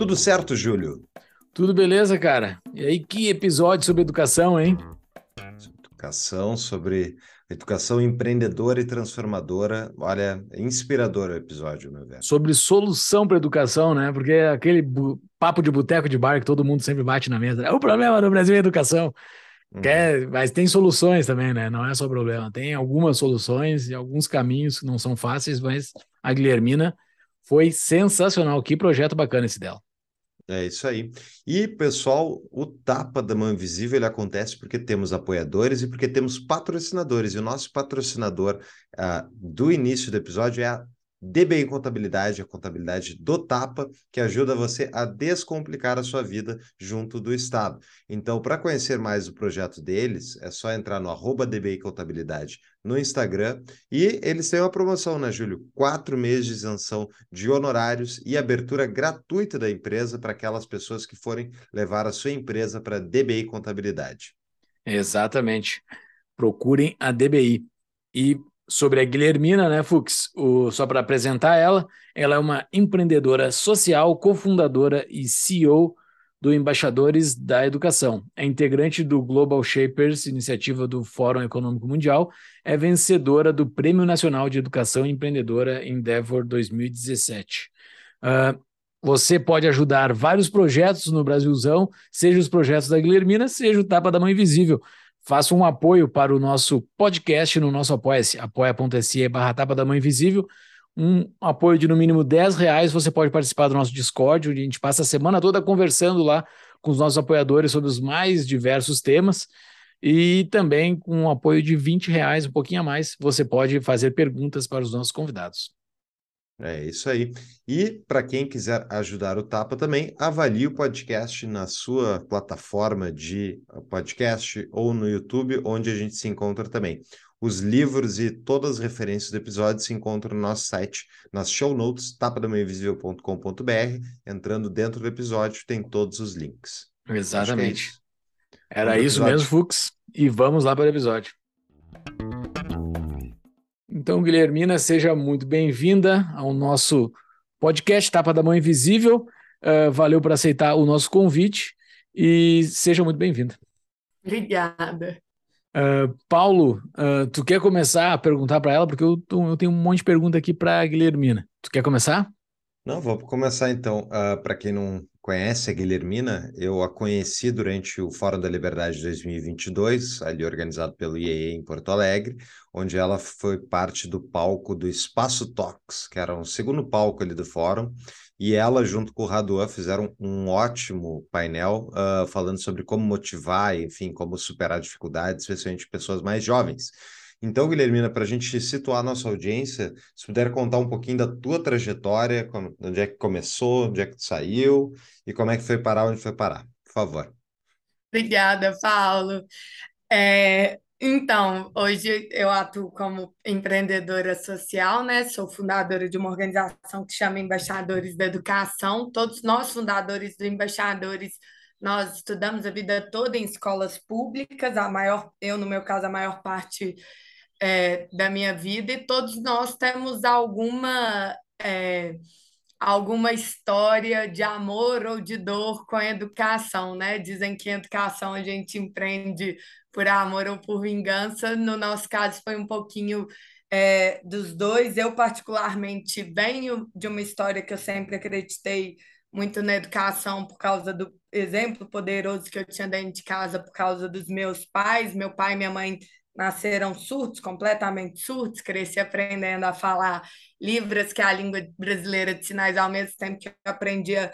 Tudo certo, Júlio? Tudo beleza, cara? E aí, que episódio sobre educação, hein? Educação, sobre educação empreendedora e transformadora. Olha, é inspirador o episódio, meu velho. Sobre solução para educação, né? Porque é aquele papo de boteco de bar que todo mundo sempre bate na mesa. É o problema do Brasil é educação. Uhum. Quer, mas tem soluções também, né? Não é só problema. Tem algumas soluções e alguns caminhos que não são fáceis, mas a Guilhermina foi sensacional. Que projeto bacana esse dela. É isso aí. E, pessoal, o Tapa da Mão Invisível ele acontece porque temos apoiadores e porque temos patrocinadores. E o nosso patrocinador uh, do início do episódio é a DBI Contabilidade, a contabilidade do Tapa, que ajuda você a descomplicar a sua vida junto do Estado. Então, para conhecer mais o projeto deles, é só entrar no arroba DBI Contabilidade no Instagram. E eles têm uma promoção, né, Júlio? Quatro meses de isenção de honorários e abertura gratuita da empresa para aquelas pessoas que forem levar a sua empresa para DBI Contabilidade. Exatamente. Procurem a DBI. E sobre a Guilhermina, né, Fux? O, só para apresentar ela, ela é uma empreendedora social, cofundadora e CEO do Embaixadores da Educação. É integrante do Global Shapers, iniciativa do Fórum Econômico Mundial, é vencedora do Prêmio Nacional de Educação Empreendedora Endeavor 2017. Uh, ah, você pode ajudar vários projetos no Brasilzão, seja os projetos da Guilhermina, seja o Tapa da Mão Invisível faça um apoio para o nosso podcast no nosso apoia-se, apoia.se barra tapa da mão invisível. Um apoio de no mínimo 10 reais, você pode participar do nosso Discord, onde a gente passa a semana toda conversando lá com os nossos apoiadores sobre os mais diversos temas. E também com um apoio de 20 reais, um pouquinho a mais, você pode fazer perguntas para os nossos convidados. É isso aí. E para quem quiser ajudar o Tapa também, avalie o podcast na sua plataforma de podcast ou no YouTube, onde a gente se encontra também. Os livros e todas as referências do episódio se encontram no nosso site, nas show notes, tapadamainvisível.com.br. Entrando dentro do episódio, tem todos os links. É Exatamente. É Era isso mesmo, Fux. E vamos lá para o episódio. Então, Guilhermina, seja muito bem-vinda ao nosso podcast Tapa da Mão Invisível. Uh, valeu por aceitar o nosso convite e seja muito bem-vinda. Obrigada. Uh, Paulo, uh, tu quer começar a perguntar para ela? Porque eu, tô, eu, tenho um monte de pergunta aqui para a Guilhermina. Tu quer começar? Não, vou começar então. para quem não conhece a Guilhermina, eu a conheci durante o Fórum da Liberdade 2022, ali organizado pelo IEE em Porto Alegre, onde ela foi parte do palco do Espaço Talks, que era um segundo palco ali do fórum, e ela, junto com o Raduan, fizeram um ótimo painel uh, falando sobre como motivar, enfim, como superar dificuldades, especialmente pessoas mais jovens. Então, Guilhermina, para a gente situar a nossa audiência, se puder contar um pouquinho da tua trajetória, onde é que começou, onde é que saiu e como é que foi parar, onde foi parar, por favor. Obrigada, Paulo. É, então, hoje eu atuo como empreendedora social, né? Sou fundadora de uma organização que chama Embaixadores da Educação. Todos nós, fundadores do Embaixadores, nós estudamos a vida toda em escolas públicas, a maior, eu, no meu caso, a maior parte é, da minha vida e todos nós temos alguma é, alguma história de amor ou de dor com a educação, né? Dizem que em educação a gente empreende por amor ou por vingança. No nosso caso foi um pouquinho é, dos dois. Eu particularmente venho de uma história que eu sempre acreditei muito na educação por causa do exemplo poderoso que eu tinha dentro de casa por causa dos meus pais. Meu pai e minha mãe nasceram surdos, completamente surdos, cresci aprendendo a falar Libras, que é a língua brasileira de sinais, ao mesmo tempo que eu aprendia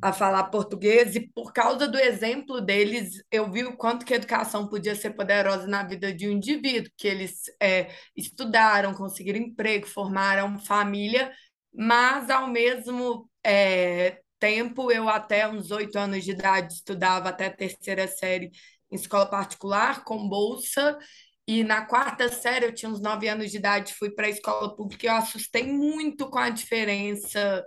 a falar português, e por causa do exemplo deles, eu vi o quanto que a educação podia ser poderosa na vida de um indivíduo, que eles é, estudaram, conseguiram emprego, formaram família, mas ao mesmo é, tempo, eu até uns oito anos de idade estudava até terceira série em escola particular, com bolsa, e na quarta série, eu tinha uns nove anos de idade, fui para a escola pública e eu assustei muito com a diferença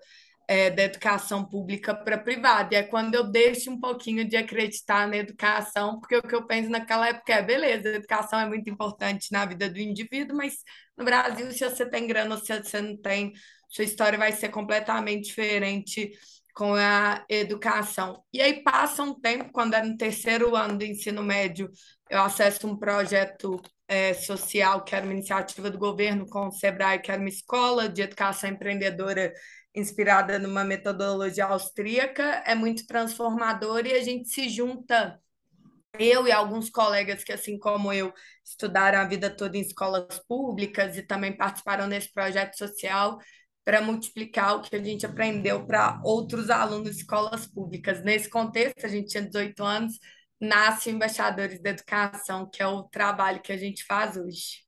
é, da educação pública para privada. E é quando eu deixo um pouquinho de acreditar na educação, porque o que eu penso naquela época é, beleza, a educação é muito importante na vida do indivíduo, mas no Brasil, se você tem grana ou se você não tem, sua história vai ser completamente diferente com a educação. E aí passa um tempo, quando é no terceiro ano do ensino médio, eu acesso um projeto é, social, que era uma iniciativa do governo com o Sebrae, que era uma escola de educação empreendedora inspirada numa metodologia austríaca, é muito transformador e a gente se junta, eu e alguns colegas que, assim como eu, estudaram a vida toda em escolas públicas e também participaram desse projeto social, para multiplicar o que a gente aprendeu para outros alunos de escolas públicas. Nesse contexto, a gente tinha 18 anos, nasce Embaixadores da Educação, que é o trabalho que a gente faz hoje.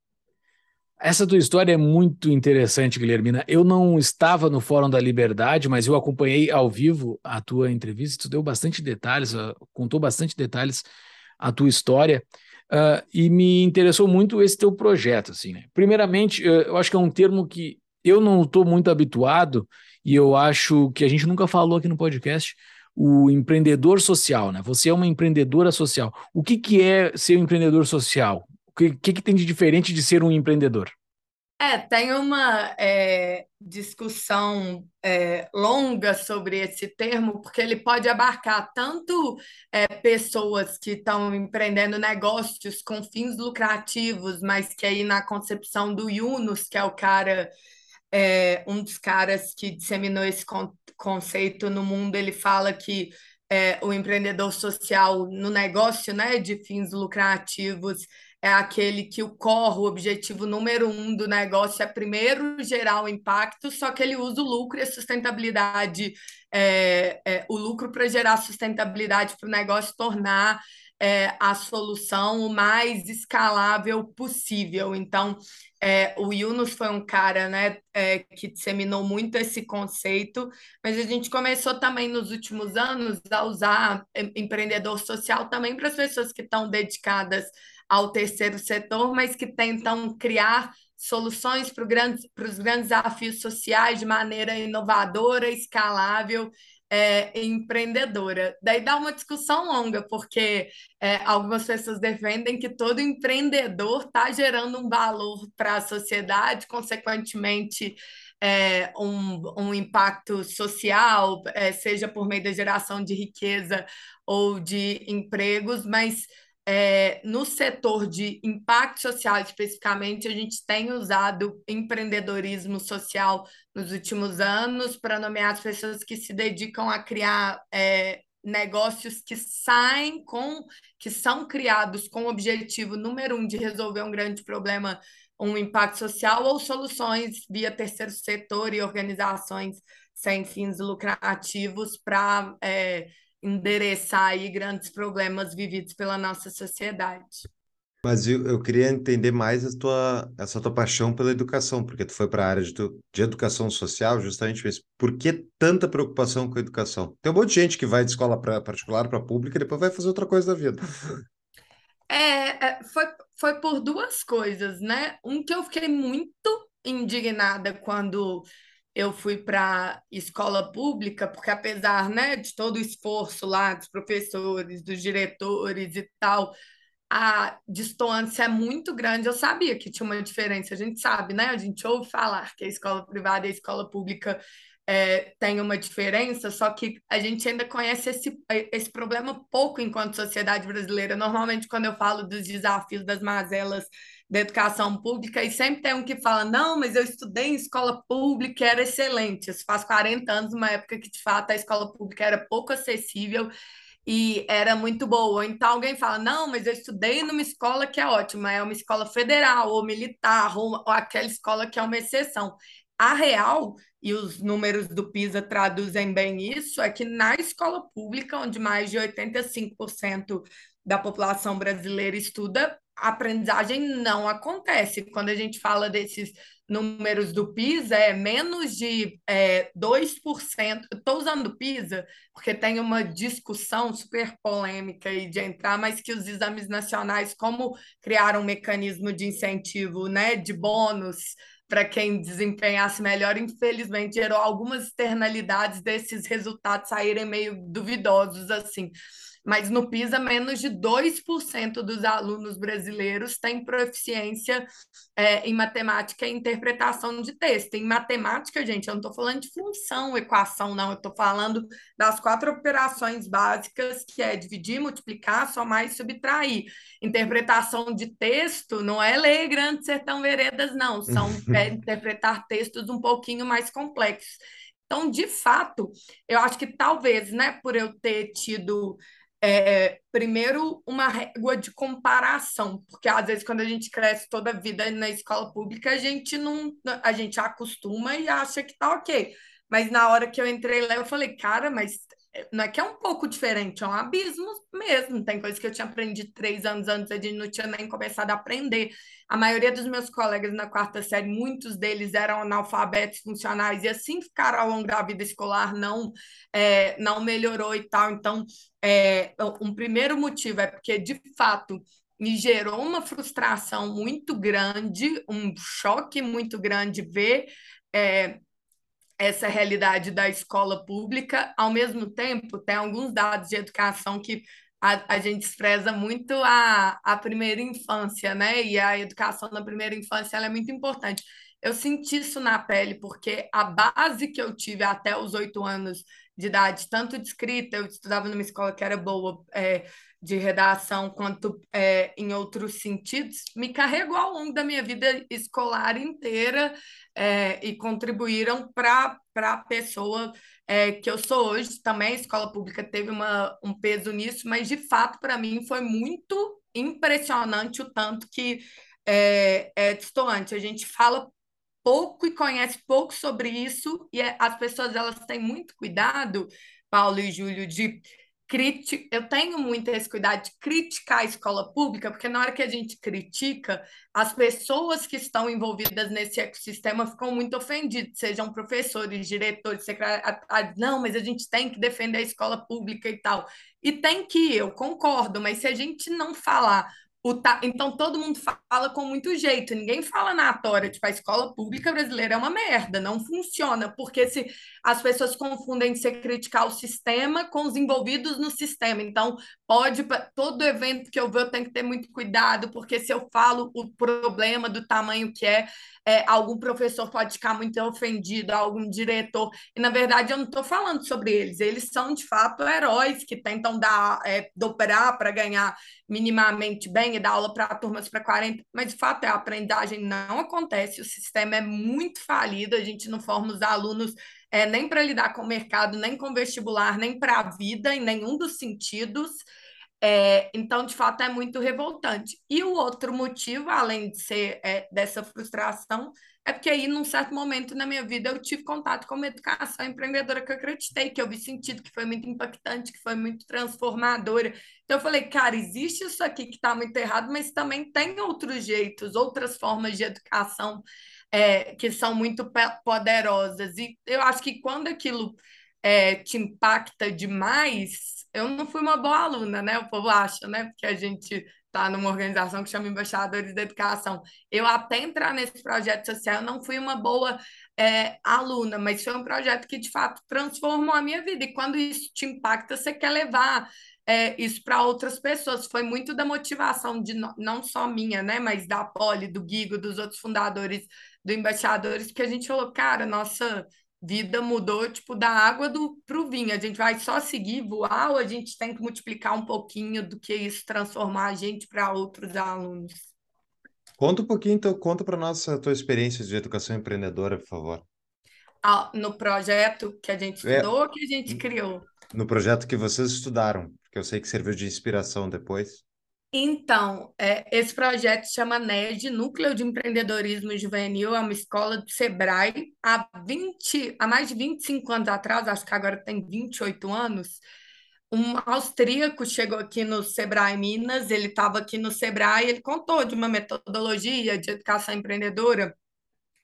Essa tua história é muito interessante, Guilhermina. Eu não estava no Fórum da Liberdade, mas eu acompanhei ao vivo a tua entrevista. Tu deu bastante detalhes, ah, contou bastante detalhes a tua história. Uh, e me interessou muito esse teu projeto, assim, né? Primeiramente, eu acho que é um termo que eu não estou muito habituado e eu acho que a gente nunca falou aqui no podcast o empreendedor social, né? Você é uma empreendedora social. O que, que é ser um empreendedor social? O que, que, que tem de diferente de ser um empreendedor? É, tem uma é, discussão é, longa sobre esse termo, porque ele pode abarcar tanto é, pessoas que estão empreendendo negócios com fins lucrativos, mas que aí na concepção do Yunus, que é o cara é, um dos caras que disseminou esse con conceito no mundo, ele fala que é, o empreendedor social no negócio né, de fins lucrativos é aquele que o core, o objetivo número um do negócio é primeiro gerar o impacto, só que ele usa o lucro e a sustentabilidade, é, é, o lucro para gerar sustentabilidade para o negócio tornar é, a solução o mais escalável possível. Então, é, o Yunus foi um cara né, é, que disseminou muito esse conceito, mas a gente começou também nos últimos anos a usar empreendedor social também para as pessoas que estão dedicadas ao terceiro setor, mas que tentam criar soluções para, grandes, para os grandes desafios sociais de maneira inovadora, escalável é, empreendedora. Daí dá uma discussão longa, porque é, algumas pessoas defendem que todo empreendedor está gerando um valor para a sociedade, consequentemente, é, um, um impacto social, é, seja por meio da geração de riqueza ou de empregos, mas é, no setor de impacto social, especificamente, a gente tem usado empreendedorismo social nos últimos anos para nomear as pessoas que se dedicam a criar é, negócios que saem com, que são criados com o objetivo número um de resolver um grande problema, um impacto social, ou soluções via terceiro setor e organizações sem fins lucrativos para é, endereçar aí grandes problemas vividos pela nossa sociedade. Mas eu, eu queria entender mais a tua, essa tua paixão pela educação, porque tu foi para a área de, tu, de educação social, justamente isso. Por que tanta preocupação com a educação? Tem um monte de gente que vai de escola pra, particular para pública e depois vai fazer outra coisa da vida. É, é, foi, foi por duas coisas, né? Um que eu fiquei muito indignada quando eu fui para escola pública, porque apesar né, de todo o esforço lá dos professores, dos diretores e tal, a distância é muito grande. Eu sabia que tinha uma diferença, a gente sabe, né? A gente ouve falar que a escola privada e a escola pública é, tem uma diferença, só que a gente ainda conhece esse, esse problema pouco enquanto sociedade brasileira. Normalmente, quando eu falo dos desafios, das mazelas da educação pública e sempre tem um que fala: não, mas eu estudei em escola pública, era excelente. Isso faz 40 anos, uma época que de fato a escola pública era pouco acessível e era muito boa. Então alguém fala: não, mas eu estudei numa escola que é ótima, é uma escola federal ou militar, ou, ou aquela escola que é uma exceção. A real e os números do PISA traduzem bem isso, é que na escola pública, onde mais de 85% da população brasileira estuda, a aprendizagem não acontece. Quando a gente fala desses números do PISA, é menos de é, 2%. Estou usando PISA porque tem uma discussão super polêmica aí de entrar, mas que os exames nacionais, como criaram um mecanismo de incentivo, né, de bônus para quem desempenhasse melhor, infelizmente gerou algumas externalidades desses resultados saírem meio duvidosos assim mas no PISA, menos de 2% dos alunos brasileiros têm proficiência é, em matemática e interpretação de texto. Em matemática, gente, eu não estou falando de função, equação, não, eu estou falando das quatro operações básicas, que é dividir, multiplicar, somar e subtrair. Interpretação de texto não é ler grande sertão veredas, não, são é, interpretar textos um pouquinho mais complexos. Então, de fato, eu acho que talvez, né, por eu ter tido é, primeiro, uma régua de comparação, porque às vezes quando a gente cresce toda a vida na escola pública, a gente não, a gente acostuma e acha que tá ok. Mas na hora que eu entrei lá, eu falei, cara, mas não é que é um pouco diferente, é um abismo mesmo. Tem coisa que eu tinha aprendido três anos antes, a gente não tinha nem começado a aprender. A maioria dos meus colegas na quarta série, muitos deles eram analfabetos funcionais e assim ficaram ao longo da vida escolar, não, é, não melhorou e tal. Então, é, um primeiro motivo é porque, de fato, me gerou uma frustração muito grande, um choque muito grande ver. É, essa realidade da escola pública, ao mesmo tempo, tem alguns dados de educação que a, a gente despreza muito a, a primeira infância, né? E a educação na primeira infância é muito importante. Eu senti isso na pele, porque a base que eu tive até os oito anos de idade, tanto de escrita, eu estudava numa escola que era boa, é, de redação quanto é, em outros sentidos, me carregou ao longo da minha vida escolar inteira é, e contribuíram para a pessoa é, que eu sou hoje. Também a escola pública teve uma, um peso nisso, mas de fato, para mim, foi muito impressionante o tanto que é, é distante. A gente fala pouco e conhece pouco sobre isso, e é, as pessoas elas têm muito cuidado, Paulo e Júlio, de criti... eu tenho muito esse cuidado de criticar a escola pública, porque na hora que a gente critica, as pessoas que estão envolvidas nesse ecossistema ficam muito ofendidas, sejam professores, diretores, secretários. Não, mas a gente tem que defender a escola pública e tal. E tem que, eu concordo, mas se a gente não falar Ta... Então todo mundo fala com muito jeito, ninguém fala na tora, tipo, a escola pública brasileira é uma merda, não funciona, porque se as pessoas confundem se criticar o sistema com os envolvidos no sistema. Então, pode, todo evento que eu ver, eu tenho que ter muito cuidado, porque se eu falo o problema do tamanho que é, é algum professor pode ficar muito ofendido, algum diretor, e na verdade eu não estou falando sobre eles, eles são de fato heróis que tentam dar, é, dobrar para ganhar minimamente bem e dar aula para turmas para 40, mas de fato é, a aprendizagem. Não acontece, o sistema é muito falido, a gente não forma os alunos é, nem para lidar com o mercado, nem com vestibular, nem para a vida, em nenhum dos sentidos. É, então, de fato, é muito revoltante. E o outro motivo, além de ser é, dessa frustração, é porque aí, num certo momento na minha vida, eu tive contato com uma educação empreendedora que eu acreditei, que eu vi sentido, que foi muito impactante, que foi muito transformadora. Então, eu falei, cara, existe isso aqui que está muito errado, mas também tem outros jeitos, outras formas de educação é, que são muito poderosas. E eu acho que quando aquilo é, te impacta demais, eu não fui uma boa aluna, né? O povo acha, né? Porque a gente está numa organização que chama Embaixadores da Educação. Eu até entrar nesse projeto social, não fui uma boa é, aluna, mas foi um projeto que de fato transformou a minha vida. E quando isso te impacta, você quer levar é, isso para outras pessoas. Foi muito da motivação de não só minha, né, mas da Poli, do Guigo, dos outros fundadores do Embaixadores, que a gente falou, cara, nossa vida mudou tipo da água do pro vinho. A gente vai só seguir voar ou a gente tem que multiplicar um pouquinho do que isso transformar a gente para outros alunos. Conta um pouquinho, então, conta para nós a tua experiência de educação empreendedora, por favor. Ah, no projeto que a gente é. estudou é, que a gente criou? No projeto que vocês estudaram, porque eu sei que serviu de inspiração depois. Então, é, esse projeto chama NED, Núcleo de Empreendedorismo Juvenil, é uma escola do Sebrae. Há, 20, há mais de 25 anos atrás, acho que agora tem 28 anos, um austríaco chegou aqui no Sebrae Minas, ele estava aqui no Sebrae, ele contou de uma metodologia de educação empreendedora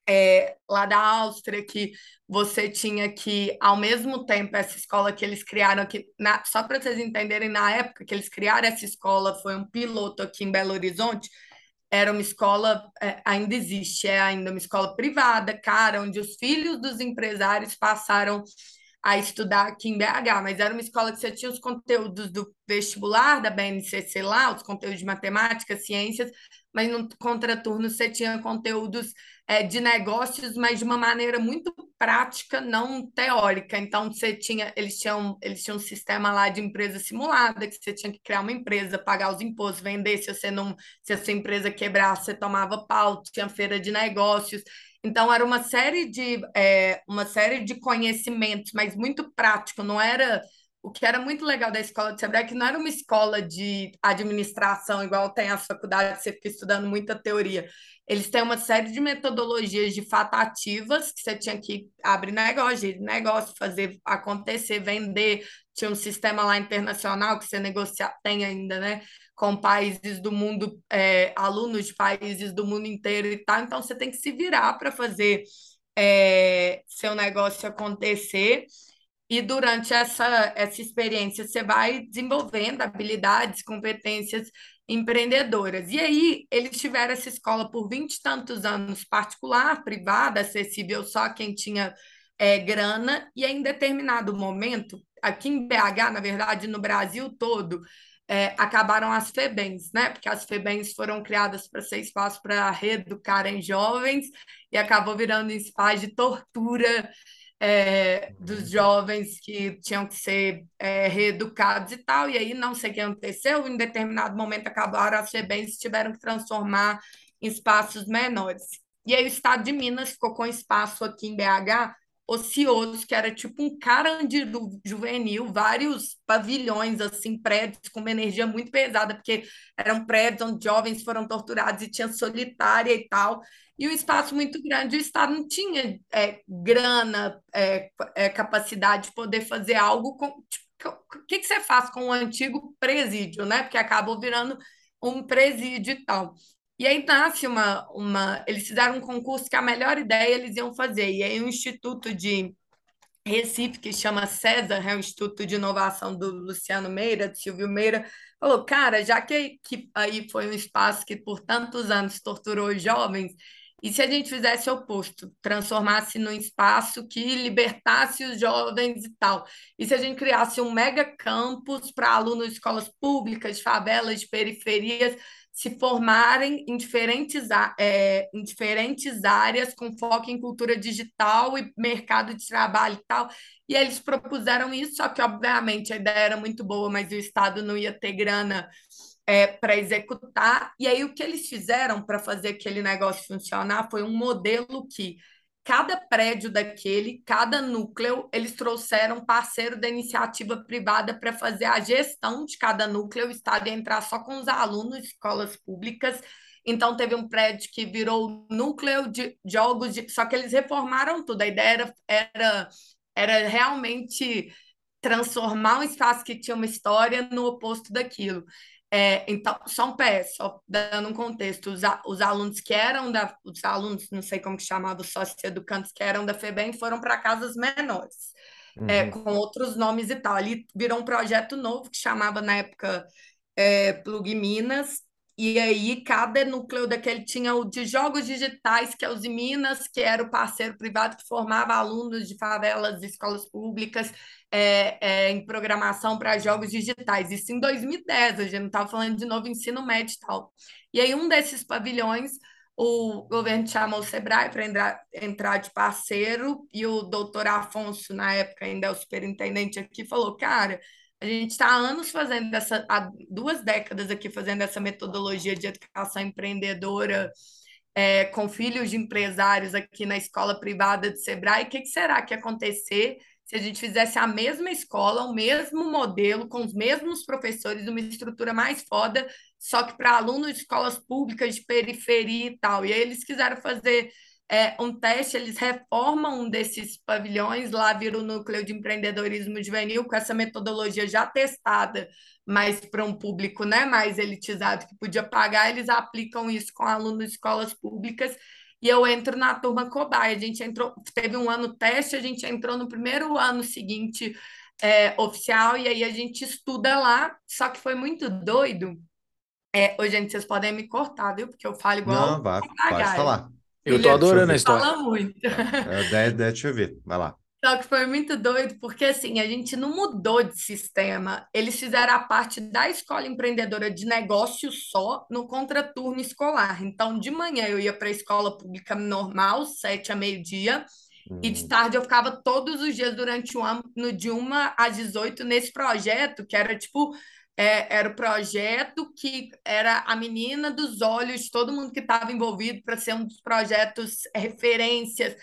é, lá da Áustria, que você tinha que, ao mesmo tempo, essa escola que eles criaram aqui, na, só para vocês entenderem, na época que eles criaram essa escola, foi um piloto aqui em Belo Horizonte, era uma escola, é, ainda existe, é ainda uma escola privada, cara, onde os filhos dos empresários passaram a estudar aqui em BH, mas era uma escola que você tinha os conteúdos do vestibular, da BNCC lá, os conteúdos de matemática, ciências, mas no contraturno você tinha conteúdos é, de negócios, mas de uma maneira muito prática, não teórica. Então você tinha, eles tinham, eles tinham um sistema lá de empresa simulada, que você tinha que criar uma empresa, pagar os impostos, vender, se você não, se a sua empresa quebrasse, você tomava pau, tinha feira de negócios. Então, era uma série de, é, uma série de conhecimentos, mas muito prático, não era. O que era muito legal da escola de Sebrae é que não era uma escola de administração, igual tem as faculdades, você fica estudando muita teoria. Eles têm uma série de metodologias de fato ativas, que você tinha que abrir negócio, negócio, fazer acontecer, vender. Tinha um sistema lá internacional que você negocia, tem ainda, né? com países do mundo, é, alunos de países do mundo inteiro e tal. Então, você tem que se virar para fazer é, seu negócio acontecer. E durante essa, essa experiência, você vai desenvolvendo habilidades, competências empreendedoras. E aí, eles tiveram essa escola por vinte e tantos anos, particular, privada, acessível só a quem tinha é, grana, e em determinado momento, aqui em BH, na verdade, no Brasil todo, é, acabaram as FEBENs, né? Porque as FEBENs foram criadas para ser espaço para reeducarem jovens e acabou virando espaço de tortura é, dos uhum. jovens que tinham que ser é, reeducados e tal. E aí não sei o que aconteceu, em determinado momento acabaram as FEBENs e tiveram que transformar em espaços menores. E aí o Estado de Minas ficou com espaço aqui em BH ocioso, que era tipo um carandiru juvenil, vários pavilhões, assim, prédios com uma energia muito pesada, porque eram prédios onde jovens foram torturados e tinha solitária e tal, e um espaço muito grande, o Estado não tinha é, grana, é, é, capacidade de poder fazer algo com... Tipo, o que, que você faz com o antigo presídio, né? Porque acabou virando um presídio e tal. E aí nasce uma, uma. Eles fizeram um concurso que a melhor ideia eles iam fazer. E aí o Instituto de Recife, que chama César, é o Instituto de Inovação do Luciano Meira, do Silvio Meira, falou: cara, já que, que aí foi um espaço que por tantos anos torturou jovens, e se a gente fizesse o oposto, transformasse num espaço que libertasse os jovens e tal? E se a gente criasse um mega campus para alunos de escolas públicas, de favelas, de periferias, se formarem em diferentes, é, em diferentes áreas com foco em cultura digital e mercado de trabalho e tal. E eles propuseram isso, só que, obviamente, a ideia era muito boa, mas o Estado não ia ter grana é, para executar. E aí, o que eles fizeram para fazer aquele negócio funcionar foi um modelo que cada prédio daquele, cada núcleo, eles trouxeram parceiro da iniciativa privada para fazer a gestão de cada núcleo. O Estado ia entrar só com os alunos escolas públicas. Então, teve um prédio que virou núcleo de jogos, de... só que eles reformaram tudo. A ideia era, era, era realmente transformar um espaço que tinha uma história no oposto daquilo. É, então, só um pé, só dando um contexto, os, os alunos que eram da, os alunos, não sei como que chamava, os sócios educantes que eram da FEBEM foram para casas menores, é, uhum. é, com outros nomes e tal. Ali virou um projeto novo que chamava na época é, Plug Minas, e aí cada núcleo daquele tinha o de jogos digitais, que é os de Minas, que era o parceiro privado que formava alunos de favelas, escolas públicas, é, é, em programação para jogos digitais. Isso em 2010, a gente não estava falando de novo ensino médio e tal. E aí, um desses pavilhões, o governo chamou o Sebrae para entrar, entrar de parceiro, e o doutor Afonso, na época ainda é o superintendente aqui, falou: cara. A gente está há anos fazendo essa, há duas décadas aqui fazendo essa metodologia de educação empreendedora é, com filhos de empresários aqui na escola privada de Sebrae. O que, que será que ia acontecer se a gente fizesse a mesma escola, o mesmo modelo, com os mesmos professores, uma estrutura mais foda, só que para alunos de escolas públicas de periferia e tal. E aí eles quiseram fazer é, um teste, eles reformam um desses pavilhões, lá vira o núcleo de empreendedorismo juvenil, com essa metodologia já testada, mas para um público né, mais elitizado que podia pagar, eles aplicam isso com alunos de escolas públicas e eu entro na turma cobaia. A gente entrou, teve um ano teste, a gente entrou no primeiro ano seguinte é, oficial, e aí a gente estuda lá, só que foi muito doido. É, ô, gente, vocês podem me cortar, viu? Porque eu falo igual. Não, vai, pode falar. Eu tô adorando a história. Fala muito. É, deixa eu ver, vai lá. Só que foi muito doido, porque assim, a gente não mudou de sistema. Eles fizeram a parte da escola empreendedora de negócio só no contraturno escolar. Então, de manhã eu ia para a escola pública normal, sete a meio-dia, hum. e de hum. tarde eu ficava todos os dias durante um ano, de uma às 18, nesse projeto, que era tipo. É, era o projeto que era a menina dos olhos, todo mundo que estava envolvido para ser um dos projetos referências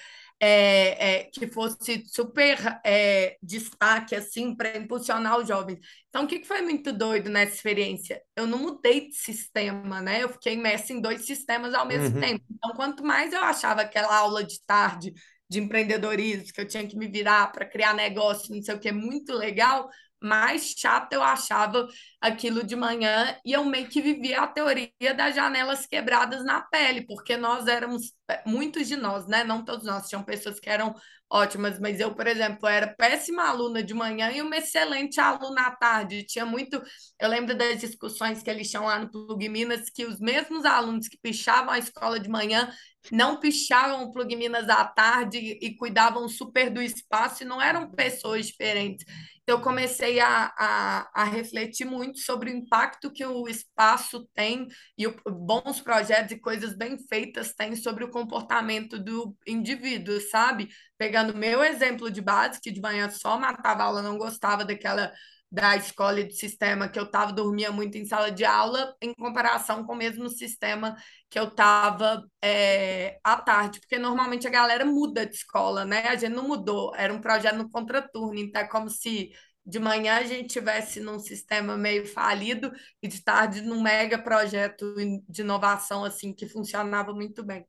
é, é, que fosse super é, destaque assim para impulsionar os jovens. Então, o que, que foi muito doido nessa experiência? Eu não mudei de sistema, né? Eu fiquei imersa em dois sistemas ao mesmo uhum. tempo. Então, quanto mais eu achava aquela aula de tarde de empreendedorismo, que eu tinha que me virar para criar negócio, não sei o que, muito legal, mais chato eu achava aquilo de manhã e eu meio que vivia a teoria das janelas quebradas na pele, porque nós éramos, muitos de nós, né? Não todos nós, tinham pessoas que eram ótimas, mas eu, por exemplo, era péssima aluna de manhã e uma excelente aluna à tarde. Tinha muito. Eu lembro das discussões que eles tinham lá no Plug Minas, que os mesmos alunos que pichavam a escola de manhã não pichavam o Plug Minas à tarde e cuidavam super do espaço e não eram pessoas diferentes. Então, eu comecei a, a, a, refletir muito sobre o impacto que o espaço tem e o, bons projetos e coisas bem feitas têm sobre o comportamento do indivíduo, sabe? Pegando meu exemplo de base, que de manhã só matava aula, não gostava daquela da escola e do sistema que eu estava, dormia muito em sala de aula, em comparação com o mesmo sistema que eu estava é, à tarde, porque normalmente a galera muda de escola, né? A gente não mudou, era um projeto no contraturno, então é como se de manhã a gente tivesse num sistema meio falido e de tarde num mega projeto de inovação assim que funcionava muito bem.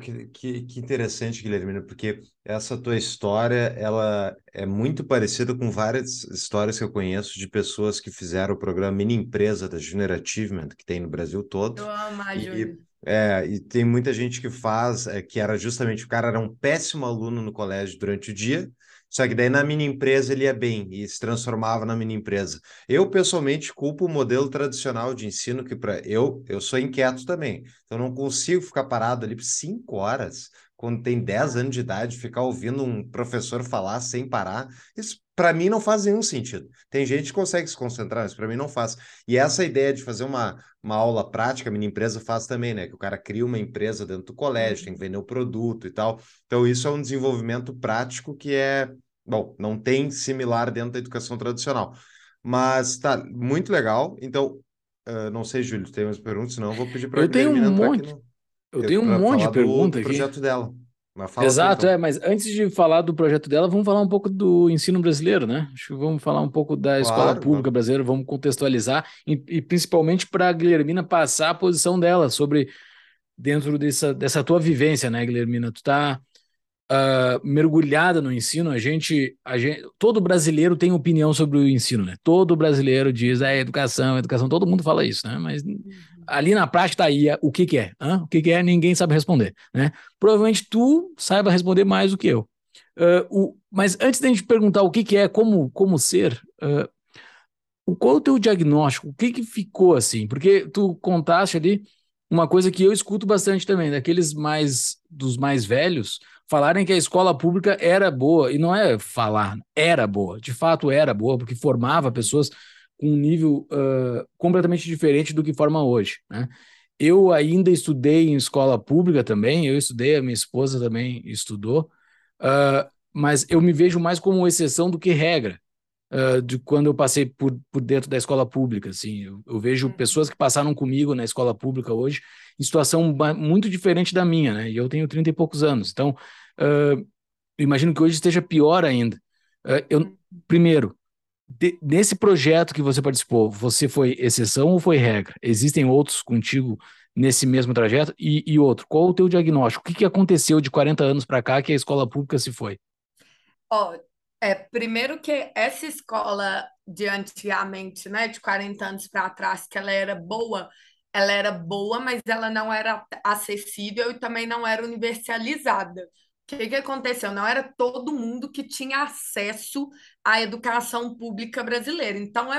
Que, que, que interessante, Guilhermina, porque essa tua história ela é muito parecida com várias histórias que eu conheço de pessoas que fizeram o programa Mini Empresa da Junior Achievement, que tem no Brasil todo. Eu amo a e, é, e tem muita gente que faz, é, que era justamente, o cara era um péssimo aluno no colégio durante o dia, só que daí na mini empresa ele ia bem e se transformava na mini empresa. Eu pessoalmente culpo o modelo tradicional de ensino que para eu eu sou inquieto também. Então não consigo ficar parado ali por cinco horas quando tem 10 anos de idade ficar ouvindo um professor falar sem parar. Isso para mim não faz nenhum sentido. Tem gente que consegue se concentrar, mas para mim não faz. E essa ideia de fazer uma, uma aula prática, a minha empresa faz também, né? Que o cara cria uma empresa dentro do colégio, tem que vender o produto e tal. Então, isso é um desenvolvimento prático que é Bom, não tem similar dentro da educação tradicional. Mas tá muito legal. Então, uh, não sei, Júlio, tem umas perguntas? Senão eu vou pedir para Eu tenho um monte. No... Eu tenho um monte de perguntas aqui. projeto dela. Exato, então. é, mas antes de falar do projeto dela, vamos falar um pouco do ensino brasileiro, né? Acho que vamos falar um pouco da claro, escola pública brasileira, vamos contextualizar e, e principalmente para a Guilhermina passar a posição dela sobre dentro dessa, dessa tua vivência, né, Guilhermina? Tu tá uh, mergulhada no ensino, a gente, a gente, todo brasileiro tem opinião sobre o ensino, né? Todo brasileiro diz, é educação, educação, todo mundo fala isso, né? Mas. Ali na prática tá aí, o que que é? Hã? O que que é? Ninguém sabe responder, né? Provavelmente tu saiba responder mais do que eu. Uh, o, mas antes da gente perguntar o que que é, como, como ser, uh, qual é o teu diagnóstico? O que que ficou assim? Porque tu contaste ali uma coisa que eu escuto bastante também, daqueles mais dos mais velhos, falarem que a escola pública era boa, e não é falar, era boa, de fato era boa, porque formava pessoas com um nível uh, completamente diferente do que forma hoje. Né? Eu ainda estudei em escola pública também, eu estudei, a minha esposa também estudou, uh, mas eu me vejo mais como exceção do que regra. Uh, de quando eu passei por, por dentro da escola pública, assim, eu, eu vejo uhum. pessoas que passaram comigo na escola pública hoje em situação muito diferente da minha, né? E eu tenho 30 e poucos anos. Então, uh, imagino que hoje esteja pior ainda. Eu, primeiro, de, nesse projeto que você participou, você foi exceção ou foi regra? Existem outros contigo nesse mesmo trajeto? E, e outro, qual o teu diagnóstico? O que, que aconteceu de 40 anos para cá que a escola pública se foi? Ó, é, primeiro que essa escola de antigamente, né, de 40 anos para trás, que ela era boa, ela era boa, mas ela não era acessível e também não era universalizada. O que, que aconteceu? Não era todo mundo que tinha acesso à educação pública brasileira. Então, é,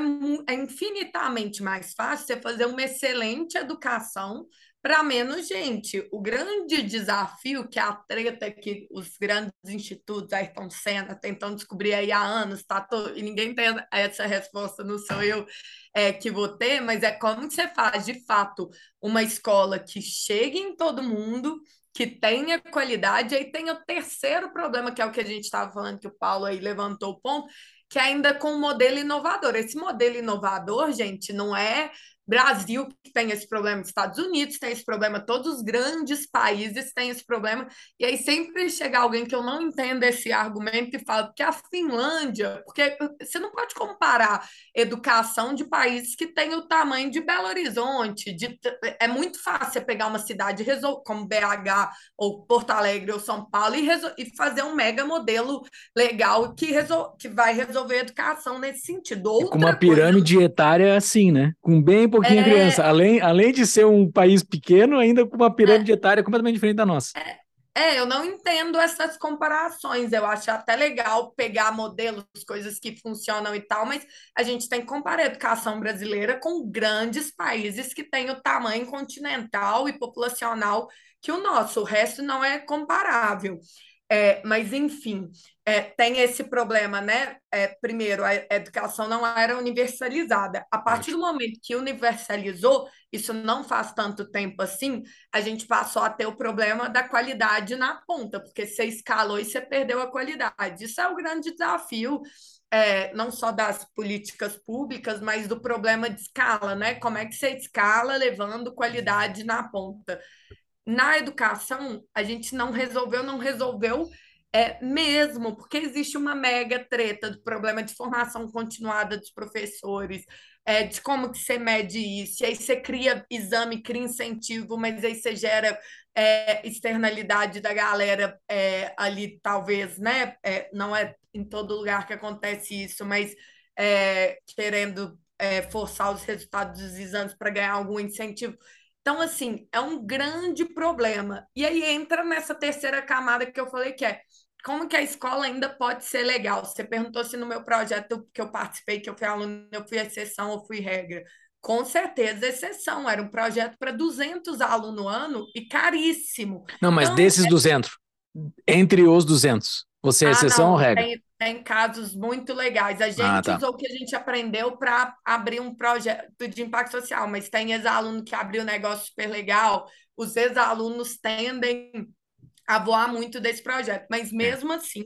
é infinitamente mais fácil você fazer uma excelente educação para menos gente. O grande desafio, que é a treta que os grandes institutos, Ayrton Senna, tentam descobrir aí há anos, tá todo, e ninguém tem essa resposta, não sou eu é, que vou ter, mas é como você faz, de fato, uma escola que chegue em todo mundo, que tenha qualidade, aí tem o terceiro problema, que é o que a gente estava falando, que o Paulo aí levantou o ponto, que é ainda com um modelo inovador. Esse modelo inovador, gente, não é Brasil que tem esse problema, Estados Unidos tem esse problema, todos os grandes países têm esse problema, e aí sempre chega alguém que eu não entendo esse argumento e fala que a Finlândia, porque você não pode comparar educação de países que têm o tamanho de Belo Horizonte, de, é muito fácil pegar uma cidade como BH ou Porto Alegre ou São Paulo e, e fazer um mega modelo legal que, que vai resolver a educação nesse sentido. Outra com uma pirâmide coisa... etária assim, né? Com bem pouquinho é... criança. Além, além de ser um país pequeno, ainda com uma pirâmide é... etária completamente diferente da nossa. É... É, eu não entendo essas comparações. Eu acho até legal pegar modelos, coisas que funcionam e tal, mas a gente tem que comparar a educação brasileira com grandes países que têm o tamanho continental e populacional que o nosso. O resto não é comparável. É, mas, enfim, é, tem esse problema, né? É, primeiro, a educação não era universalizada. A partir do momento que universalizou, isso não faz tanto tempo assim, a gente passou a ter o problema da qualidade na ponta, porque você escalou e você perdeu a qualidade. Isso é o grande desafio. É, não só das políticas públicas, mas do problema de escala, né? Como é que você escala levando qualidade na ponta? Na educação, a gente não resolveu, não resolveu é, mesmo, porque existe uma mega treta do problema de formação continuada dos professores, é, de como que você mede isso, e aí você cria exame, cria incentivo, mas aí você gera é, externalidade da galera é, ali, talvez, né? É, não é em todo lugar que acontece isso, mas é, querendo é, forçar os resultados dos exames para ganhar algum incentivo. Então, assim, é um grande problema. E aí entra nessa terceira camada que eu falei, que é como que a escola ainda pode ser legal? Você perguntou se no meu projeto que eu participei, que eu fui aluno, eu fui exceção ou fui regra. Com certeza, exceção. Era um projeto para 200 alunos ano e caríssimo. Não, mas então, desses é... 200, entre os 200, você é ah, exceção não, ou regra? Tem, tem casos muito legais. A ah, gente ah, tá. usou o que a gente aprendeu para abrir um projeto de impacto social, mas tem ex-aluno que abriu um negócio super legal. Os ex-alunos tendem a voar muito desse projeto, mas é. mesmo é. assim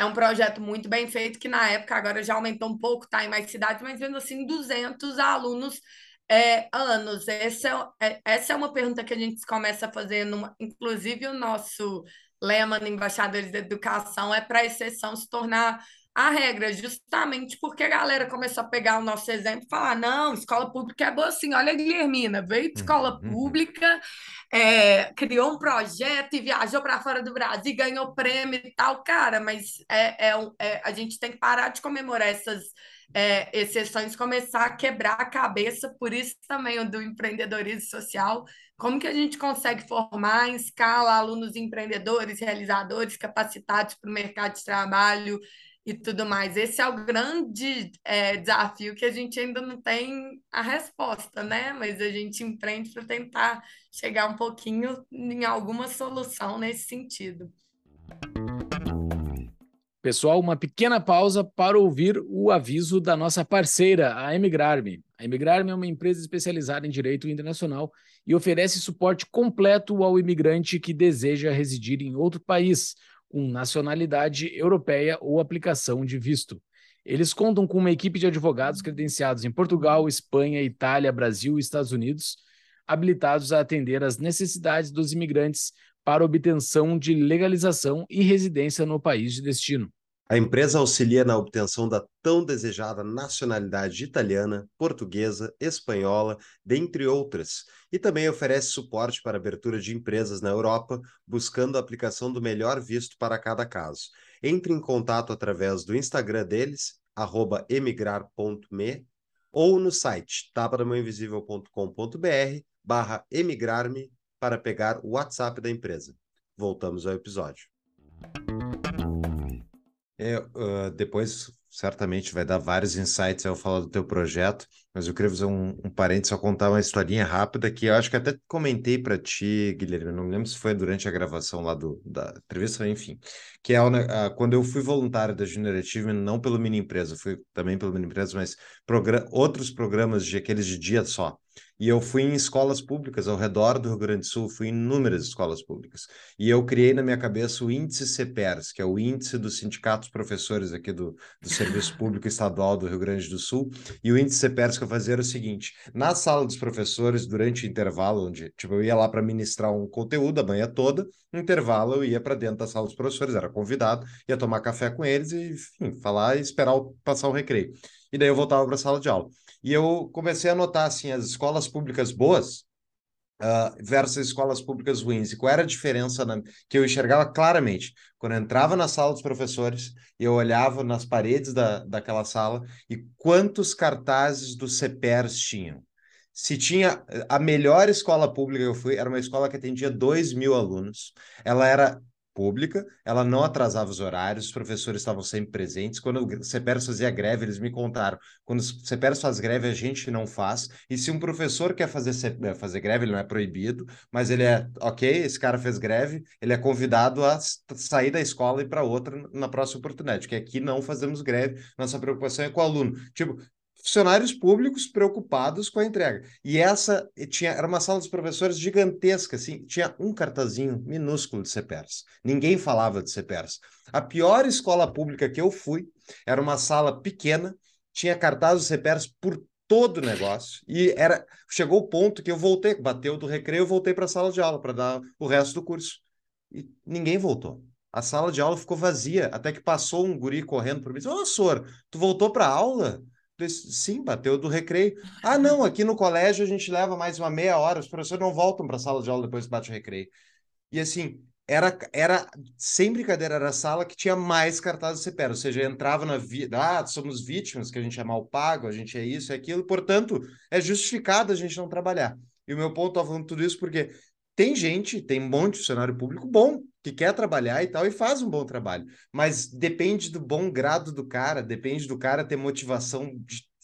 é um projeto muito bem feito que na época agora já aumentou um pouco, tá em mais cidades, mas mesmo assim 200 alunos é, anos. Essa é, é, essa é uma pergunta que a gente começa a fazer, numa, inclusive o nosso lema no Embaixadores da Educação é para a exceção se tornar a regra, justamente porque a galera começou a pegar o nosso exemplo e falar: não, escola pública é boa assim. Olha a Guilhermina, veio de escola uhum, uhum. pública, é, criou um projeto e viajou para fora do Brasil, ganhou prêmio e tal. Cara, mas é, é, é, a gente tem que parar de comemorar essas é, exceções, começar a quebrar a cabeça, por isso também o do empreendedorismo social como que a gente consegue formar em escala alunos empreendedores, realizadores, capacitados para o mercado de trabalho e tudo mais? Esse é o grande é, desafio que a gente ainda não tem a resposta, né? Mas a gente empreende para tentar chegar um pouquinho em alguma solução nesse sentido. Pessoal, uma pequena pausa para ouvir o aviso da nossa parceira, a Emigrarme. A Emigrarme é uma empresa especializada em direito internacional e oferece suporte completo ao imigrante que deseja residir em outro país, com nacionalidade europeia ou aplicação de visto. Eles contam com uma equipe de advogados credenciados em Portugal, Espanha, Itália, Brasil e Estados Unidos, habilitados a atender às necessidades dos imigrantes para obtenção de legalização e residência no país de destino. A empresa auxilia na obtenção da tão desejada nacionalidade italiana, portuguesa, espanhola, dentre outras, e também oferece suporte para abertura de empresas na Europa, buscando a aplicação do melhor visto para cada caso. Entre em contato através do Instagram deles, emigrar.me, ou no site tapadamãoinvisível.com.br barra emigrar-me para pegar o WhatsApp da empresa. Voltamos ao episódio. É, uh, depois certamente vai dar vários insights ao falar do teu projeto, mas eu queria fazer um, um parênteses, só contar uma historinha rápida que eu acho que até comentei para ti, Guilherme, não me lembro se foi durante a gravação lá do, da entrevista, enfim, que é uh, quando eu fui voluntário da Achievement, não pelo Mini Empresa, fui também pelo Mini Empresa, mas outros programas de aqueles de dia só. E eu fui em escolas públicas ao redor do Rio Grande do Sul, fui em inúmeras escolas públicas. E eu criei na minha cabeça o índice CPERS, que é o índice dos sindicatos professores aqui do, do Serviço Público Estadual do Rio Grande do Sul. E o índice CPERS que eu fazia era o seguinte: na sala dos professores, durante o intervalo, onde tipo, eu ia lá para ministrar um conteúdo a manhã toda, no intervalo eu ia para dentro da sala dos professores, era convidado, ia tomar café com eles e, enfim, falar e esperar o, passar o recreio. E daí eu voltava para a sala de aula. E eu comecei a notar assim as escolas públicas boas uh, versus escolas públicas ruins. E qual era a diferença na, que eu enxergava claramente? Quando eu entrava na sala dos professores, eu olhava nas paredes da, daquela sala e quantos cartazes do CPERS tinham. Se tinha a melhor escola pública que eu fui, era uma escola que atendia 2 mil alunos. Ela era pública, ela não atrasava os horários, os professores estavam sempre presentes. Quando o CEPERS fazia greve, eles me contaram, quando o CEPERS faz greve, a gente não faz. E se um professor quer fazer, eh, fazer greve, ele não é proibido, mas ele é, ok, esse cara fez greve, ele é convidado a sair da escola e para outra na próxima oportunidade, que aqui não fazemos greve, nossa preocupação é com o aluno. Tipo, funcionários públicos preocupados com a entrega. E essa tinha era uma sala dos professores gigantesca, assim, tinha um cartazinho minúsculo de CPERS. Ninguém falava de CPERS. A pior escola pública que eu fui era uma sala pequena, tinha cartazes de CPERS por todo o negócio. E era chegou o ponto que eu voltei, bateu do recreio, voltei para a sala de aula para dar o resto do curso. E ninguém voltou. A sala de aula ficou vazia, até que passou um guri correndo por mim e disse: Ô, Sor, tu voltou para aula? Sim, bateu do recreio. Ah, não, aqui no colégio a gente leva mais uma meia hora, os professores não voltam para a sala de aula depois que bate o recreio. E assim, era, era sem brincadeira, era a sala que tinha mais cartazes CPR, ou seja, entrava na vida, ah, somos vítimas, que a gente é mal pago, a gente é isso, é aquilo, portanto, é justificado a gente não trabalhar. E o meu ponto, estou falando tudo isso porque tem gente, tem um monte de funcionário público bom, que quer trabalhar e tal, e faz um bom trabalho. Mas depende do bom grado do cara, depende do cara ter motivação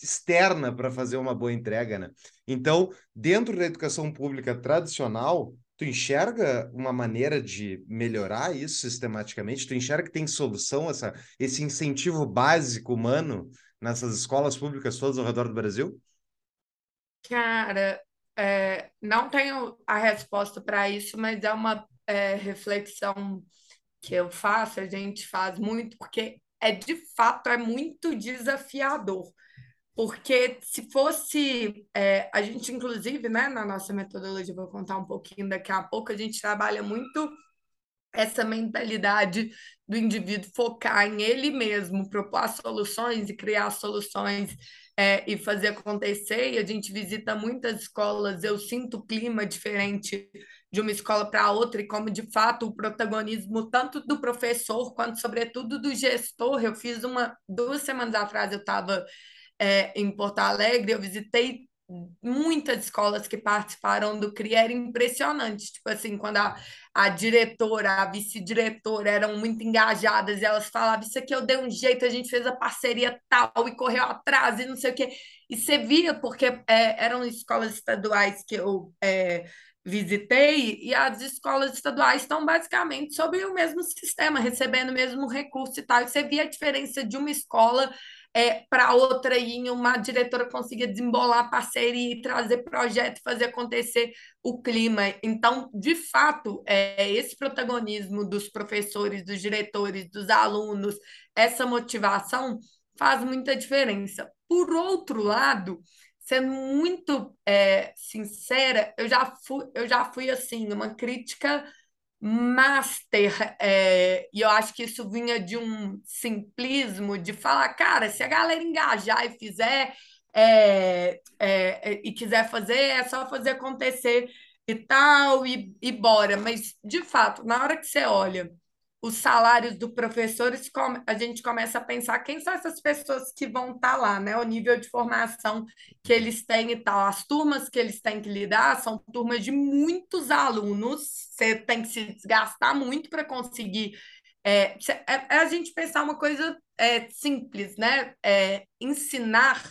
externa para fazer uma boa entrega, né? Então, dentro da educação pública tradicional, tu enxerga uma maneira de melhorar isso sistematicamente? Tu enxerga que tem solução essa, esse incentivo básico humano nessas escolas públicas todas ao redor do Brasil? Cara, é, não tenho a resposta para isso, mas é uma é, reflexão que eu faço, a gente faz muito, porque é de fato é muito desafiador. Porque se fosse, é, a gente inclusive, né, na nossa metodologia, vou contar um pouquinho daqui a pouco, a gente trabalha muito essa mentalidade do indivíduo focar em ele mesmo, propor soluções e criar soluções é, e fazer acontecer. E a gente visita muitas escolas, eu sinto o clima diferente de uma escola para outra e como de fato o protagonismo tanto do professor quanto sobretudo do gestor. Eu fiz uma duas semanas atrás eu estava é, em Porto Alegre, eu visitei muitas escolas que participaram do CRI era impressionante. Tipo assim, quando a, a diretora, a vice-diretora eram muito engajadas e elas falavam: Isso aqui eu dei um jeito, a gente fez a parceria tal e correu atrás e não sei o quê. E você via, porque é, eram escolas estaduais que eu é, visitei e as escolas estaduais estão basicamente sob o mesmo sistema, recebendo o mesmo recurso e tal. E você via a diferença de uma escola é, para outra e uma diretora consiga desembolar parceria e trazer projeto, fazer acontecer o clima. Então, de fato, é, esse protagonismo dos professores, dos diretores, dos alunos, essa motivação faz muita diferença. Por outro lado, sendo muito é, sincera, eu já fui, eu já fui assim, uma crítica master, é, e eu acho que isso vinha de um simplismo de falar, cara, se a galera engajar e fizer é, é, é, e quiser fazer, é só fazer acontecer e tal, e, e bora. Mas, de fato, na hora que você olha os salários dos professores, a gente começa a pensar quem são essas pessoas que vão estar tá lá, né? O nível de formação que eles têm e tal. As turmas que eles têm que lidar são turmas de muitos alunos, você tem que se desgastar muito para conseguir. É, é, é, a gente pensar uma coisa é, simples, né? É, ensinar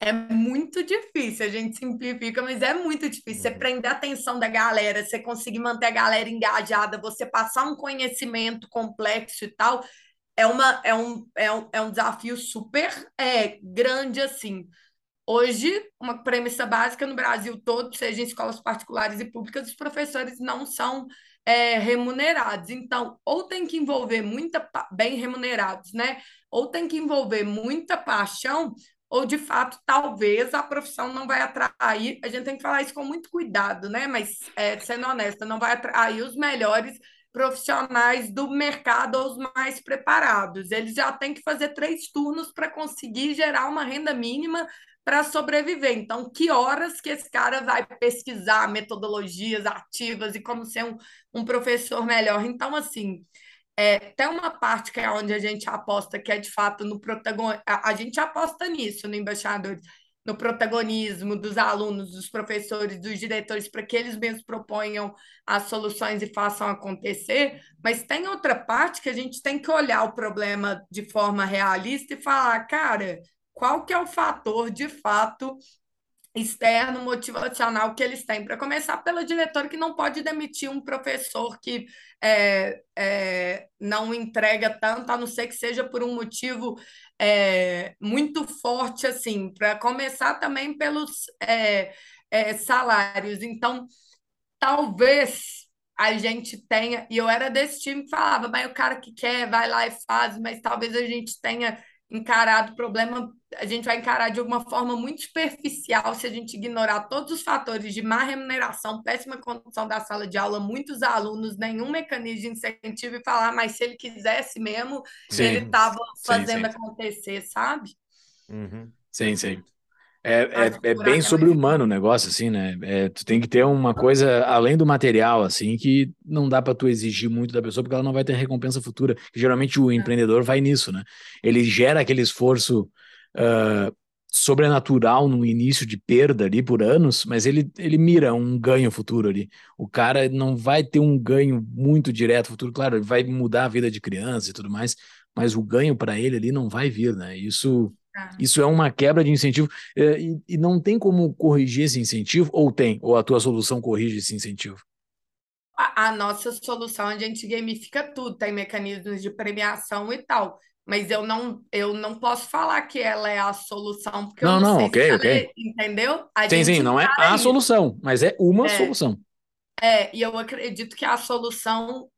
é muito difícil, a gente simplifica, mas é muito difícil. Você uhum. prender a atenção da galera, você conseguir manter a galera engajada, você passar um conhecimento complexo e tal, é, uma, é, um, é, um, é um desafio super é, grande, assim. Hoje, uma premissa básica no Brasil todo, seja em escolas particulares e públicas, os professores não são é, remunerados. Então, ou tem que envolver muita, bem remunerados, né? Ou tem que envolver muita paixão, ou de fato, talvez a profissão não vai atrair, a gente tem que falar isso com muito cuidado, né? Mas, é, sendo honesta, não vai atrair os melhores profissionais do mercado ou os mais preparados. Eles já têm que fazer três turnos para conseguir gerar uma renda mínima para sobreviver. Então, que horas que esse cara vai pesquisar metodologias ativas e como ser um, um professor melhor? Então, assim, é, tem uma parte que é onde a gente aposta, que é de fato no protagonismo. A, a gente aposta nisso no Embaixadores, no protagonismo dos alunos, dos professores, dos diretores, para que eles mesmos proponham as soluções e façam acontecer. Mas tem outra parte que a gente tem que olhar o problema de forma realista e falar, cara, qual que é o fator de fato externo motivacional que eles têm. Para começar, pelo diretor que não pode demitir um professor que é, é, não entrega tanto, a não ser que seja por um motivo é, muito forte, assim. Para começar também pelos é, é, salários. Então, talvez a gente tenha, e eu era desse time que falava, mas o cara que quer vai lá e faz, mas talvez a gente tenha encarado o problema, a gente vai encarar de uma forma muito superficial se a gente ignorar todos os fatores de má remuneração, péssima condição da sala de aula, muitos alunos, nenhum mecanismo de incentivo e falar, mas se ele quisesse mesmo, sim, ele estava fazendo sim, sim. acontecer, sabe? Uhum. Sim, sim. É, é, é bem sobre-humano o negócio, assim, né? É, tu tem que ter uma coisa além do material, assim, que não dá para tu exigir muito da pessoa, porque ela não vai ter recompensa futura. Geralmente o é. empreendedor vai nisso, né? Ele gera aquele esforço uh, sobrenatural no início de perda ali por anos, mas ele, ele mira um ganho futuro ali. O cara não vai ter um ganho muito direto futuro, claro, ele vai mudar a vida de criança e tudo mais, mas o ganho para ele ali não vai vir, né? Isso Tá. Isso é uma quebra de incentivo é, e, e, não tem como corrigir esse incentivo, ou tem? Ou a tua solução corrige esse incentivo? A, a nossa solução, a gente gamifica tudo, tem mecanismos de premiação e tal. Mas eu não, eu não posso falar que ela é a solução, porque não, eu não, não sei ok, ok. É, entendeu? A sim, sim, não é a isso. solução, mas é uma é, solução. É, e eu acredito que a solução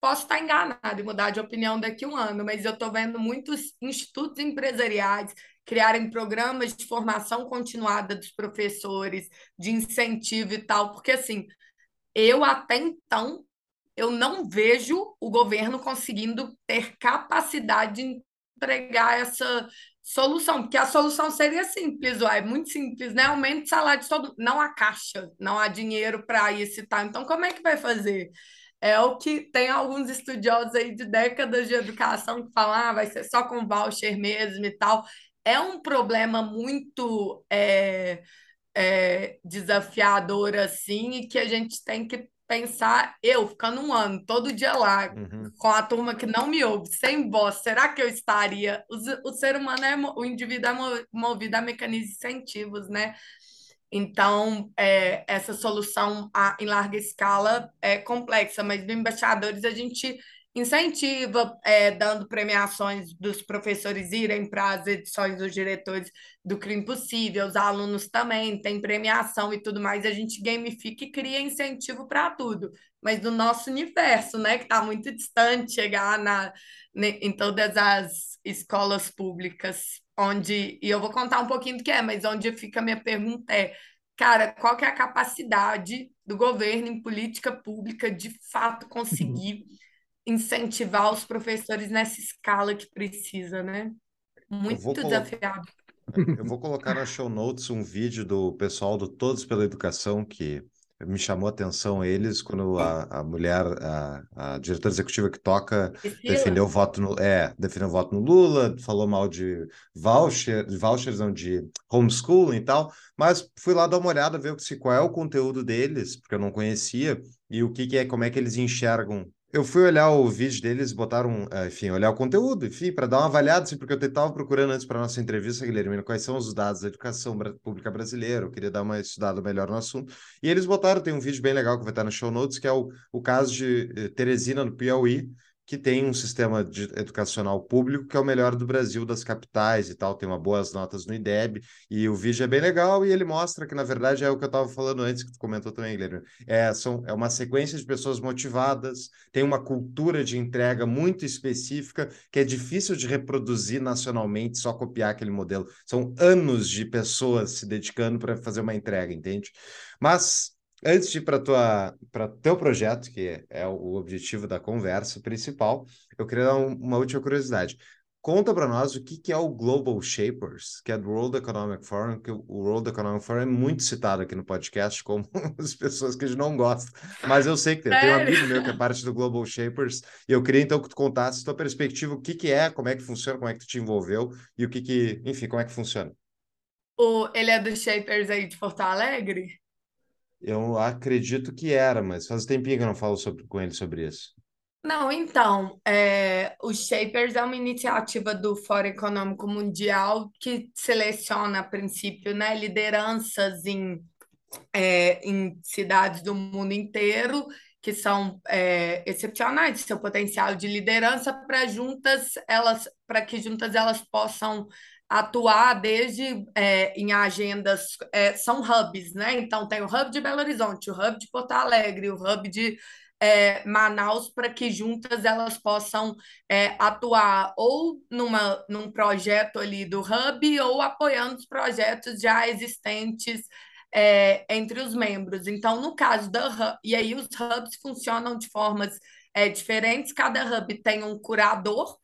Posso estar enganado e mudar de opinião daqui a um ano, mas eu estou vendo muitos institutos empresariais criarem programas de formação continuada dos professores, de incentivo e tal, porque assim, eu até então eu não vejo o governo conseguindo ter capacidade de entregar essa solução, porque a solução seria simples, uai, muito simples, né? Aumento de salário de todo, não há caixa, não há dinheiro para isso e tal. Então, como é que vai fazer? é o que tem alguns estudiosos aí de décadas de educação que falam, ah, vai ser só com voucher mesmo e tal. É um problema muito é, é, desafiador, assim, e que a gente tem que pensar, eu ficando um ano, todo dia lá, uhum. com a turma que não me ouve, sem voz, será que eu estaria? O, o ser humano, é, o indivíduo é movido a mecanismos incentivos, né? Então, é, essa solução a, em larga escala é complexa, mas no Embaixadores a gente incentiva, é, dando premiações dos professores irem para as edições dos diretores do Crime Possível, os alunos também têm premiação e tudo mais, a gente gamifica e cria incentivo para tudo, mas no nosso universo, né, que está muito distante chegar na, em todas as escolas públicas onde, e eu vou contar um pouquinho do que é, mas onde fica a minha pergunta é, cara, qual que é a capacidade do governo em política pública de fato conseguir incentivar os professores nessa escala que precisa, né? Muito desafiado. Eu vou colocar na show notes um vídeo do pessoal do Todos pela Educação que me chamou a atenção eles quando a, a mulher, a, a diretora executiva que toca, defendeu o voto no, é, defendeu voto no Lula, falou mal de voucher, de vouchers, não, de homeschooling e tal, mas fui lá dar uma olhada, ver qual é o conteúdo deles, porque eu não conhecia, e o que, que é, como é que eles enxergam eu fui olhar o vídeo deles, botaram, eh, enfim, olhar o conteúdo, enfim, para dar uma avaliada, assim, porque eu estava procurando antes para nossa entrevista, Guilherme, quais são os dados da educação pública brasileira, eu queria dar uma estudada melhor no assunto. E eles botaram, tem um vídeo bem legal que vai estar no show notes, que é o, o caso de eh, Teresina, no Piauí, que tem um sistema educacional público que é o melhor do Brasil, das capitais e tal, tem uma boas notas no IDEB, e o vídeo é bem legal e ele mostra que, na verdade, é o que eu estava falando antes, que tu comentou também, Guilherme. É, são, é uma sequência de pessoas motivadas, tem uma cultura de entrega muito específica, que é difícil de reproduzir nacionalmente, só copiar aquele modelo. São anos de pessoas se dedicando para fazer uma entrega, entende? Mas antes de ir para teu projeto, que é o objetivo da conversa principal, eu queria dar um, uma última curiosidade. Conta para nós o que, que é o Global Shapers, que é do World Economic Forum, que o World Economic Forum é muito citado aqui no podcast como as pessoas que a gente não gosta. Mas eu sei que tem, tem um amigo meu que é parte do Global Shapers, e eu queria então que tu contasse a tua perspectiva, o que, que é, como é que funciona, como é que tu te envolveu, e o que que, enfim, como é que funciona. O, ele é dos Shapers aí de Porto Alegre? Eu acredito que era, mas faz tempinho que eu não falo sobre, com ele sobre isso. Não, então, é, o Shapers é uma iniciativa do Fórum Econômico Mundial que seleciona, a princípio, né, lideranças em, é, em cidades do mundo inteiro que são é, excepcionais, seu potencial de liderança para juntas elas, para que juntas elas possam atuar desde é, em agendas, é, são hubs, né? Então, tem o hub de Belo Horizonte, o hub de Porto Alegre, o hub de é, Manaus, para que juntas elas possam é, atuar ou numa, num projeto ali do hub ou apoiando os projetos já existentes é, entre os membros. Então, no caso da hub, e aí os hubs funcionam de formas é, diferentes, cada hub tem um curador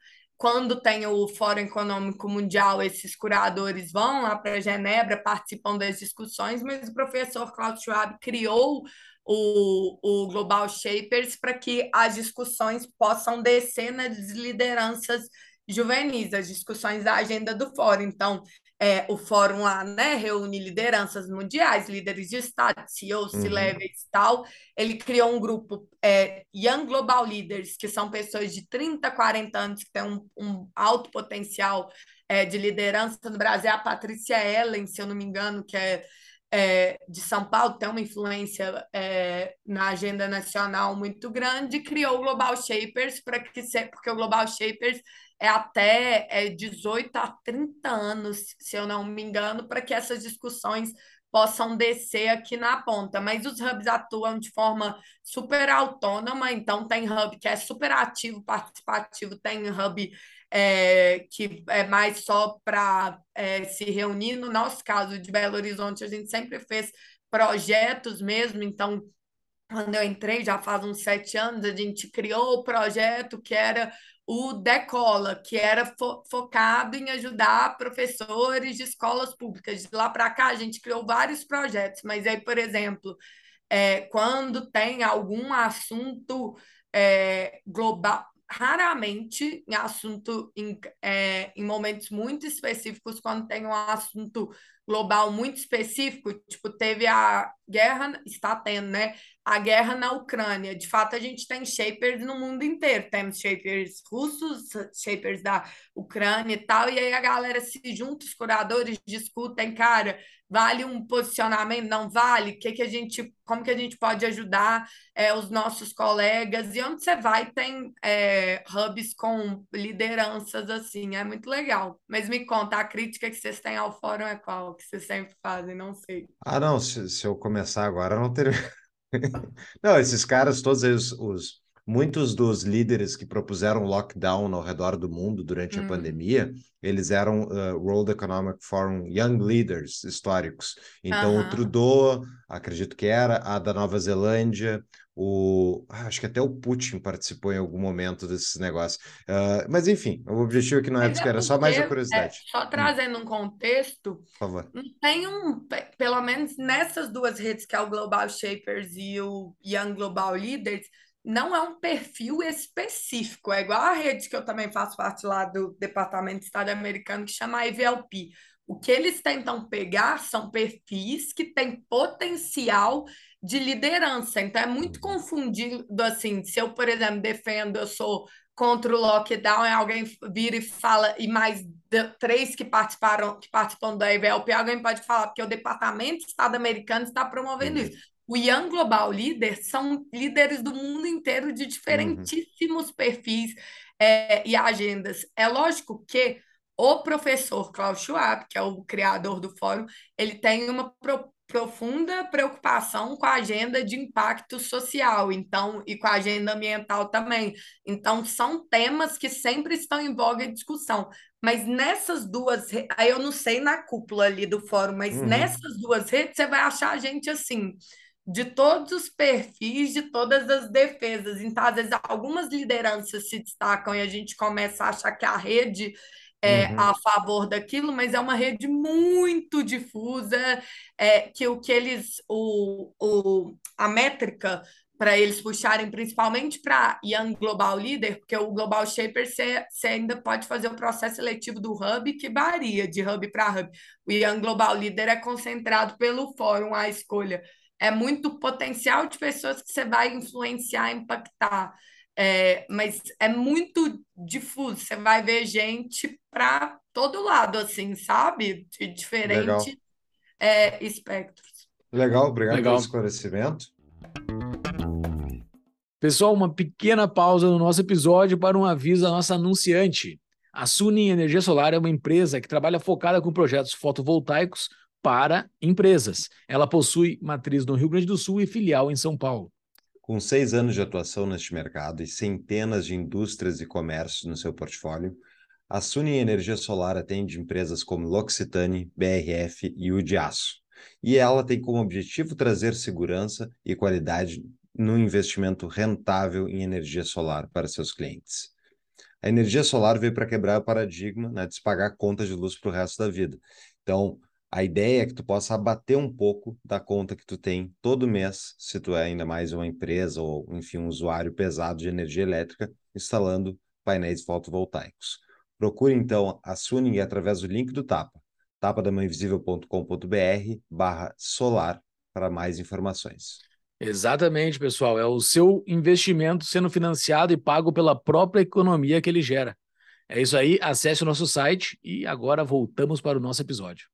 quando tem o Fórum Econômico Mundial, esses curadores vão lá para Genebra, participam das discussões, mas o professor Klaus Schwab criou o, o Global Shapers para que as discussões possam descer nas lideranças juvenis, as discussões da agenda do fórum. Então, é, o fórum lá né, reúne lideranças mundiais, líderes de Estado, CEOs, uhum. C-levels e tal. Ele criou um grupo é, Young Global Leaders, que são pessoas de 30, 40 anos que têm um, um alto potencial é, de liderança. No Brasil, a Patrícia Ellen, se eu não me engano, que é, é de São Paulo, tem uma influência é, na agenda nacional muito grande, criou o Global Shapers, para que porque o Global Shapers é até é, 18 a 30 anos, se eu não me engano, para que essas discussões possam descer aqui na ponta. Mas os hubs atuam de forma super autônoma, então tem hub que é super ativo, participativo, tem hub é, que é mais só para é, se reunir. No nosso caso de Belo Horizonte, a gente sempre fez projetos mesmo, então quando eu entrei, já faz uns sete anos, a gente criou o projeto que era o Decola, que era fo focado em ajudar professores de escolas públicas. De lá para cá, a gente criou vários projetos, mas aí, por exemplo, é, quando tem algum assunto é, global, raramente em assunto em, é, em momentos muito específicos, quando tem um assunto global muito específico, tipo, teve a guerra, está tendo, né? A guerra na Ucrânia. De fato, a gente tem shapers no mundo inteiro. Temos shapers russos, shapers da Ucrânia e tal, e aí a galera se junta, os curadores discutem, cara, vale um posicionamento, não vale? Que que a gente, como que a gente pode ajudar é, os nossos colegas? E onde você vai tem é, hubs com lideranças assim, é muito legal. Mas me conta, a crítica que vocês têm ao fórum é qual? Que vocês sempre fazem, não sei. Ah, não, se, se eu começar agora, não teria. Não, esses caras, todos eles, os muitos dos líderes que propuseram lockdown ao redor do mundo durante a Hum. pandemia, eles eram uh, World Economic Forum Young Leaders históricos. Então, o Aham. Trudeau, acredito que era, a da Nova Zelândia, o... ah, acho que até o Putin participou em algum momento desses negócios. Uh, mas, enfim, o objetivo aqui não é é era só mais a é, curiosidade. só trazendo um contexto, Por favor. não tem um, pe- pelo menos nessas duas redes, que é o Global Shapers e o Young Global Leaders, não é um perfil específico. É igual a rede que eu também faço parte lá do Departamento de Estado americano, que chama EVLP. O que eles tentam pegar são perfis que têm potencial de liderança. Então é muito Uhum. confundido assim, se eu, por exemplo, defendo, eu sou contra o lockdown, e alguém vira e fala, e mais três que participaram, que participam da EVLP, alguém pode falar, porque o Departamento de Estado americano está promovendo Uhum. isso. O Young Global Leader são líderes do mundo inteiro de Uhum. diferentíssimos perfis é, e agendas. É lógico que o professor Klaus Schwab, que é o criador do fórum, ele tem uma pro- profunda preocupação com a agenda de impacto social, então, e com a agenda ambiental também. Então, são temas que sempre estão em voga em discussão. Mas nessas duas, aí eu não sei na cúpula ali do fórum, mas Uhum. nessas duas redes você vai achar gente assim, de todos os perfis, de todas as defesas. Então, às vezes, algumas lideranças se destacam e a gente começa a achar que a rede é Uhum. a favor daquilo, mas é uma rede muito difusa, é, que o que eles, o, o, a métrica para eles puxarem principalmente para Young Global Leader, porque o Global Shaper você, ainda pode fazer o processo seletivo do Hub, que varia de Hub para Hub. O Young Global Leader é concentrado pelo fórum, a escolha. É muito potencial de pessoas que você vai influenciar, impactar. É, mas é muito difuso. Você vai ver gente para todo lado, assim, sabe? De diferentes é, espectros. Legal, obrigado pelo Legal. esclarecimento. Pessoal, uma pequena pausa no nosso episódio para um aviso à nossa anunciante. A Sunin Energia Solar é uma empresa que trabalha focada com projetos fotovoltaicos para empresas. Ela possui matriz no Rio Grande do Sul e filial em São Paulo. Com seis anos de atuação neste mercado e centenas de indústrias e comércios no seu portfólio, a Sunin Energia Solar atende empresas como L'Occitane, BRF e o de Aço. E ela tem como objetivo trazer segurança e qualidade no investimento rentável em energia solar para seus clientes. A energia solar veio para quebrar o paradigma né, de se pagar contas de luz para o resto da vida. Então, a ideia é que tu possa abater um pouco da conta que tu tem todo mês, se tu é ainda mais uma empresa ou, enfim, um usuário pesado de energia elétrica, instalando painéis fotovoltaicos. Procure, então, a Suning através do link do Tapa, tapadamãoinvisível.com.br barra solar para mais informações. Exatamente, pessoal. É o seu investimento sendo financiado e pago pela própria economia que ele gera. É isso aí. Acesse o nosso site e agora voltamos para o nosso episódio.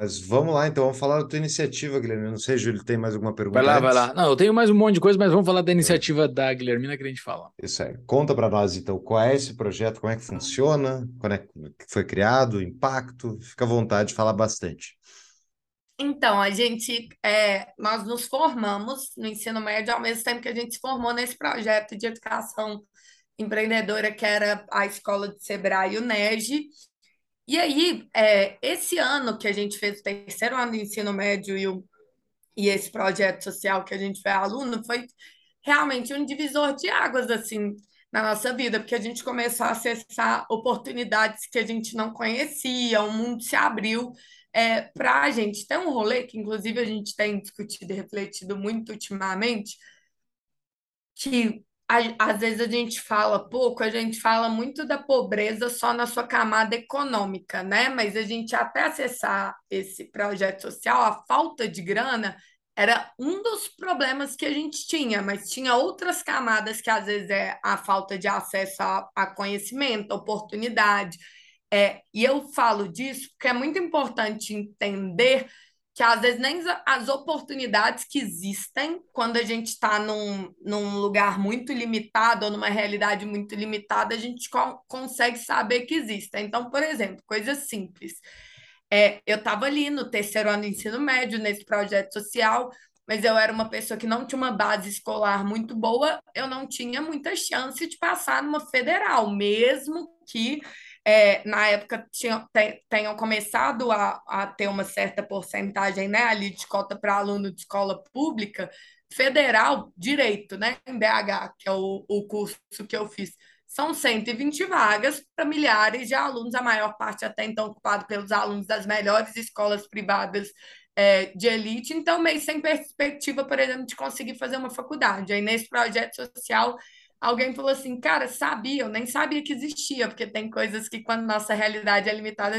Mas vamos lá, então, vamos falar da tua iniciativa, Guilherme. Não sei, Júlio, tem mais alguma pergunta Vai lá, vai antes? lá. Não, eu tenho mais um monte de coisa, mas vamos falar da iniciativa da Guilhermina que a gente fala. Isso aí. Conta para nós, então, qual é esse projeto, como é que funciona, quando é que foi criado, o impacto. Fica à vontade de falar bastante. Então, a gente, é, nós nos formamos no ensino médio ao mesmo tempo que a gente se formou nesse projeto de educação empreendedora que era a escola de Sebrae e o NEG. E aí, é, esse ano que a gente fez o terceiro ano do ensino médio e, o, e esse projeto social que a gente foi aluno foi realmente um divisor de águas, assim, na nossa vida, porque a gente começou a acessar oportunidades que a gente não conhecia, o mundo se abriu é, para a gente. Tem um rolê que, inclusive, a gente tem discutido e refletido muito ultimamente, que às vezes a gente fala pouco, a gente fala muito da pobreza só na sua camada econômica, né? Mas a gente até acessar esse projeto social, a falta de grana era um dos problemas que a gente tinha, mas tinha outras camadas que às vezes é a falta de acesso a, a conhecimento, oportunidade. É, e eu falo disso porque é muito importante entender que às vezes nem as oportunidades que existem quando a gente está num, num lugar muito limitado ou numa realidade muito limitada, a gente co consegue saber que existem. Então, por exemplo, coisas simples. É, eu estava ali no terceiro ano do ensino médio, nesse projeto social, mas eu era uma pessoa que não tinha uma base escolar muito boa, eu não tinha muita chance de passar numa federal, mesmo que é, na época tinham, tenham começado a, a ter uma certa porcentagem né, ali de cota para aluno de escola pública, federal, direito, né, em BH, que é o, o curso que eu fiz. São 120 vagas para milhares de alunos, a maior parte até então ocupado pelos alunos das melhores escolas privadas é, de elite, então meio sem perspectiva, por exemplo, de conseguir fazer uma faculdade. Aí nesse projeto social, alguém falou assim, cara, sabia, eu nem sabia que existia, porque tem coisas que quando nossa realidade é limitada,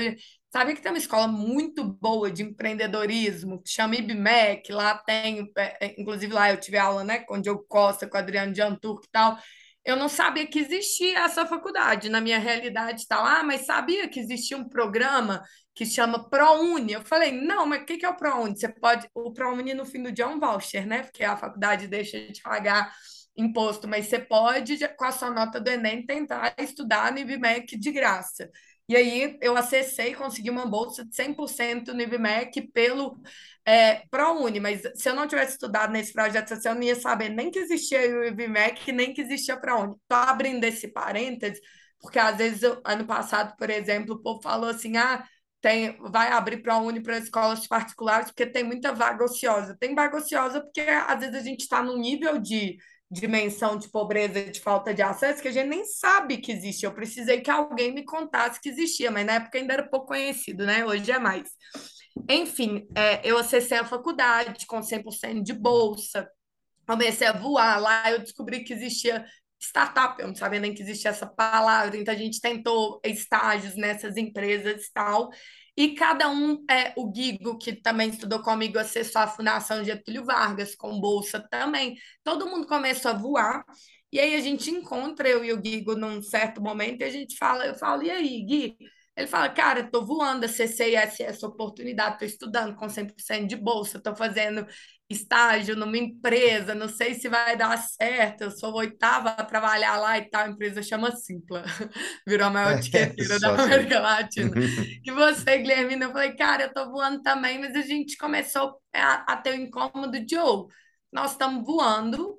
sabia que tem uma escola muito boa de empreendedorismo, que chama IBMEC, lá tem, é, é, inclusive lá eu tive aula, né, com o Diogo Costa, com o Adriano Janturco e tal, eu não sabia que existia essa faculdade. Na minha realidade está lá, mas sabia que existia um programa que chama ProUni. Eu falei, não, mas o que, que é o ProUni? Você pode. O ProUni no fim do dia é um voucher, né? Porque a faculdade deixa de pagar imposto, mas você pode, com a sua nota do Enem, tentar estudar no IBMEC de graça. E aí eu acessei, consegui uma bolsa de 100% no IBMEC pelo é, ProUni, mas se eu não tivesse estudado nesse projeto social, eu não ia saber nem que existia o IBMEC, nem que existia ProUni. Estou abrindo esse parênteses, porque às vezes, eu, ano passado, por exemplo, o povo falou assim, ah, tem, vai abrir ProUni para escolas particulares, porque tem muita vaga ociosa. Tem vaga ociosa porque às vezes a gente está num nível de dimensão de pobreza, de falta de acesso, que a gente nem sabe que existe. Eu precisei que alguém me contasse que existia, mas na época ainda era pouco conhecido, né? Hoje é mais. Enfim, é, eu acessei a faculdade com 100% de bolsa, comecei a voar lá, eu descobri que existia startup, eu não sabia nem que existia essa palavra, então a gente tentou estágios nessas empresas e tal, e cada um, é, o Guigo, que também estudou comigo, acessou a Fundação Getúlio Vargas, com bolsa também. Todo mundo começou a voar. E aí a gente encontra eu e o Guigo num certo momento e a gente fala, eu falo, e aí, Gui? Ele fala, cara, estou voando, acessei essa, essa oportunidade, estou estudando com 100% de bolsa, estou fazendo estágio numa empresa, não sei se vai dar certo, eu sou oitava a trabalhar lá e tal, a empresa chama Simpla, virou a maior etiqueteira da América Latina. e você, Guilhermina, eu falei, cara, eu tô voando também, mas a gente começou a, a ter o incômodo de, oh, nós estamos voando,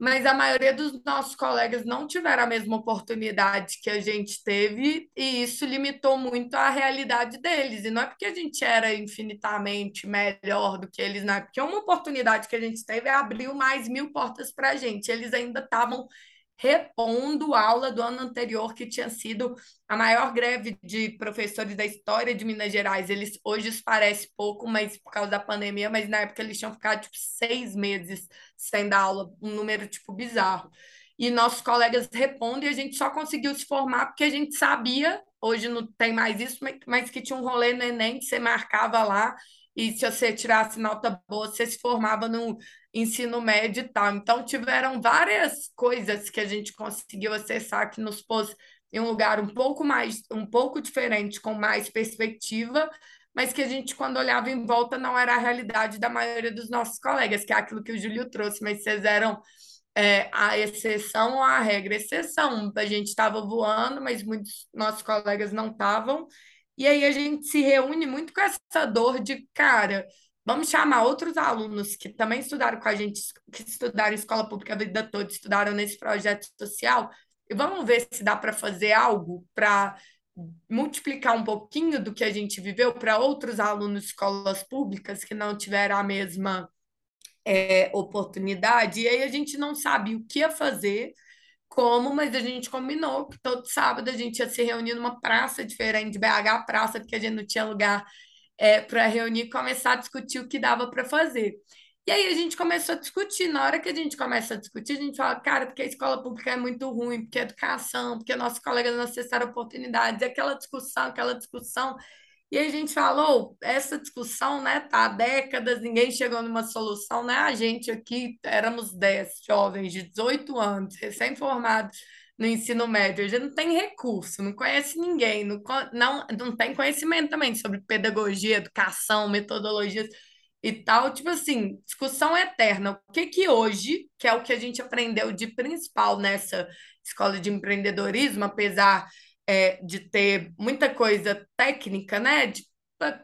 mas a maioria dos nossos colegas não tiveram a mesma oportunidade que a gente teve, e isso limitou muito a realidade deles. E não é porque a gente era infinitamente melhor do que eles, não é porque uma oportunidade que a gente teve abriu mais mil portas para a gente. Eles ainda estavam repondo aula do ano anterior, que tinha sido a maior greve de professores da história de Minas Gerais. Eles hoje isso parece pouco, mas por causa da pandemia, mas na época eles tinham ficado tipo seis meses sem dar aula, um número tipo bizarro. E nossos colegas respondem e a gente só conseguiu se formar porque a gente sabia, hoje não tem mais isso, mas que tinha um rolê no Enem que você marcava lá e se você tirasse nota boa, você se formava no ensino médio e tal. Então, tiveram várias coisas que a gente conseguiu acessar que nos pôs em um lugar um pouco mais, um pouco diferente, com mais perspectiva, mas que a gente, quando olhava em volta, não era a realidade da maioria dos nossos colegas, que é aquilo que o Júlio trouxe, mas vocês eram é, a exceção ou a regra. Exceção, a gente estava voando, mas muitos nossos colegas não estavam, e aí a gente se reúne muito com essa dor de, cara, vamos chamar outros alunos que também estudaram com a gente, que estudaram escola pública a vida toda, estudaram nesse projeto social, e vamos ver se dá para fazer algo para multiplicar um pouquinho do que a gente viveu para outros alunos de escolas públicas que não tiveram a mesma é, oportunidade. E aí a gente não sabe o que ia fazer como, mas a gente combinou que todo sábado a gente ia se reunir numa praça diferente de BH, praça, porque a gente não tinha lugar é, para reunir e começar a discutir o que dava para fazer. E aí a gente começou a discutir. Na hora que a gente começa a discutir, a gente fala, cara, porque a escola pública é muito ruim, porque a educação, porque nossos colegas não acessaram oportunidades, aquela discussão, aquela discussão. E a gente falou, essa discussão, né, tá há décadas, ninguém chegou numa solução, né? A gente aqui éramos 10 jovens de 18 anos, recém-formados no ensino médio, a gente não tem recurso, não conhece ninguém, não, não, não tem conhecimento também sobre pedagogia, educação, metodologias e tal, tipo assim, discussão eterna. O que que hoje, que é o que a gente aprendeu de principal nessa escola de empreendedorismo, apesar é, de ter muita coisa técnica, né? De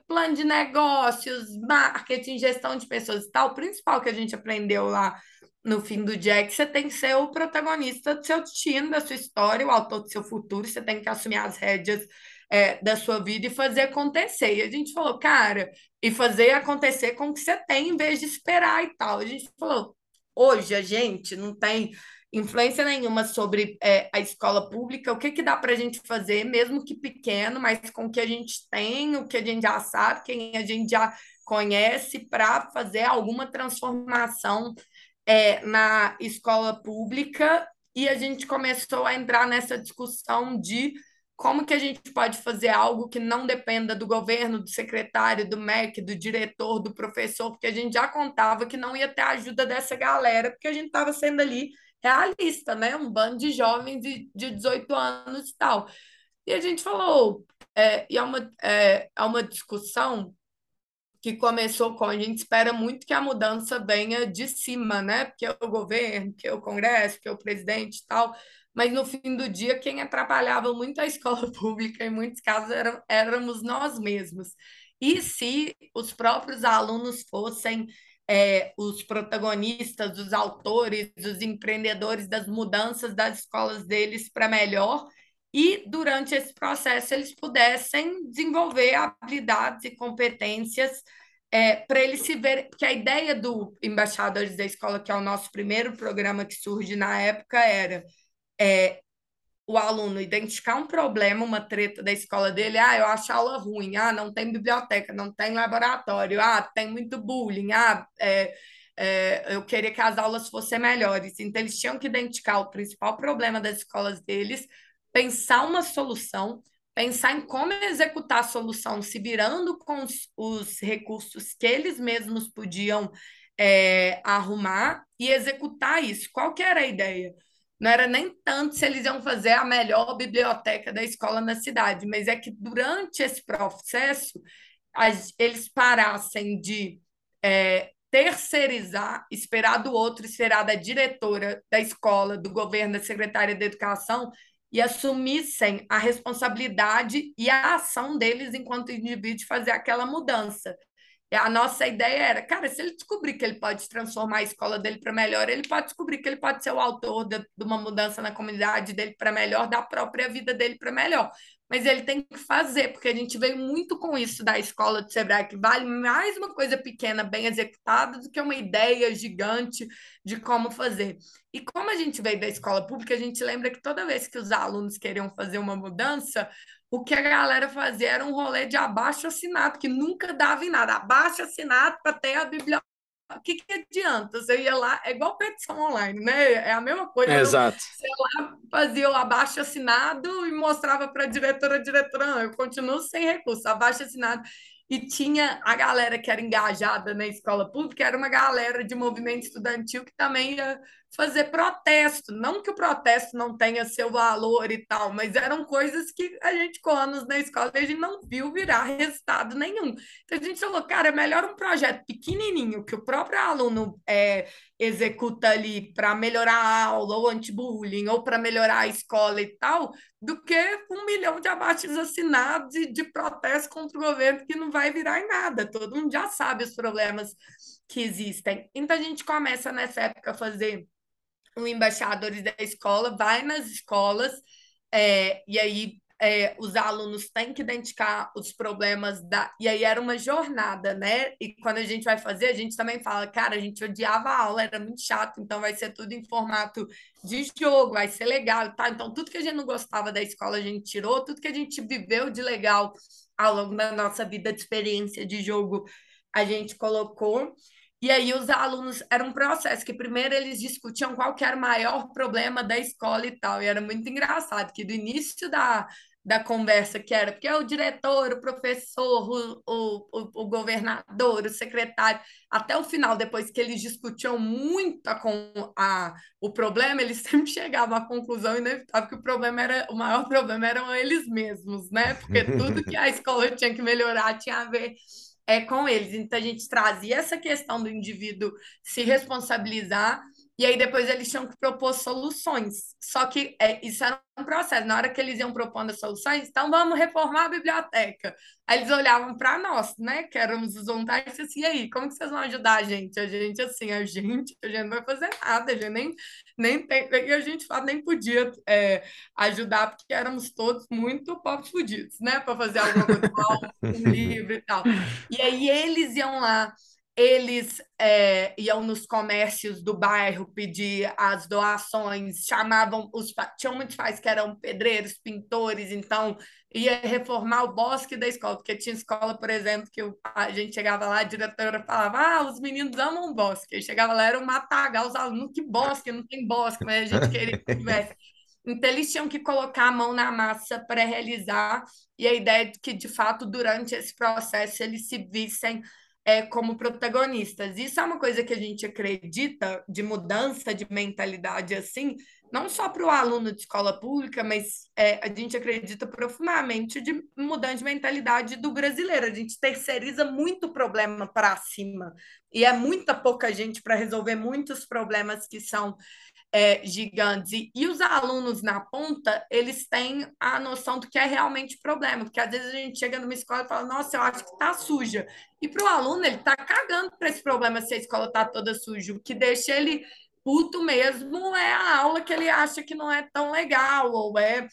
plano de negócios, marketing, gestão de pessoas e tal. O principal que a gente aprendeu lá no fim do dia é que você tem que ser o protagonista do seu destino, da sua história, o autor do seu futuro, você tem que assumir as rédeas é, da sua vida e fazer acontecer. E a gente falou, cara, e fazer acontecer com o que você tem em vez de esperar e tal. A gente falou, hoje a gente não tem influência nenhuma sobre é, a escola pública, o que, que dá para a gente fazer, mesmo que pequeno, mas com o que a gente tem, o que a gente já sabe, quem a gente já conhece, para fazer alguma transformação é, na escola pública. E a gente começou a entrar nessa discussão de como que a gente pode fazer algo que não dependa do governo, do secretário, do MEC, do diretor, do professor, porque a gente já contava que não ia ter ajuda dessa galera, porque a gente estava sendo ali realista, né? Um bando de jovens de, de 18 anos e tal. E a gente falou, é, e é uma, é, é uma discussão que começou com a gente espera muito que a mudança venha de cima, né? Porque é o governo, que é o Congresso, que é o presidente e tal mas no fim do dia, quem atrapalhava muito a escola pública, em muitos casos, eram, éramos nós mesmos. E se os próprios alunos fossem é, os protagonistas, os autores, os empreendedores das mudanças das escolas deles para melhor, e durante esse processo eles pudessem desenvolver habilidades e competências é, para eles se verem, porque a ideia do Embaixadores da Escola, que é o nosso primeiro programa que surge na época, era é, o aluno identificar um problema, uma treta da escola dele, ah, eu acho aula ruim, ah, não tem biblioteca, não tem laboratório, ah, tem muito bullying, ah, é, é, eu queria que as aulas fossem melhores. Então, eles tinham que identificar o principal problema das escolas deles, pensar uma solução, pensar em como executar a solução, se virando com os, os recursos que eles mesmos podiam é, arrumar e executar isso. Qual que era a ideia? não era nem tanto se eles iam fazer a melhor biblioteca da escola na cidade, mas é que durante esse processo as, eles parassem de é, terceirizar, esperar do outro, esperar da diretora da escola, do governo, da secretária de educação e assumissem a responsabilidade e a ação deles enquanto indivíduo de fazer aquela mudança a nossa ideia era, cara, se ele descobrir que ele pode transformar a escola dele para melhor, ele pode descobrir que ele pode ser o autor de, de uma mudança na comunidade dele para melhor, da própria vida dele para melhor. Mas ele tem que fazer, porque a gente veio muito com isso da escola de Sebrae, que vale mais uma coisa pequena, bem executada, do que uma ideia gigante de como fazer. E como a gente veio da escola pública, a gente lembra que toda vez que os alunos queriam fazer uma mudança, o que a galera fazia era um rolê de abaixo assinado, que nunca dava em nada. Abaixo assinado para ter a biblioteca. O que, que adianta? Você ia lá, é igual petição online, né? É a mesma coisa. É, exato. Você lá fazia o abaixo assinado e mostrava para a diretora, diretora, eu continuo sem recurso, abaixo assinado. E tinha a galera que era engajada na escola pública, era uma galera de movimento estudantil que também ia fazer protesto. Não que o protesto não tenha seu valor e tal, mas eram coisas que a gente, com anos na escola, a gente não viu virar resultado nenhum. Então a gente falou, cara, é melhor um projeto pequenininho que o próprio aluno é, executa ali para melhorar a aula, ou anti-bullying, ou para melhorar a escola e tal, do que um milhão de abaixos assinados e de protesto contra o governo que não vai virar em nada. Todo mundo já sabe os problemas que existem. Então a gente começa nessa época a fazer um embaixadores da escola, vai nas escolas, é, e aí é, os alunos têm que identificar os problemas da. E aí era uma jornada, né? E quando a gente vai fazer, a gente também fala, cara, a gente odiava a aula, era muito chato, então vai ser tudo em formato de jogo, vai ser legal, tá? Então, tudo que a gente não gostava da escola, a gente tirou, tudo que a gente viveu de legal ao longo da nossa vida de experiência de jogo, a gente colocou. E aí os alunos, era um processo que primeiro eles discutiam qual que era o maior problema da escola e tal, e era muito engraçado que do início da, da conversa que era, porque é o diretor, o professor, o, o, o, governador, o secretário, até o final, depois que eles discutiam muito com a, o problema, eles sempre chegavam à conclusão inevitável que o problema era, o maior problema eram eles mesmos, né? Porque tudo que a escola tinha que melhorar tinha a ver é com eles. Então, a gente trazia essa questão do indivíduo se responsabilizar E aí depois eles tinham que propor soluções. Só que é, isso era um processo. Na hora que eles iam propondo as soluções, então vamos reformar a biblioteca. Aí eles olhavam para nós, né, que éramos os voluntários, e assim, e aí, como que vocês vão ajudar a gente? A gente, assim, a gente, a gente não vai fazer nada, a gente nem, nem tem, e a gente nem podia é, ajudar, porque éramos todos muito pobres fudidos, né, para fazer alguma coisa, um livro e tal. E aí eles iam lá eles é, iam nos comércios do bairro pedir as doações, chamavam os tinham muitos pais que eram pedreiros, pintores, então ia reformar o bosque da escola, porque tinha escola, por exemplo, que a gente chegava lá, a diretora falava: "Ah, os meninos amam bosque". E chegava lá era um matagal, os alunos, que bosque, não tem bosque, mas a gente queria que tivesse. Então, eles tinham que colocar a mão na massa para realizar, e a ideia é que, de fato, durante esse processo, eles se vissem é, como protagonistas. Isso é uma coisa que a gente acredita de mudança de mentalidade assim, não só para o aluno de escola pública, mas é, a gente acredita profundamente de mudança de mentalidade do brasileiro. A gente terceiriza muito problema para cima e é muita pouca gente para resolver muitos problemas que são é, gigantes. E, os alunos na ponta, eles têm a noção do que é realmente problema, porque às vezes a gente chega numa escola e fala, nossa, eu acho que está suja. E para o aluno, ele está cagando para esse problema se a escola está toda suja. O que deixa ele puto mesmo é a aula que ele acha que não é tão legal, ou é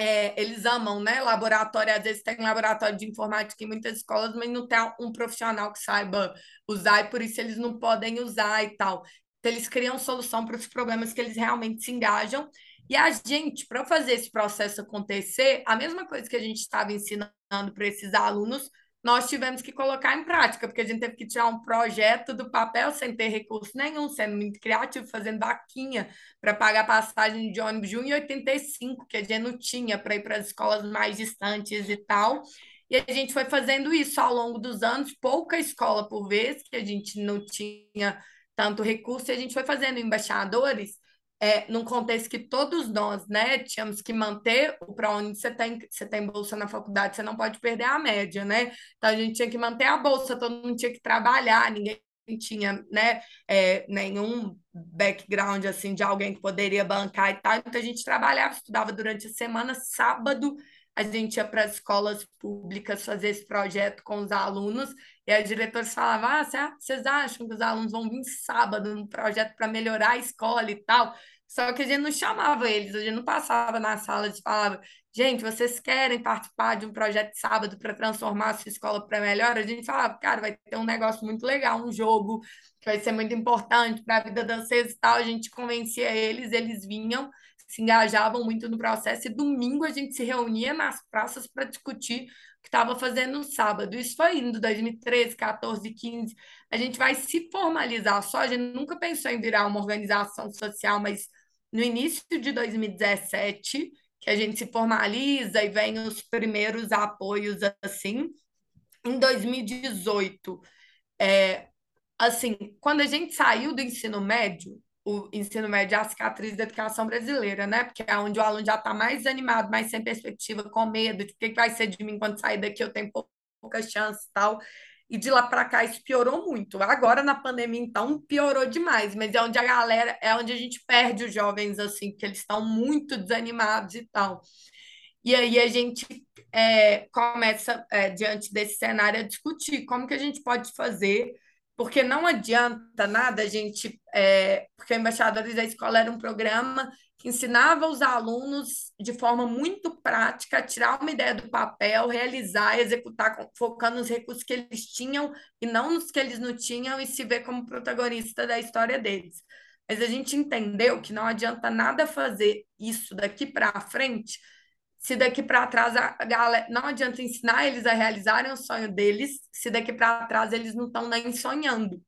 é, eles amam, né? Laboratório, às vezes tem laboratório de informática em muitas escolas, mas não tem um profissional que saiba usar e por isso eles não podem usar e tal. Então, eles criam solução para os problemas que eles realmente se engajam. E a gente, para fazer esse processo acontecer, a mesma coisa que a gente estava ensinando para esses alunos, nós tivemos que colocar em prática, porque a gente teve que tirar um projeto do papel sem ter recurso nenhum, sendo muito criativo, fazendo vaquinha para pagar passagem de ônibus de 1,85, que a gente não tinha para ir para as escolas mais distantes e tal. E a gente foi fazendo isso ao longo dos anos, pouca escola por vez, que a gente não tinha tanto recurso, e a gente foi fazendo embaixadores é, num contexto que todos nós, né, tínhamos que manter o para onde você tem, você tem bolsa na faculdade, você não pode perder a média, né? Então a gente tinha que manter a bolsa, todo mundo tinha que trabalhar, ninguém tinha, né, é, nenhum background assim de alguém que poderia bancar e tal. Então a gente trabalhava, estudava durante a semana, sábado a gente ia para as escolas públicas fazer esse projeto com os alunos e a diretora falava: ah, vocês acham que os alunos vão vir sábado no projeto para melhorar a escola e tal? Só que a gente não chamava eles, a gente não passava na sala e falava: gente, vocês querem participar de um projeto de sábado para transformar a sua escola para melhor? A gente falava: cara, vai ter um negócio muito legal, um jogo que vai ser muito importante para a vida de vocês e tal. A gente convencia eles, eles vinham se engajavam muito no processo, e domingo a gente se reunia nas praças para discutir que estava fazendo no sábado. Isso foi indo 2013, 14, 15. A gente vai se formalizar só, a gente nunca pensou em virar uma organização social, mas no início de 2017, que a gente se formaliza e vem os primeiros apoios assim. Em 2018, é, assim, quando a gente saiu do ensino médio, o ensino médio é a cicatriz da educação brasileira, né? Porque é onde o aluno já está mais animado, mais sem perspectiva, com medo de o que vai ser de mim quando sair daqui, eu tenho pouca chance e tal. E de lá para cá isso piorou muito. Agora na pandemia, então, piorou demais, mas é onde a galera, é onde a gente perde os jovens, assim, que eles estão muito desanimados e tal. E aí a gente é, começa, é, diante desse cenário, a discutir como que a gente pode fazer porque não adianta nada a gente, é, porque Embaixadores da Escola era um programa que ensinava os alunos de forma muito prática a tirar uma ideia do papel, realizar, executar, focando nos recursos que eles tinham e não nos que eles não tinham e se ver como protagonista da história deles. Mas a gente entendeu que não adianta nada fazer isso daqui para frente se daqui para trás a galera não adianta ensinar eles a realizarem o sonho deles, se daqui para trás eles não estão nem sonhando.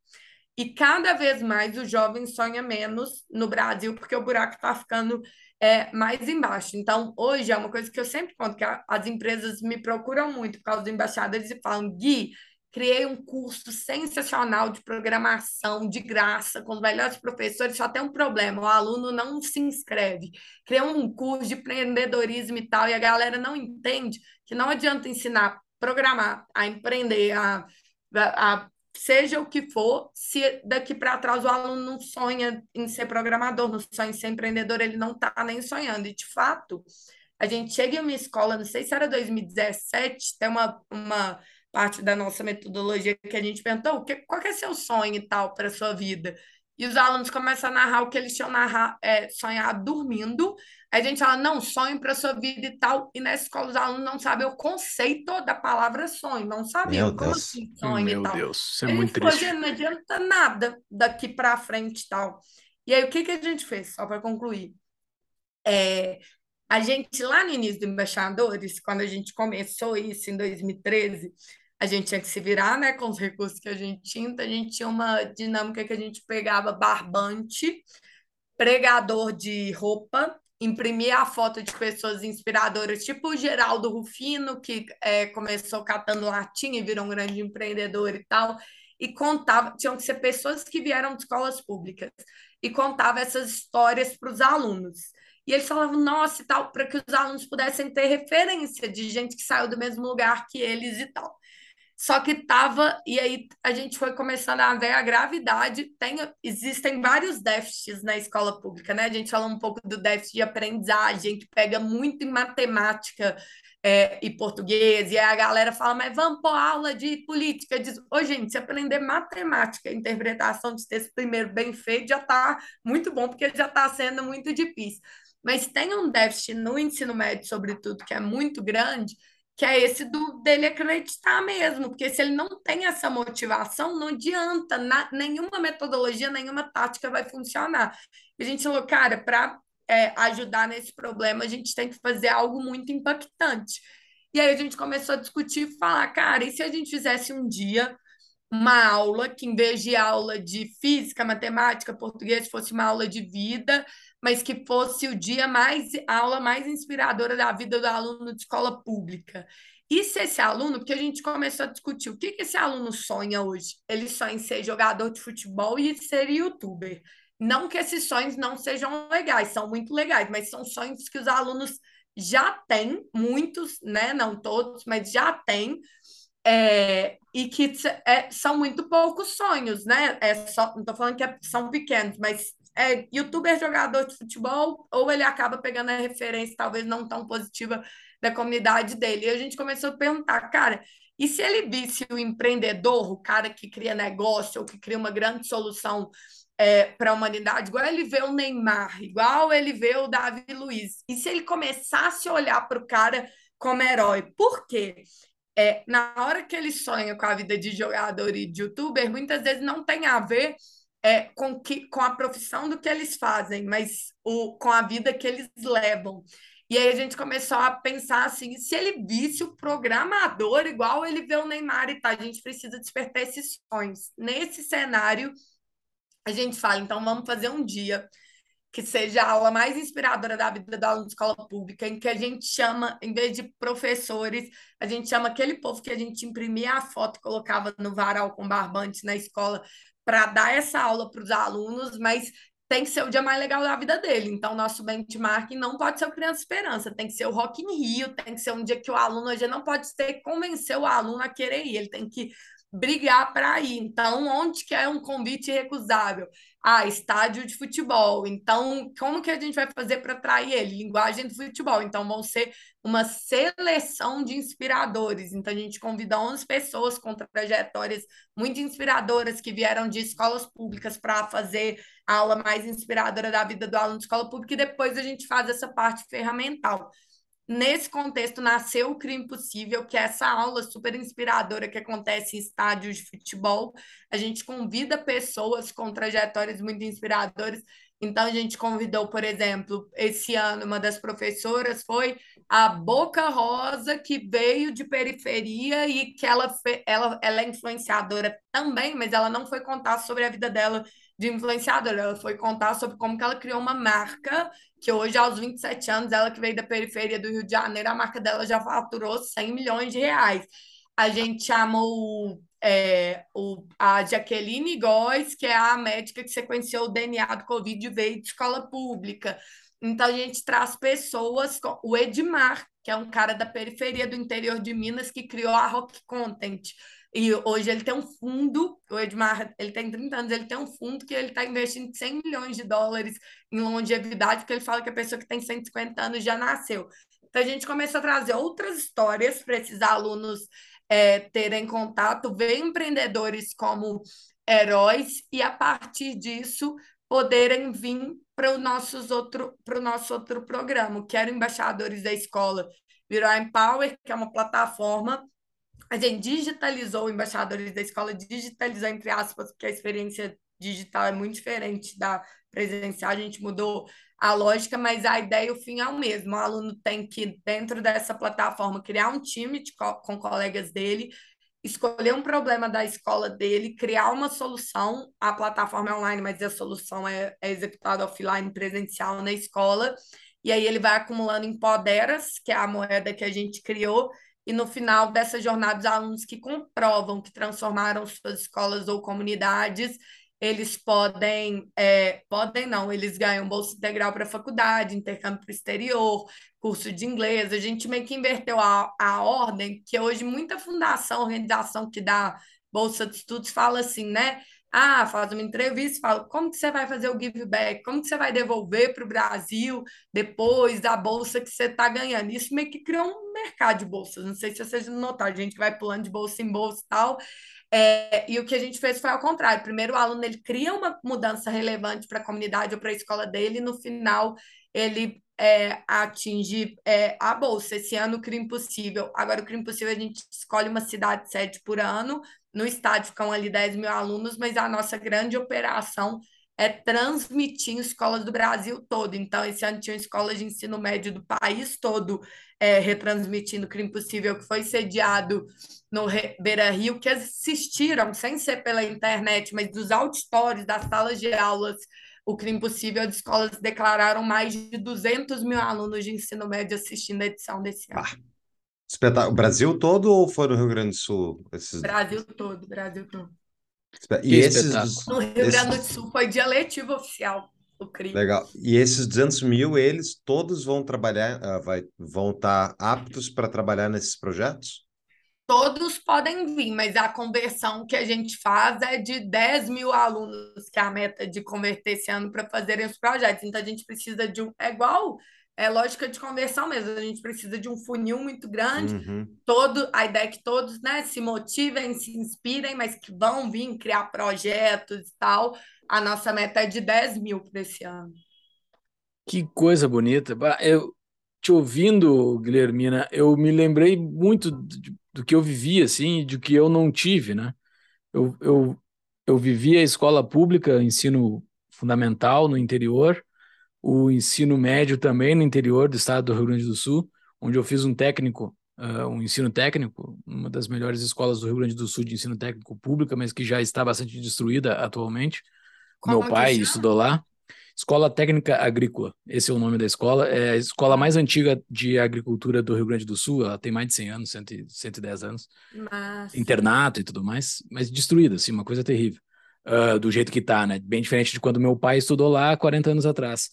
E cada vez mais o jovem sonha menos no Brasil, porque o buraco está ficando é, mais embaixo. Então, hoje é uma coisa que eu sempre conto, que as empresas me procuram muito por causa do embaixadores e falam, Gui, criei um curso sensacional de programação de graça com os melhores professores, só tem um problema, o aluno não se inscreve. Criei um curso de empreendedorismo e tal, e a galera não entende que não adianta ensinar a programar, a empreender, a, a seja o que for, se daqui para trás o aluno não sonha em ser programador, não sonha em ser empreendedor, ele não está nem sonhando. E, de fato, a gente chega em uma escola, não sei se era 2017, tem uma, uma parte da nossa metodologia que a gente perguntou, que, qual que é seu sonho e tal para a sua vida? E os alunos começam a narrar o que eles tinham narrar, é, sonhado dormindo, Aí a gente fala, não, sonho para sua vida e tal. E na escola os alunos não sabem o conceito da palavra sonho, não sabem Meu como Deus. assim sonho Meu e tal. Deus, isso é muito triste. não adianta nada daqui para frente e tal. E aí o que, que a gente fez, só para concluir? É, a gente, lá no início do Embaixadores, quando a gente começou isso em 2013, a gente tinha que se virar, né, com os recursos que a gente tinha, então a gente tinha uma dinâmica que a gente pegava barbante, pregador de roupa, imprimia a foto de pessoas inspiradoras, tipo o Geraldo Rufino, que é, começou catando latinha e virou um grande empreendedor e tal, e contava, tinham que ser pessoas que vieram de escolas públicas, e contava essas histórias para os alunos. E eles falavam, nossa, e tal, para que os alunos pudessem ter referência de gente que saiu do mesmo lugar que eles e tal. Só que estava, e aí a gente foi começando a ver a gravidade. Tem, existem vários déficits na escola pública, né? A gente fala um pouco do déficit de aprendizagem, que pega muito em matemática é, e português, e aí a galera fala, mas vamos pôr aula de política. Diz, ô, gente, se aprender matemática, interpretação de texto primeiro bem feito, já está muito bom, porque já está sendo muito difícil. Mas tem um déficit no ensino médio, sobretudo, que é muito grande, que é esse do dele acreditar mesmo, porque se ele não tem essa motivação, não adianta, na, nenhuma metodologia, nenhuma tática vai funcionar. A gente falou, cara, para é, ajudar nesse problema, a gente tem que fazer algo muito impactante. E aí a gente começou a discutir e falar, cara, e se a gente fizesse um dia uma aula que, em vez de aula de física, matemática, português, fosse uma aula de vida, mas que fosse o dia mais, a aula mais inspiradora da vida do aluno de escola pública. E se esse aluno, porque a gente começou a discutir o que, que esse aluno sonha hoje? Ele sonha em ser jogador de futebol e ser youtuber. Não que esses sonhos não sejam legais, são muito legais, mas são sonhos que os alunos já têm, muitos, né? Não todos, mas já têm, é, e que é, são muito poucos sonhos, né? É só, não estou falando que é, são pequenos, mas é youtuber jogador de futebol, ou ele acaba pegando a referência, talvez não tão positiva, da comunidade dele. E a gente começou a perguntar, cara, e se ele visse o empreendedor, o cara que cria negócio, ou que cria uma grande solução é, para a humanidade, igual ele vê o Neymar, igual ele vê o Davi Luiz, e se ele começasse a olhar para o cara como herói? Por quê? É, na hora que ele sonha com a vida de jogador e de youtuber, muitas vezes não tem a ver é, com, que, com a profissão do que eles fazem, mas o, com a vida que eles levam. E aí a gente começou a pensar assim, se ele visse o programador igual ele vê o Neymar e tá, a gente precisa despertar esses sonhos. Nesse cenário, a gente fala, então vamos fazer um dia que seja a aula mais inspiradora da vida da aula de escola pública, em que a gente chama, em vez de professores, a gente chama aquele povo que a gente imprimia a foto e colocava no varal com barbante na escola para dar essa aula para os alunos, mas tem que ser o dia mais legal da vida dele. Então, nosso benchmarking não pode ser o Criança Esperança, tem que ser o Rock in Rio, tem que ser um dia que o aluno hoje não pode ter que convencer o aluno a querer ir, ele tem que brigar para ir. Então, onde que é um convite irrecusável? Ah, estádio de futebol. Então, como que a gente vai fazer para atrair ele? Linguagem do futebol. Então, vão ser uma seleção de inspiradores. Então, a gente convida 11 pessoas com trajetórias muito inspiradoras que vieram de escolas públicas para fazer a aula mais inspiradora da vida do aluno de escola pública e depois a gente faz essa parte ferramental. Nesse contexto, nasceu o Crime Possível, que é essa aula super inspiradora que acontece em estádios de futebol. A gente convida pessoas com trajetórias muito inspiradoras. Então, a gente convidou, por exemplo, esse ano, uma das professoras foi a Boca Rosa, que veio de periferia e que ela, ela, ela é influenciadora também, mas ela não foi contar sobre a vida dela de influenciadora. Ela foi contar sobre como que ela criou uma marca, que hoje, aos 27 anos, ela que veio da periferia do Rio de Janeiro, a marca dela já faturou 100 milhões de reais. A gente chamou é, o, a Jaqueline Góes, que é a médica que sequenciou o DNA do Covid e veio de escola pública. Então, a gente traz pessoas, o Edmar, que é um cara da periferia do interior de Minas que criou a Rock Content. E hoje ele tem um fundo, o Edmar, ele tem 30 anos, ele tem um fundo que ele está investindo 100 milhões de dólares em longevidade, porque ele fala que a pessoa que tem 150 anos já nasceu. Então a gente começa a trazer outras histórias para esses alunos é, terem contato, ver empreendedores como heróis e a partir disso poderem vir para o nossos outro para o nosso outro programa, que era embaixadores da escola, virou a Empower, que é uma plataforma a gente digitalizou embaixadores da escola, digitalizou entre aspas, porque a experiência digital é muito diferente da presencial, a gente mudou a lógica, mas a ideia e o fim é o mesmo. O aluno tem que, dentro dessa plataforma, criar um time de, com colegas dele, escolher um problema da escola dele, criar uma solução. A plataforma é online, mas a solução é, é executada offline, presencial na escola. E aí ele vai acumulando empoderas, que é a moeda que a gente criou, e no final dessa jornada, os alunos que comprovam que transformaram suas escolas ou comunidades, eles podem, é, podem não, eles ganham bolsa integral para faculdade, intercâmbio para o exterior, curso de inglês. A gente meio que inverteu a, a ordem, que hoje muita fundação, organização que dá bolsa de estudos fala assim, né? Ah, faz uma entrevista, fala como que você vai fazer o give back, como que você vai devolver para o Brasil depois da bolsa que você está ganhando. Isso meio que criou um mercado de bolsas. Não sei se vocês notaram, gente que vai pulando de bolsa em bolsa e tal. É, e o que a gente fez foi ao contrário. Primeiro, o aluno ele cria uma mudança relevante para a comunidade ou para a escola dele, e no final ele é, atinge é, a bolsa. Esse ano o Crime Impossível. Agora, o Crime Impossível a gente escolhe uma cidade sede por ano, no estádio ficam ali 10 mil alunos, mas a nossa grande operação é transmitir em escolas do Brasil todo. Então, esse ano tinha escolas de ensino médio do país todo é, retransmitindo o Crime Possível, que foi sediado no Beira Rio, que assistiram, sem ser pela internet, mas dos auditórios, das salas de aulas, o Crime Possível, as escolas declararam mais de 200 mil alunos de ensino médio assistindo a edição desse ano. Ah. O Brasil todo ou foi no Rio Grande do Sul? Esses... Brasil todo, Brasil todo. E esses... No Rio esses... Grande do Sul foi dia letivo oficial. O. Legal. E esses 200 mil, eles todos vão trabalhar, uh, vai, vão estar tá aptos para trabalhar nesses projetos? Todos podem vir, mas a conversão que a gente faz é de 10 mil alunos, que é a meta de converter esse ano para fazerem os projetos. Então a gente precisa de um. É igual é lógica de conversão mesmo. A gente precisa de um funil muito grande. Uhum. Todo, a ideia é que todos né, se motivem, se inspirem, mas que vão vir criar projetos e tal. A nossa meta é de 10 mil para esse ano. Que coisa bonita. Eu te ouvindo, Guilhermina, eu me lembrei muito do, do que eu vivi, assim, do que eu não tive, né? Eu, eu, eu vivi a escola pública, ensino fundamental no interior, o ensino médio também no interior do estado do Rio Grande do Sul, onde eu fiz um técnico, uh, um ensino técnico, uma das melhores escolas do Rio Grande do Sul de ensino técnico pública, mas que já está bastante destruída atualmente. Como Meu pai estudou lá. Escola Técnica Agrícola, esse é o nome da escola. É a escola mais antiga de agricultura do Rio Grande do Sul, ela tem mais de 100 anos, 100, 110 anos. Massa. Internato e tudo mais, mas destruída, assim, uma coisa terrível. Uh, do jeito que tá, né? Bem diferente de quando meu pai estudou lá 40 anos atrás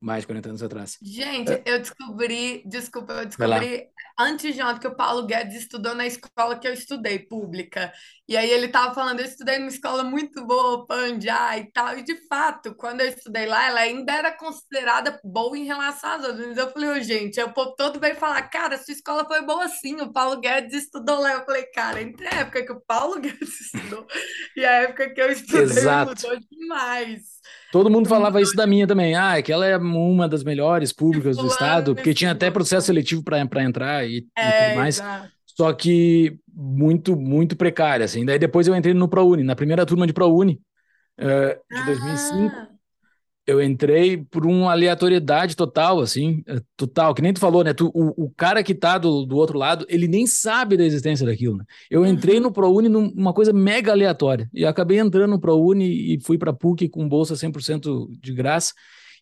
mais de 40 anos atrás. Gente, é. eu descobri, desculpa, eu descobri antes de ontem que o Paulo Guedes estudou na escola que eu estudei, pública. E aí ele tava falando, eu estudei numa escola muito boa, Panjá e tal. E de fato, quando eu estudei lá, ela ainda era considerada boa em relação às outras. Eu falei, oh, gente, o povo todo veio falar, cara, sua escola foi boa sim, o Paulo Guedes estudou lá. Eu falei, cara, entre a época que o Paulo Guedes estudou e a época que eu estudei, Exato. mudou demais. Todo mundo falava isso da minha também. Ah, é que ela é uma das melhores públicas do estado, porque tinha até processo seletivo para entrar e, é, e, tudo mais. Exato. Só que muito, muito precária, assim. Daí depois eu entrei no ProUni, na primeira turma de ProUni, uh, de ah. 2005 eu entrei por uma aleatoriedade total, assim, é, total, que nem tu falou, né? Tu, o, o cara que tá do, do outro lado, ele nem sabe da existência daquilo, né? Eu entrei uhum. no ProUni numa coisa mega aleatória, e acabei entrando no ProUni e fui para PUC com bolsa 100% de graça,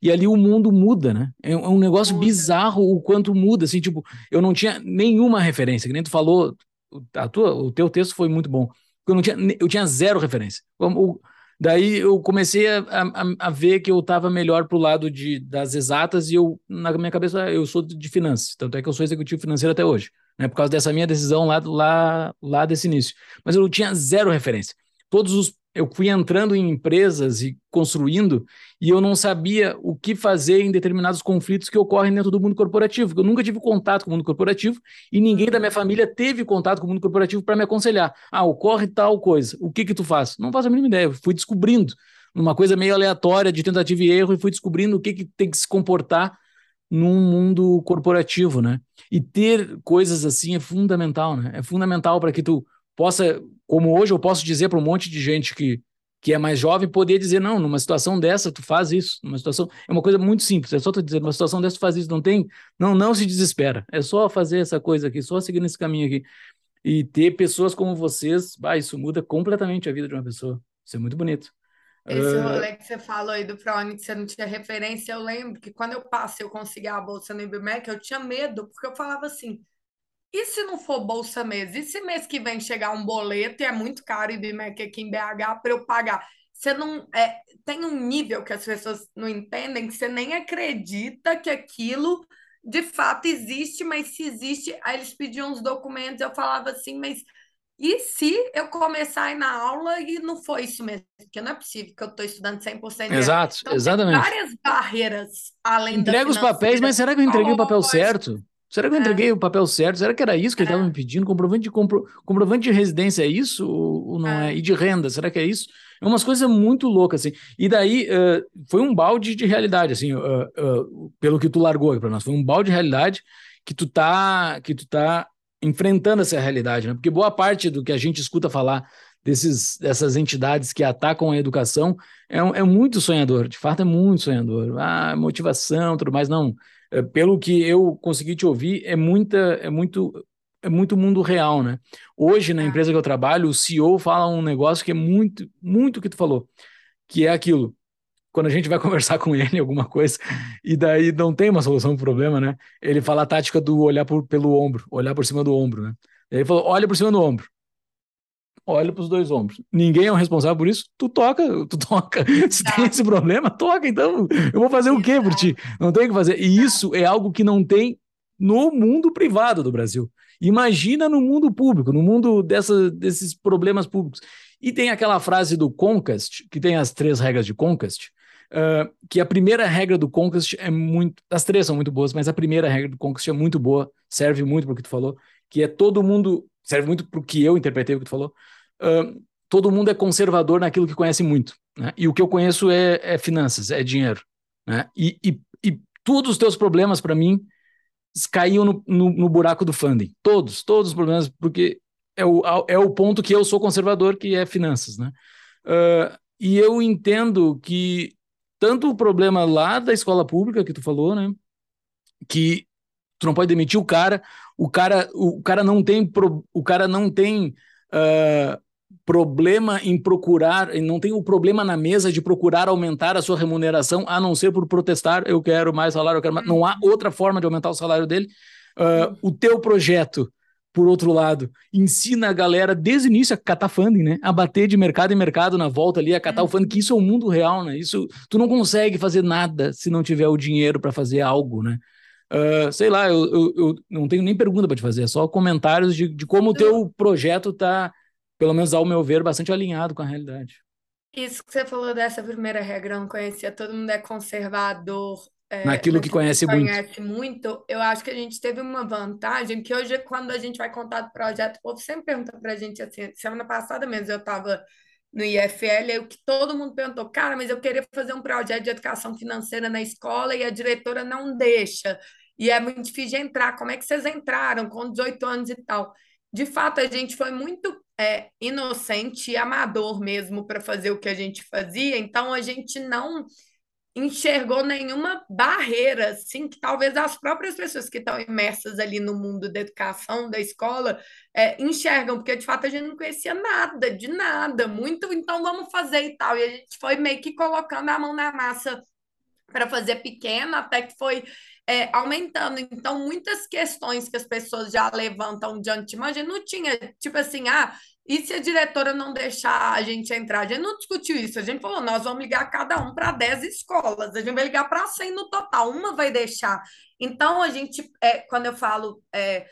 e ali o mundo muda, né? É, é um negócio muda. bizarro o quanto muda, assim, tipo, eu não tinha nenhuma referência, que nem tu falou, a tua, o teu texto foi muito bom, eu não tinha, eu tinha zero referência. O, Daí eu comecei a, a, a ver que eu estava melhor pro lado de, das exatas e eu, na minha cabeça, eu sou de finanças. Tanto é que eu sou executivo financeiro até hoje, né? Por causa dessa minha decisão lá, lá, lá desse início. Mas eu tinha zero referência. Todos os eu fui entrando em empresas e construindo e eu não sabia o que fazer em determinados conflitos que ocorrem dentro do mundo corporativo. Eu nunca tive contato com o mundo corporativo e ninguém da minha família teve contato com o mundo corporativo para me aconselhar. Ah, ocorre tal coisa. O que que tu faz? Não faço a mínima ideia. Eu fui descobrindo uma coisa meio aleatória de tentativa e erro e fui descobrindo o que que tem que se comportar num mundo corporativo, né? E ter coisas assim é fundamental, né? É fundamental para que tu possa, como hoje eu posso dizer para um monte de gente que, que é mais jovem, poder dizer, não, numa situação dessa tu faz isso, numa situação, é uma coisa muito simples, é só tu dizer, numa situação dessa tu faz isso, não tem, não, não se desespera, é só fazer essa coisa aqui, só seguir nesse caminho aqui. E ter pessoas como vocês, bah, isso muda completamente a vida de uma pessoa. Isso é muito bonito. Esse uh... rolê que você falou aí do ProUni, que você não tinha referência, eu lembro que quando eu passei, eu consegui a bolsa no IBMEC, eu tinha medo, porque eu falava assim, e se não for bolsa mês? E se mês que vem chegar um boleto e é muito caro e BMEC aqui em BH para eu pagar? Você não é, tem um nível que as pessoas não entendem que você nem acredita que aquilo de fato existe, mas se existe, aí eles pediam uns documentos, eu falava assim, mas e se eu começar a ir na aula e não foi isso mesmo? Porque não é possível que eu estou estudando 100%. Exato, então, exatamente. várias barreiras além Entrega os papéis, mas será que eu entreguei o papel certo? Será que eu entreguei é. o papel certo? Será que era isso que ele estava é. me pedindo? Comprovante de, compro... comprovante de residência é isso ou não é. é? E de renda, será que é isso? É umas coisas muito loucas, assim. E daí uh, foi um balde de realidade, assim, uh, uh, pelo que tu largou aqui para nós. Foi um balde de realidade que tu tá, que tu tá enfrentando essa realidade, né? Porque boa parte do que a gente escuta falar desses, dessas entidades que atacam a educação é, é muito sonhador, de fato é muito sonhador. Ah, motivação, tudo mais, não pelo que eu consegui te ouvir, é muita, é muito, é muito mundo real, né? Hoje, na é. empresa que eu trabalho, o CEO fala um negócio que é muito, muito o que tu falou, que é aquilo. Quando a gente vai conversar com ele alguma coisa, e daí não tem uma solução para o problema, né? Ele fala a tática do olhar por, pelo ombro, olhar por cima do ombro, né? Ele falou: olha por cima do ombro olha para os dois ombros. Ninguém é o responsável por isso, tu toca, tu toca. Se tem esse problema, toca. Então, eu vou fazer o quê por ti? Não tem o que fazer. E isso é algo que não tem no mundo privado do Brasil. Imagina no mundo público, no mundo dessa, desses problemas públicos. E tem aquela frase do Concast, que tem as três regras de Concast, uh, que a primeira regra do Concast é muito. As três são muito boas, mas a primeira regra do Concast é muito boa, serve muito para o que tu falou, que é todo mundo. Serve muito para o que eu interpretei o que tu falou todo mundo é conservador naquilo que conhece muito. Né? E o que eu conheço é, é finanças, é dinheiro. Né? E, e, e todos os teus problemas, para mim, caíam no, no, no, buraco do funding. Todos, todos os problemas, porque é o, é o ponto que eu sou conservador, que é finanças. Né? Uh, e eu entendo que tanto o problema lá da escola pública que tu falou, né? Que tu não pode demitir o cara, o cara, o cara não tem, pro, o cara não tem uh, problema em procurar, não tem o problema na mesa de procurar aumentar a sua remuneração, a não ser por protestar, eu quero mais salário, eu quero mais. Não há outra forma de aumentar o salário dele. Uh, o teu projeto, por outro lado, ensina a galera desde o início a catar funding, né? A bater de mercado em mercado na volta ali, a catar o funding, que isso é o mundo real, né? Isso, tu não consegue fazer nada se não tiver o dinheiro para fazer algo, né? Uh, sei lá, eu, eu, eu, não tenho nem pergunta para te fazer, é só comentários de, de como o teu projeto está pelo menos ao meu ver, bastante alinhado com a realidade. Isso que você falou dessa primeira regra, eu não conhecia, todo mundo é conservador. É, Naquilo que conhece, conhece muito. muito. Eu acho que a gente teve uma vantagem que hoje, quando a gente vai contar do projeto, o povo sempre pergunta para a gente assim. Semana passada mesmo eu estava no IFL, aí o que todo mundo perguntou, cara, mas eu queria fazer um projeto de educação financeira na escola e a diretora não deixa. E é muito difícil de entrar. Como é que vocês entraram com 18 anos e tal? De fato, a gente foi muito é, inocente e amador mesmo para fazer o que a gente fazia, então a gente não enxergou nenhuma barreira, assim, que talvez as próprias pessoas que estão imersas ali no mundo da educação, da escola, é, enxergam, porque de fato a gente não conhecia nada, de nada, muito, então vamos fazer e tal. E a gente foi meio que colocando a mão na massa para fazer pequeno, até que foi é, aumentando. Então, muitas questões que as pessoas já levantam de antemão, a gente não tinha, tipo assim, ah, E se a diretora não deixar a gente entrar? A gente não discutiu isso. A gente falou, nós vamos ligar cada um para 10 escolas. A gente vai ligar para 100 no total. Uma vai deixar. Então, a gente, é, quando eu falo é,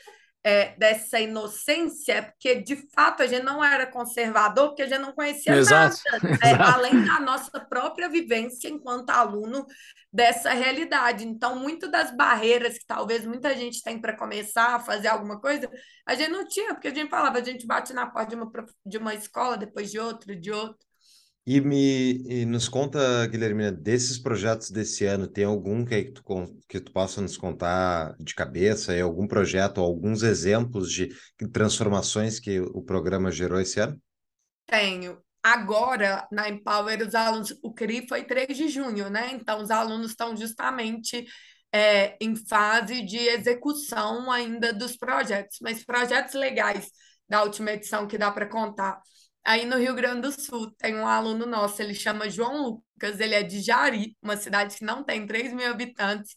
é, dessa inocência, é porque de fato a gente não era conservador, porque a gente não conhecia Exato. nada, é, além da nossa própria vivência enquanto aluno dessa realidade. Então, muito das barreiras que talvez muita gente tem para começar a fazer alguma coisa, a gente não tinha, porque a gente falava, a gente bate na porta de uma, de uma escola, depois de outra, de outra. E me e nos conta, Guilhermina, desses projetos desse ano, tem algum que tu, que tu possa nos contar de cabeça, e algum projeto, alguns exemplos de transformações que o programa gerou esse ano? Tenho. Agora, na Empower, os alunos, o CRI foi 3 de junho, né? Então, os alunos estão justamente é, em fase de execução ainda dos projetos, mas projetos legais da última edição que dá para contar Aí no Rio Grande do Sul tem um aluno nosso, ele chama João Lucas, ele é de Jari, uma cidade que não tem 3 mil habitantes,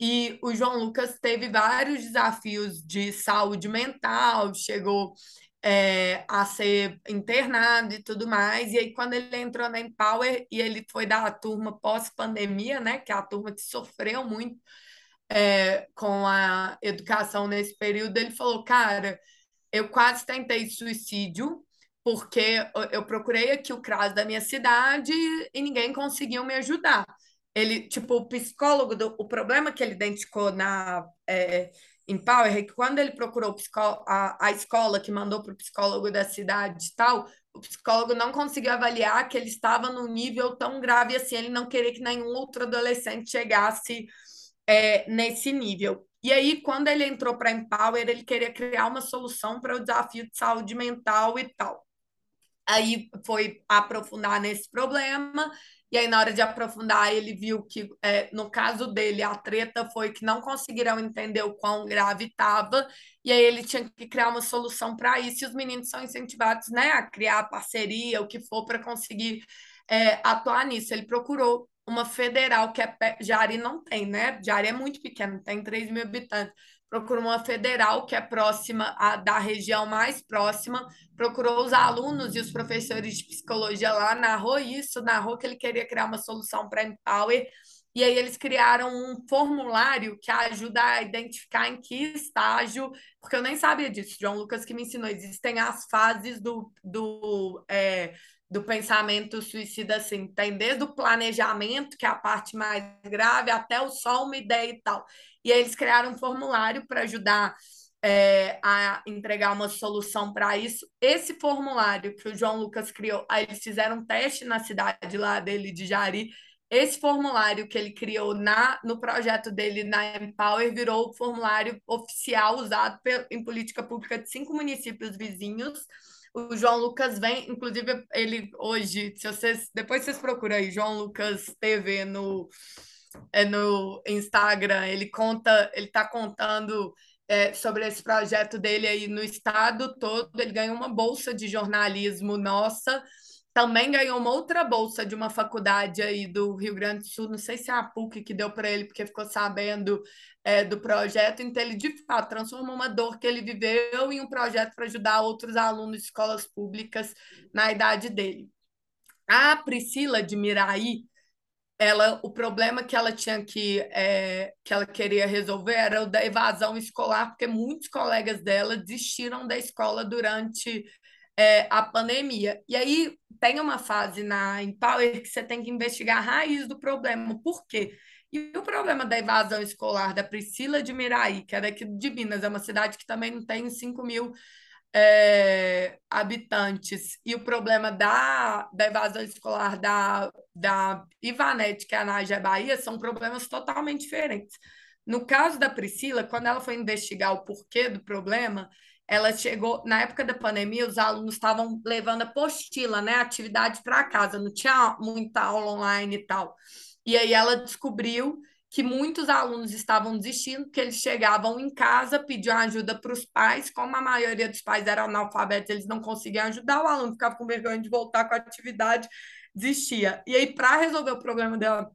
e o João Lucas teve vários desafios de saúde mental, chegou é, a ser internado e tudo mais. E aí, quando ele entrou na Empower e ele foi da turma pós-pandemia, né, que é a turma que sofreu muito é, com a educação nesse período, ele falou: Cara, eu quase tentei suicídio porque eu procurei aqui o CRAS da minha cidade e ninguém conseguiu me ajudar. Ele, tipo, o psicólogo, do, o problema que ele identificou na é, Empower é que quando ele procurou a, a escola que mandou para o psicólogo da cidade e tal, o psicólogo não conseguiu avaliar que ele estava num nível tão grave assim, ele não queria que nenhum outro adolescente chegasse é, nesse nível. E aí, quando ele entrou para Empower, ele queria criar uma solução para o desafio de saúde mental e tal. Aí foi aprofundar nesse problema, e aí, na hora de aprofundar, ele viu que, é, no caso dele, a treta foi que não conseguiram entender o quão grave estava, e aí ele tinha que criar uma solução para isso, e os meninos são incentivados né, a criar parceria, o que for, para conseguir é, atuar nisso. Ele procurou uma federal, que é Jari não tem, né? Jari é muito pequeno, tem 3 mil habitantes procurou uma federal que é próxima a, da região mais próxima, procurou os alunos e os professores de psicologia lá, narrou isso, narrou que ele queria criar uma solução para Empower, e aí eles criaram um formulário que ajuda a identificar em que estágio, porque eu nem sabia disso, João Lucas que me ensinou, existem as fases do, do é, do pensamento suicida, assim, tem desde o planejamento, que é a parte mais grave, até o só uma ideia e tal. E eles criaram um formulário para ajudar é, a entregar uma solução para isso. Esse formulário que o João Lucas criou, aí eles fizeram um teste na cidade lá dele de Jari. Esse formulário que ele criou na, no projeto dele na Empower virou o formulário oficial usado em política pública de cinco municípios vizinhos o João Lucas vem, inclusive, ele hoje, se vocês. Depois vocês procuram aí, João Lucas TV no, é, no Instagram, ele conta, ele está contando é, sobre esse projeto dele aí no estado todo. Ele ganhou uma bolsa de jornalismo nossa também ganhou uma outra bolsa de uma faculdade aí do Rio Grande do Sul, não sei se é a PUC que deu para ele, porque ficou sabendo é, do projeto. Então, ele de fato transformou uma dor que ele viveu em um projeto para ajudar outros alunos de escolas públicas na idade dele. A Priscila de Miraí, ela, o problema que ela tinha que, é, que ela queria resolver era o da evasão escolar, porque muitos colegas dela desistiram da escola durante é, a pandemia. E aí tem uma fase na Empower que você tem que investigar a raiz do problema. Por quê? E o problema da evasão escolar da Priscila de Miraí, que é daqui de Minas, é uma cidade que também não tem 5 mil é, habitantes, e o problema da, da evasão escolar da, da Ivanete, que é a Nádia Bahia, são problemas totalmente diferentes. No caso da Priscila, quando ela foi investigar o porquê do problema, ela chegou, na época da pandemia, os alunos estavam levando apostila, né, atividade para casa, não tinha muita aula online e tal. E aí ela descobriu que muitos alunos estavam desistindo, porque eles chegavam em casa, pediam ajuda para os pais, como a maioria dos pais eram analfabetos, eles não conseguiam ajudar, o aluno ficava com vergonha de voltar com a atividade, desistia. E aí, para resolver o problema da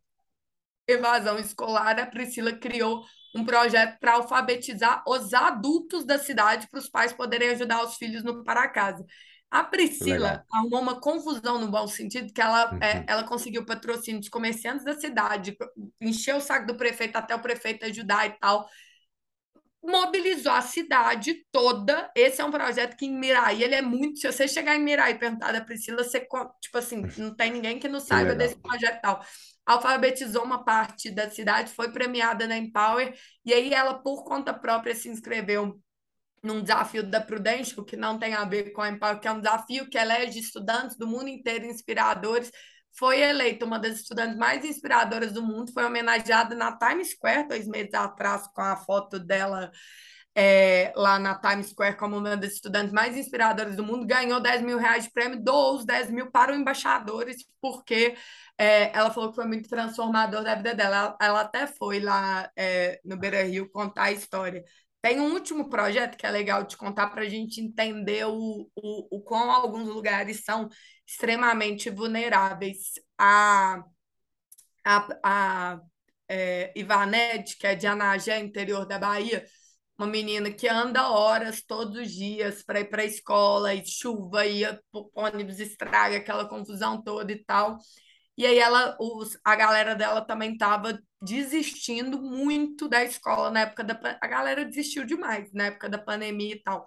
evasão escolar, a Priscila criou um projeto para alfabetizar os adultos da cidade para os pais poderem ajudar os filhos no para casa. A Priscila arrumou uma confusão no bom sentido, que ela, é, uhum. é, ela conseguiu patrocínio dos comerciantes da cidade, encheu o saco do prefeito até o prefeito ajudar e tal. Mobilizou a cidade toda. Esse é um projeto que em Mirai, ele é muito. Se você chegar em Mirai e perguntar da Priscila, você, tipo assim, não tem ninguém que não saiba desse projeto tal alfabetizou uma parte da cidade, foi premiada na Empower, e aí ela, por conta própria, se inscreveu num desafio da Prudential, que não tem a ver com a Empower, que é um desafio que elege estudantes do mundo inteiro inspiradores. Foi eleita uma das estudantes mais inspiradoras do mundo, foi homenageada na Times Square dois meses atrás com a foto dela é, lá na Times Square como uma das estudantes mais inspiradoras do mundo, ganhou 10 mil reais de prêmio, doou os 10 mil para os embaixadores, porque é, ela falou que foi muito transformador da vida dela. Ela, ela até foi lá é, no Beira Rio contar a história. Tem um último projeto que é legal de contar para a gente entender o, o, o quão alguns lugares são extremamente vulneráveis. A, a, a é, Ivanete, que é de Anagé, interior da Bahia, uma menina que anda horas todos os dias para ir para a escola, e chuva, e ônibus estraga aquela confusão toda e tal. E aí ela, os, a galera dela também estava desistindo muito da escola na época da a galera desistiu demais na época da pandemia e tal.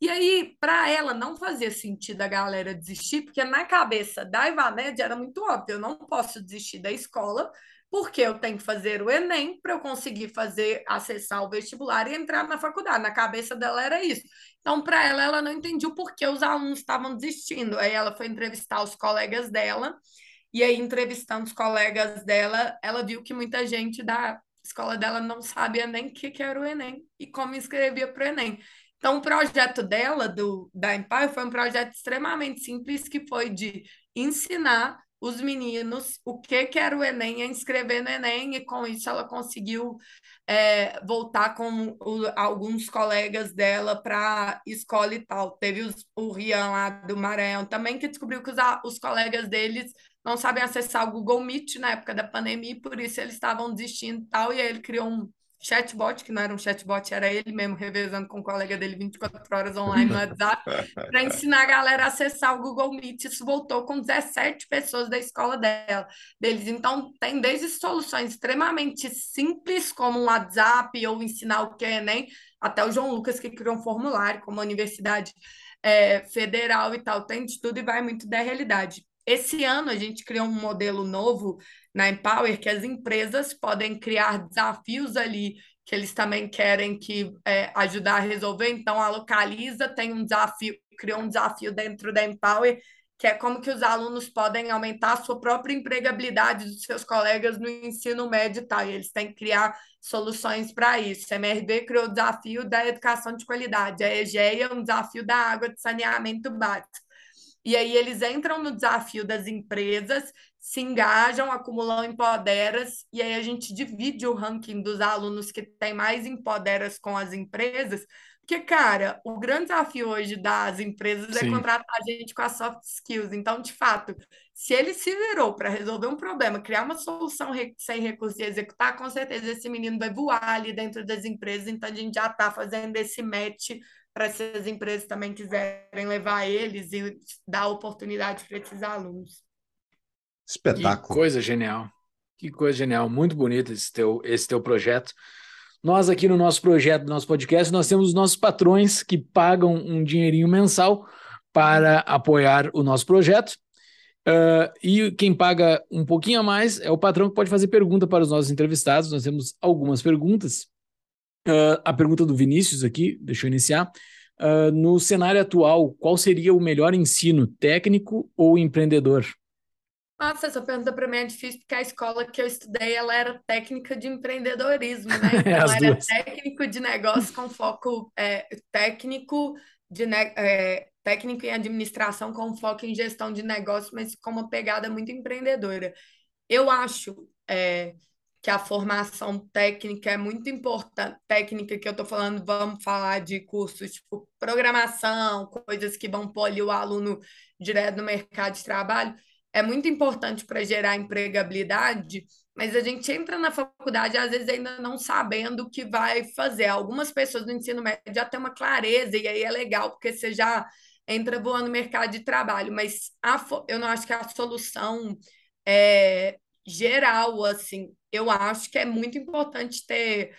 E aí, para ela, não fazia sentido a galera desistir, porque na cabeça da Ivaned era muito óbvio: eu não posso desistir da escola, porque eu tenho que fazer o Enem para eu conseguir fazer, acessar o vestibular e entrar na faculdade. Na cabeça dela era isso. Então, para ela, ela não entendia o porquê os alunos estavam desistindo. Aí ela foi entrevistar os colegas dela e aí, entrevistando os colegas dela, ela viu que muita gente da escola dela não sabia nem o que, que era o Enem e como inscrevia para o Enem. Então, o projeto dela, do, da Empire, foi um projeto extremamente simples, que foi de ensinar os meninos o que, que era o Enem, a inscrever no Enem, e com isso ela conseguiu é, voltar com o, alguns colegas dela para escola e tal. Teve os, o Rian lá do Maranhão também, que descobriu que os, os colegas deles não sabem acessar o Google Meet na época da pandemia, e por isso eles estavam desistindo e tal, e aí ele criou um chatbot, que não era um chatbot, era ele mesmo revezando com o colega dele 24 horas online no WhatsApp, para ensinar a galera a acessar o Google Meet. Isso voltou com 17 pessoas da escola dela, deles. Então, tem desde soluções extremamente simples, como um WhatsApp ou ensinar o que é Enem, até o João Lucas, que criou um formulário, como a Universidade é, Federal e tal. Tem de tudo e vai muito da realidade. Esse ano a gente criou um modelo novo na Empower que as empresas podem criar desafios ali que eles também querem que é, ajudar a resolver. Então a Localiza tem um desafio, criou um desafio dentro da Empower que é como que os alunos podem aumentar a sua própria empregabilidade dos seus colegas no ensino médio e tal. E eles têm que criar soluções para isso. A MRV criou o desafio da educação de qualidade, a EGEA um desafio da água de saneamento básico. E aí eles entram no desafio das empresas, se engajam, acumulam empoderas, e aí a gente divide o ranking dos alunos que tem mais empoderas com as empresas, porque, cara, o grande desafio hoje das empresas é Sim. é contratar gente com as soft skills. Então, de fato, se ele se virou para resolver um problema, criar uma solução sem recurso e executar, com certeza esse menino vai voar ali dentro das empresas. Então, a gente já está fazendo esse match para se as empresas também quiserem levar eles e dar oportunidade para esses alunos. Espetáculo. Que coisa genial. Que coisa genial. Muito bonito esse teu, esse teu projeto. Nós aqui no nosso projeto, no nosso podcast, nós temos os nossos patrões que pagam um dinheirinho mensal para apoiar o nosso projeto. Uh, e quem paga um pouquinho a mais é o patrão que pode fazer pergunta para os nossos entrevistados. Nós temos algumas perguntas. Uh, a pergunta do Vinícius aqui, deixa eu iniciar. Uh, no cenário atual, qual seria o melhor ensino, técnico ou empreendedor? Nossa, essa pergunta para mim é difícil, porque a escola que eu estudei, ela era técnica de empreendedorismo, né? Então, era duas. técnico de negócio com foco é, técnico, de é, técnico em administração com foco em gestão de negócio, mas com uma pegada muito empreendedora. Eu acho é, que a formação técnica é muito importante. Técnica que eu estou falando, vamos falar de cursos tipo programação, coisas que vão pôr o aluno direto no mercado de trabalho. É muito importante para gerar empregabilidade, mas a gente entra na faculdade às vezes ainda não sabendo o que vai fazer. Algumas pessoas no ensino médio já têm uma clareza, e aí é legal, porque você já entra voando no mercado de trabalho. Mas a, eu não acho que a solução é geral, assim. Eu acho que é muito importante ter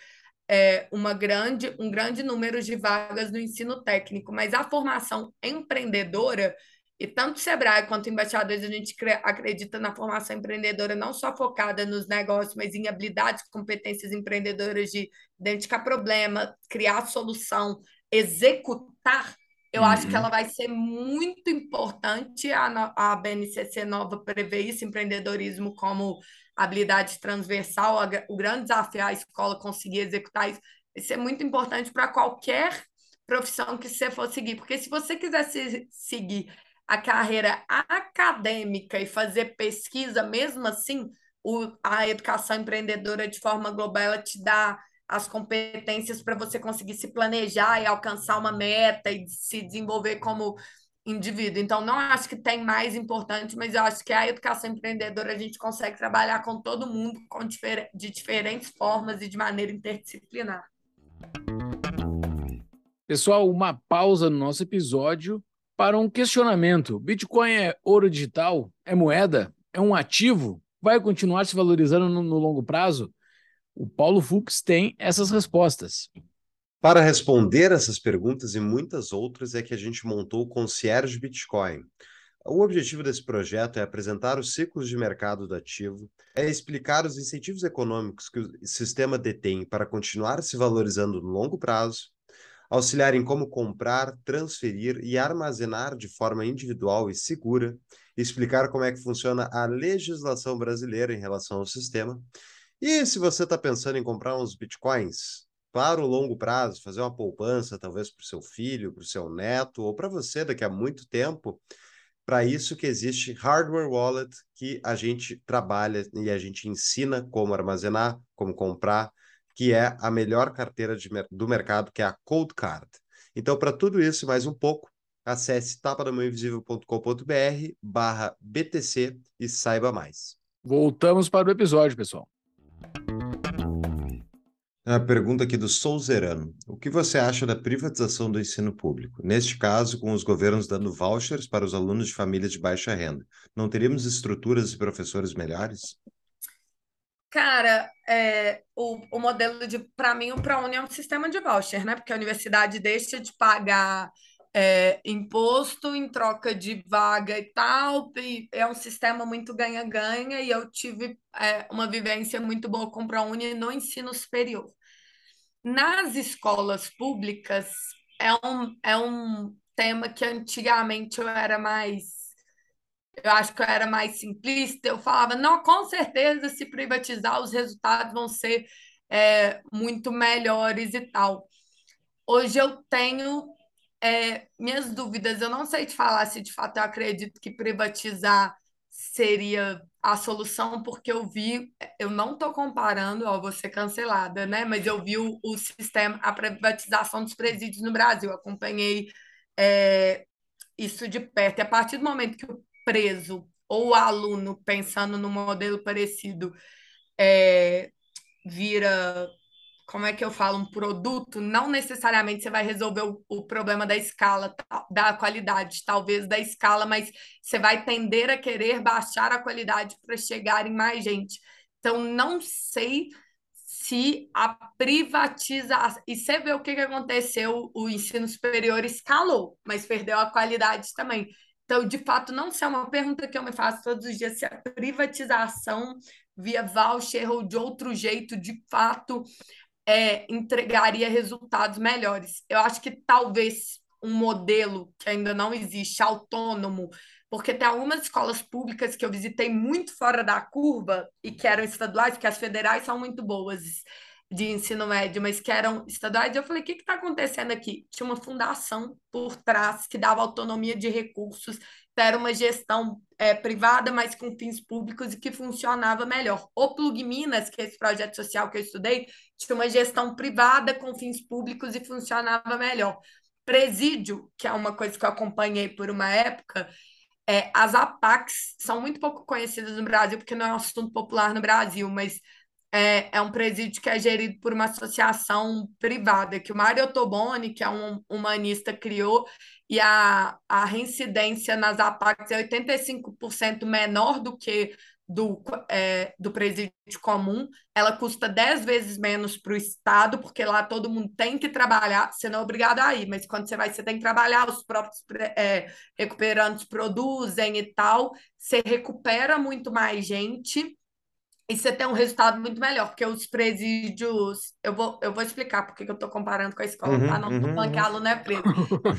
é, uma grande, um grande número de vagas no ensino técnico, mas a formação empreendedora, e tanto o Sebrae quanto embaixadores, a gente acredita na formação empreendedora não só focada nos negócios, mas em habilidades, competências empreendedoras de identificar problema, criar solução, executar. Eu uhum. acho que ela uhum. vai ser muito importante a, a BNCC nova prever isso, empreendedorismo como habilidade transversal, o grande desafio é a escola conseguir executar isso, isso é muito importante para qualquer profissão que você for seguir, porque se você quiser se, seguir a carreira acadêmica e fazer pesquisa, mesmo assim, o, a educação empreendedora de forma global ela te dá as competências para você conseguir se planejar e alcançar uma meta e se desenvolver como indivíduo. Então, não acho que tem mais importante, mas eu acho que a educação empreendedora a gente consegue trabalhar com todo mundo com difer de diferentes formas e de maneira interdisciplinar. Pessoal, uma pausa no nosso episódio para um questionamento. Bitcoin é ouro digital? É moeda? É um ativo? Vai continuar se valorizando no, no longo prazo? O Paulo Fux tem essas respostas. Para responder essas perguntas e muitas outras é que a gente montou o Concierge Bitcoin. O objetivo desse projeto é apresentar os ciclos de mercado do ativo, é explicar os incentivos econômicos que o sistema detém para continuar se valorizando no longo prazo, auxiliar em como comprar, transferir e armazenar de forma individual e segura, explicar como é que funciona a legislação brasileira em relação ao sistema. E se você está pensando em comprar uns bitcoins, para o longo prazo, fazer uma poupança, talvez para o seu filho, para o seu neto, ou para você daqui a muito tempo, para isso que existe Hardware Wallet, que a gente trabalha e a gente ensina como armazenar, como comprar, que é a melhor carteira de, do mercado, que é a Cold Card. Então, para tudo isso e mais um pouco, acesse tapadamãoinvisível.com.br barra BTC e saiba mais. Voltamos para o episódio, pessoal. A pergunta aqui do Souzerano. O que você acha da privatização do ensino público? Neste caso, com os governos dando vouchers para os alunos de famílias de baixa renda. Não teríamos estruturas e professores melhores? Cara, é, o, o modelo de. Para mim, o ProUni é um sistema de voucher, né? Porque a universidade deixa de pagar é, imposto em troca de vaga e tal, e é um sistema muito ganha-ganha, e eu tive é, uma vivência muito boa com ProUni no ensino superior. Nas escolas públicas, é um, é um tema que antigamente eu era mais. Eu acho que eu era mais simplista. Eu falava, não, com certeza, se privatizar, os resultados vão ser é, muito melhores e tal. Hoje eu tenho é, minhas dúvidas. Eu não sei te falar se de fato eu acredito que privatizar seria a solução, porque eu vi, eu não estou comparando, ó, vou ser cancelada, né? Mas eu vi o, o sistema, a privatização dos presídios no Brasil, acompanhei é, isso de perto. E a partir do momento que o preso ou o aluno, pensando no modelo parecido, é, vira como é que eu falo, um produto, não necessariamente você vai resolver o, o, problema da escala, da qualidade, talvez da escala, mas você vai tender a querer baixar a qualidade para chegar em mais gente. Então, não sei se a privatização. E você vê o que, que aconteceu: o ensino superior escalou, mas perdeu a qualidade também. Então, de fato, não sei, é uma pergunta que eu me faço todos os dias: se a privatização via voucher ou de outro jeito, de fato, é, entregaria resultados melhores. Eu acho que talvez um modelo que ainda não existe, autônomo, porque tem algumas escolas públicas que eu visitei muito fora da curva e que eram estaduais, porque as federais são muito boas de ensino médio, mas que eram estaduais. Eu falei: o que está acontecendo aqui? Tinha uma fundação por trás que dava autonomia de recursos, era uma gestão é, privada, mas com fins públicos e que funcionava melhor. O Plug Minas, que é esse projeto social que eu estudei, tinha uma gestão privada com fins públicos e funcionava melhor. Presídio, que é uma coisa que eu acompanhei por uma época, é, as APACs são muito pouco conhecidas no Brasil, porque não é um assunto popular no Brasil, mas é, é um presídio que é gerido por uma associação privada, que o Mário Toboni, que é um humanista, criou, e a, a reincidência nas APACs é 85% menor do que do, é, do presídio comum, ela custa 10 vezes menos para o Estado, porque lá todo mundo tem que trabalhar, você não é obrigado a ir, mas quando você vai, você tem que trabalhar, os próprios é, recuperantes produzem e tal, você recupera muito mais gente e você tem um resultado muito melhor, porque os presídios. Eu vou, eu vou explicar porque que eu estou comparando com a escola, uhum, tá? Não estou uhum, falando que uhum. aluna é preso.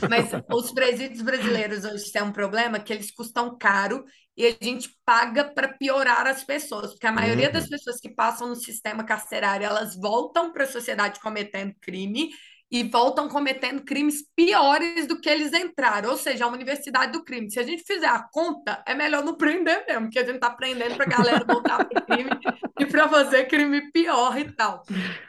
Mas os presídios brasileiros hoje têm um problema que eles custam caro e a gente paga para piorar as pessoas, porque a maioria uhum. das pessoas que passam no sistema carcerário elas voltam para a sociedade cometendo crime e voltam cometendo crimes piores do que eles entraram, ou seja, a universidade do crime. Se a gente fizer a conta, é melhor não prender mesmo, porque a gente está prendendo para a galera voltar para o crime e para fazer crime pior e tal.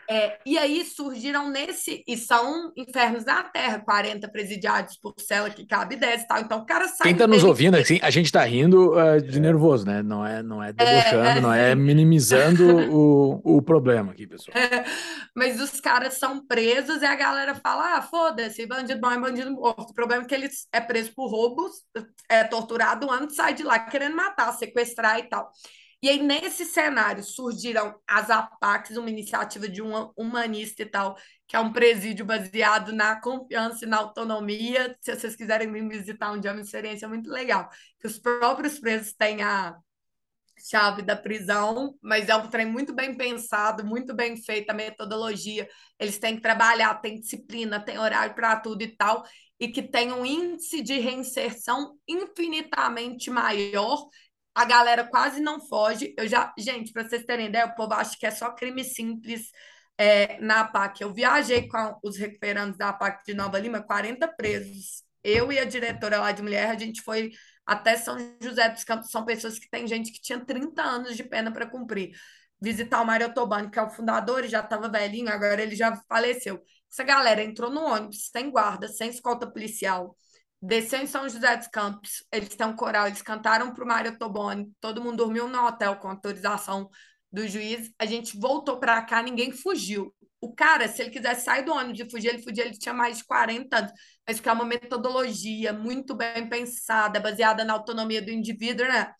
É, e aí surgiram nesse, e são infernos na Terra, 40 presidiários por cela que cabe 10 e tal. Então o cara sai. Quem está nos ouvindo, assim, a gente está rindo uh, de nervoso, né? Não é, não é debochando, é, não é minimizando o, o problema aqui, pessoal. É, mas os caras são presos e a galera galera fala: ah, foda-se, bandido bom é bandido morto. O problema é que ele é preso por roubos, é torturado antes, sai de lá querendo matar, sequestrar e tal. E aí, nesse cenário, surgiram as APACs, uma iniciativa de um humanista e tal, que é um presídio baseado na confiança e na autonomia. Se vocês quiserem me visitar um dia, é uma experiência muito legal. Que os próprios presos têm a chave da prisão, mas é um trem muito bem pensado, muito bem feito, a metodologia. Eles têm que trabalhar, tem disciplina, tem horário para tudo e tal, e que tem um índice de reinserção infinitamente maior. A galera quase não foge. Eu já, gente, para vocês terem ideia, o povo acha que é só crime simples é, na APAC. Eu viajei com os recuperandos da APAC de Nova Lima, 40 presos. Eu e a diretora lá de mulher, a gente foi até São José dos Campos, são pessoas que têm gente que tinha 30 anos de pena para cumprir. Visitar o Mário Ottobani, que é o fundador, já estava velhinho, agora ele já faleceu. Essa galera entrou no ônibus sem guarda, sem escolta policial, desceu em São José dos Campos, eles têm um coral, eles cantaram para o Mário Ottobani, todo mundo dormiu no hotel com autorização do juiz, a gente voltou para cá, ninguém fugiu. O cara, se ele quisesse sair do ônibus e fugir, ele fugia, ele tinha mais de 40 anos. Mas que é uma metodologia muito bem pensada, baseada na autonomia do indivíduo, né?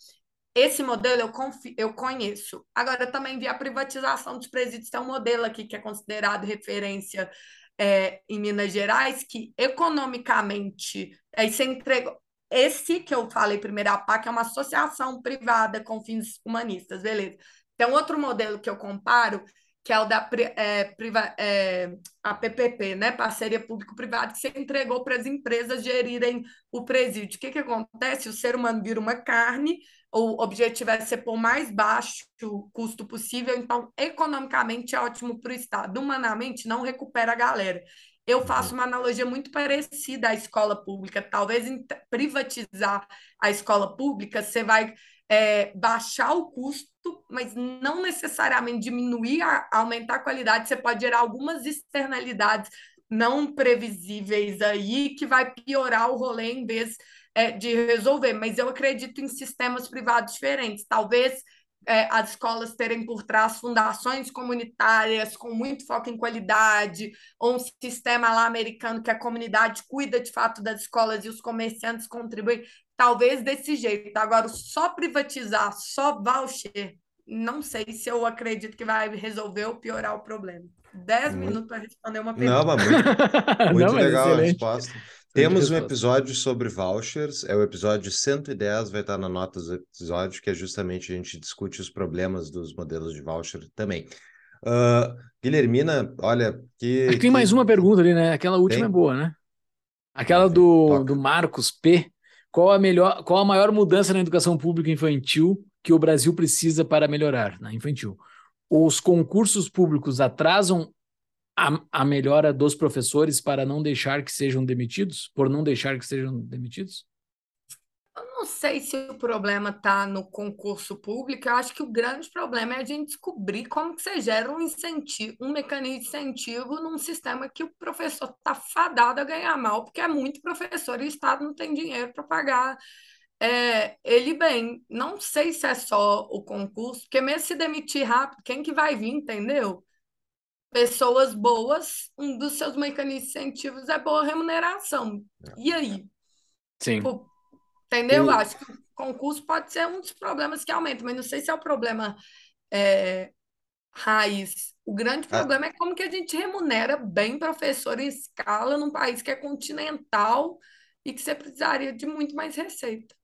Esse modelo eu, confio, eu conheço. Agora, eu também vi a privatização dos presídios, tem um modelo aqui que é considerado referência é, em Minas Gerais, que economicamente, aí você entregou. Esse que eu falei primeiro, a PAC, é uma associação privada com fins humanistas, beleza. Tem um outro modelo que eu comparo, que é o da é, priva, é, a PPP, né? Parceria Público-Privada, que você entregou para as empresas gerirem o presídio. O que, que acontece? O ser humano vira uma carne, o objetivo é ser por mais baixo custo possível, então, economicamente é ótimo para o Estado. Humanamente, não recupera a galera. Eu faço uma analogia muito parecida à escola pública. Talvez privatizar a escola pública, você vai é, baixar o custo, mas não necessariamente diminuir, aumentar a qualidade. Você pode gerar algumas externalidades não previsíveis aí que vai piorar o rolê em vez é, de resolver. Mas eu acredito em sistemas privados diferentes. Talvez é, as escolas terem por trás fundações comunitárias com muito foco em qualidade, ou um sistema lá americano que a comunidade cuida de fato das escolas e os comerciantes contribuem. Talvez desse jeito. Agora, só privatizar, só voucher, não sei se eu acredito que vai resolver ou piorar o problema. Dez muito... minutos para responder uma pergunta. Não, mas muito, muito não, legal a resposta. Temos um episódio sobre vouchers, é o episódio 110, vai estar na nota do episódio, que é justamente a gente discute os problemas dos modelos de voucher também. Uh, Guilhermina, olha, que. Acho que tem mais uma pergunta ali, né? Aquela última tem? é boa, né? Aquela do, do Marcos P. Qual a melhor, qual a maior mudança na educação pública infantil que o Brasil precisa para melhorar na infantil? Os concursos públicos atrasam a, a melhora dos professores para não deixar que sejam demitidos? Por não deixar que sejam demitidos? Eu não sei se o problema está no concurso público, eu acho que o grande problema é a gente descobrir como que você gera um incentivo, um mecanismo de incentivo num sistema que o professor está fadado a ganhar mal, porque é muito professor e o Estado não tem dinheiro para pagar é, ele bem. Não sei se é só o concurso, porque mesmo se demitir rápido, quem que vai vir, entendeu? pessoas boas, um dos seus mecanismos incentivos é boa remuneração. É. E aí? Sim. Entendeu? O... Acho que o concurso pode ser um dos problemas que aumenta, mas não sei se é o problema é, raiz. O grande ah. problema é como que a gente remunera bem professor em escala num país que é continental e que você precisaria de muito mais receita.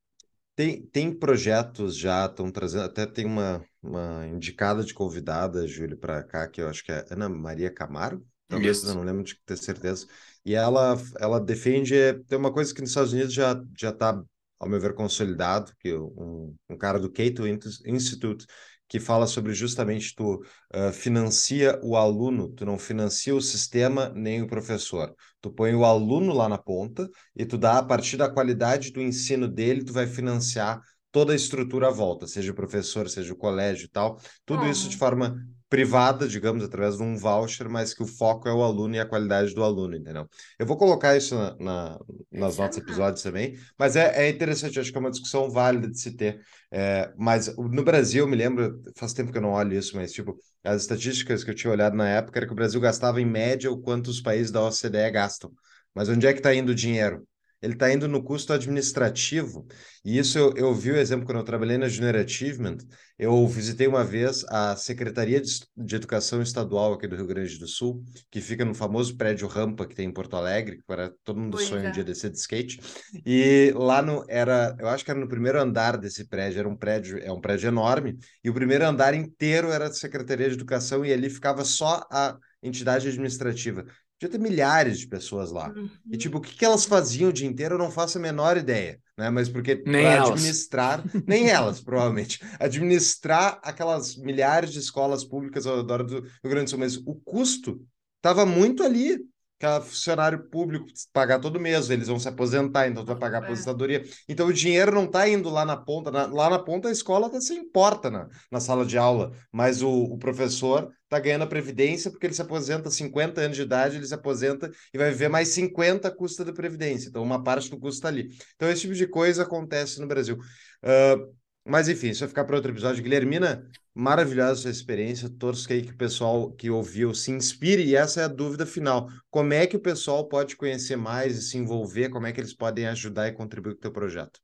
Tem, tem projetos já, estão trazendo, até tem uma, uma indicada de convidada, Júlio, para cá, que eu acho que é Ana Maria Camargo, talvez, eu não lembro de ter certeza. E ela, ela defende, tem uma coisa que nos Estados Unidos já já está, ao meu ver, consolidado, que um, um cara do Cato Institute que fala sobre justamente tu uh, financia o aluno, tu não financia o sistema nem o professor. Tu põe o aluno lá na ponta e tu dá a partir da qualidade do ensino dele, tu vai financiar toda a estrutura à volta, seja o professor, seja o colégio e tal, tudo isso de forma privada, digamos, através de um voucher, mas que o foco é o aluno e a qualidade do aluno, entendeu? Eu vou colocar isso na, na nas notas episódios também, mas é, é interessante, acho que é uma discussão válida de se ter. É, mas no Brasil, eu me lembro, faz tempo que eu não olho isso, mas tipo, as estatísticas que eu tinha olhado na época era que o Brasil gastava em média o quanto os países da OCDE gastam. Mas onde é que está indo o dinheiro? Ele está indo no custo administrativo. E isso eu, eu vi o exemplo quando eu trabalhei na Junior Achievement. Eu visitei uma vez a Secretaria de, Educação Estadual aqui do Rio Grande do Sul, que fica no famoso prédio Rampa que tem em Porto Alegre, que para todo mundo pois sonha é. um dia descer de skate. E lá no era, eu acho que era no primeiro andar desse prédio, era um prédio, é um prédio enorme, e o primeiro andar inteiro era a Secretaria de Educação e ali ficava só a entidade administrativa. Podia ter milhares de pessoas lá. Uhum. E, tipo, o que, que elas faziam o dia inteiro, eu não faço a menor ideia, né? Mas porque para administrar, nem elas, provavelmente, administrar aquelas milhares de escolas públicas ao redor do Rio Grande do Sul, mas o custo estava muito ali que funcionário público pagar todo mês, eles vão se aposentar, então tu vai pagar a é. aposentadoria. Então o dinheiro não está indo lá na ponta, na, lá na ponta a escola está sem porta na, na sala de aula, mas o, o professor está ganhando a previdência porque ele se aposenta 50 anos de idade, ele se aposenta e vai viver mais 50 custa da previdência. Então uma parte do custo está ali. Então esse tipo de coisa acontece no Brasil. Uh, mas enfim, isso vai ficar para outro episódio. Guilhermina, maravilhosa essa experiência. Torço que, que o pessoal que ouviu se inspire. E essa é a dúvida final. Como é que o pessoal pode conhecer mais e se envolver? Como é que eles podem ajudar e contribuir com o teu projeto?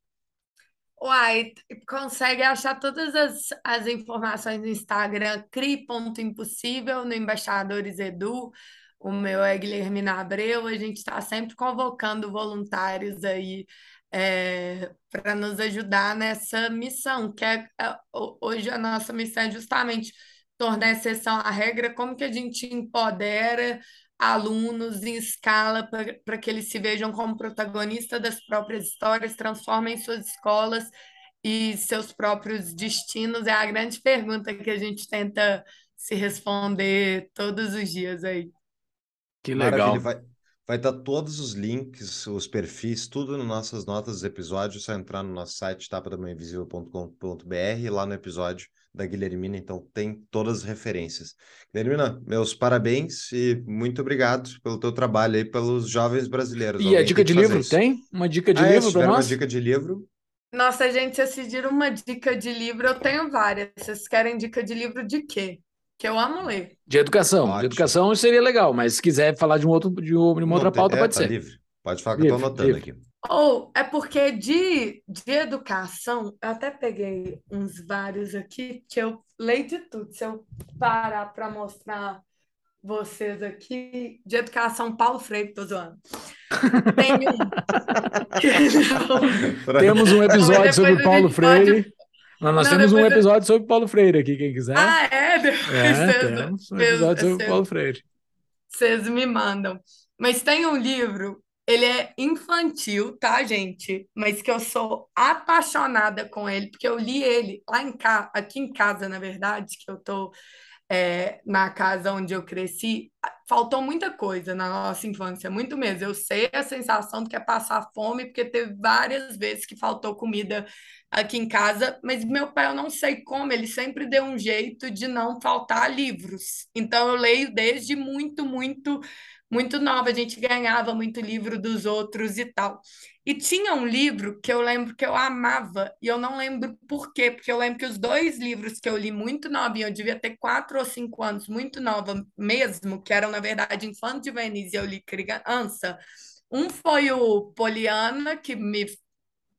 Uai, consegue achar todas as, as informações no Instagram, cri.impossível, no Embaixadores Edu. O meu é Guilhermina Abreu. A gente está sempre convocando voluntários aí é, para nos ajudar nessa missão, que é, é hoje a nossa missão é justamente tornar a exceção a regra, como que a gente empodera alunos em escala para que eles se vejam como protagonistas das próprias histórias, transformem suas escolas e seus próprios destinos? É a grande pergunta que a gente tenta se responder todos os dias aí. Que legal. Vai, Vai estar todos os links, os perfis, tudo nas nossas notas dos episódios. É só entrar no nosso site tapadamainvisível.com.br lá no episódio da Guilhermina, então tem todas as referências. Guilhermina, meus parabéns e muito obrigado pelo teu trabalho aí pelos jovens brasileiros. E Alguém a dica de livro, isso. tem? Uma dica de ah, livro é, para nós? uma dica de livro. Nossa, gente, se decidir uma dica de livro, eu tenho várias. Vocês querem dica de livro de quê? Que eu amo ler. De educação. Ótimo. De educação seria legal, mas se quiser falar de, um outro, de uma outra pauta, é, pode tá ser. Livre. Pode falar que livre, eu estou anotando livre. aqui. Ou é porque de, de educação, eu até peguei uns vários aqui, que eu leio de tudo. Se eu parar para mostrar vocês aqui, de educação, Paulo Freire, tô zoando. Tem um. Temos um episódio sobre Paulo Freire. Nós não, temos um episódio eu... sobre Paulo Freire aqui, quem quiser. Ah, é? Depois é, temos um episódio sobre Paulo Freire. Vocês me mandam. Mas tem um livro, ele é infantil, tá, gente? Mas que eu sou apaixonada com ele, porque eu li ele lá em casa, aqui em casa, na verdade, que eu tô é, na casa onde eu cresci, faltou muita coisa na nossa infância, muito mesmo. Eu sei a sensação do que é passar fome, porque teve várias vezes que faltou comida aqui em casa, mas meu pai, eu não sei como, ele sempre deu um jeito de não faltar livros. Então eu leio desde muito, muito, muito nova. A gente ganhava muito livro dos outros e tal. E tinha um livro que eu lembro que eu amava, e eu não lembro por quê, porque eu lembro que os dois livros que eu li muito novinha, eu devia ter quatro ou cinco anos, muito nova mesmo, que eram, na verdade, Infante de Venise, eu li criança, Um foi o Poliana, que me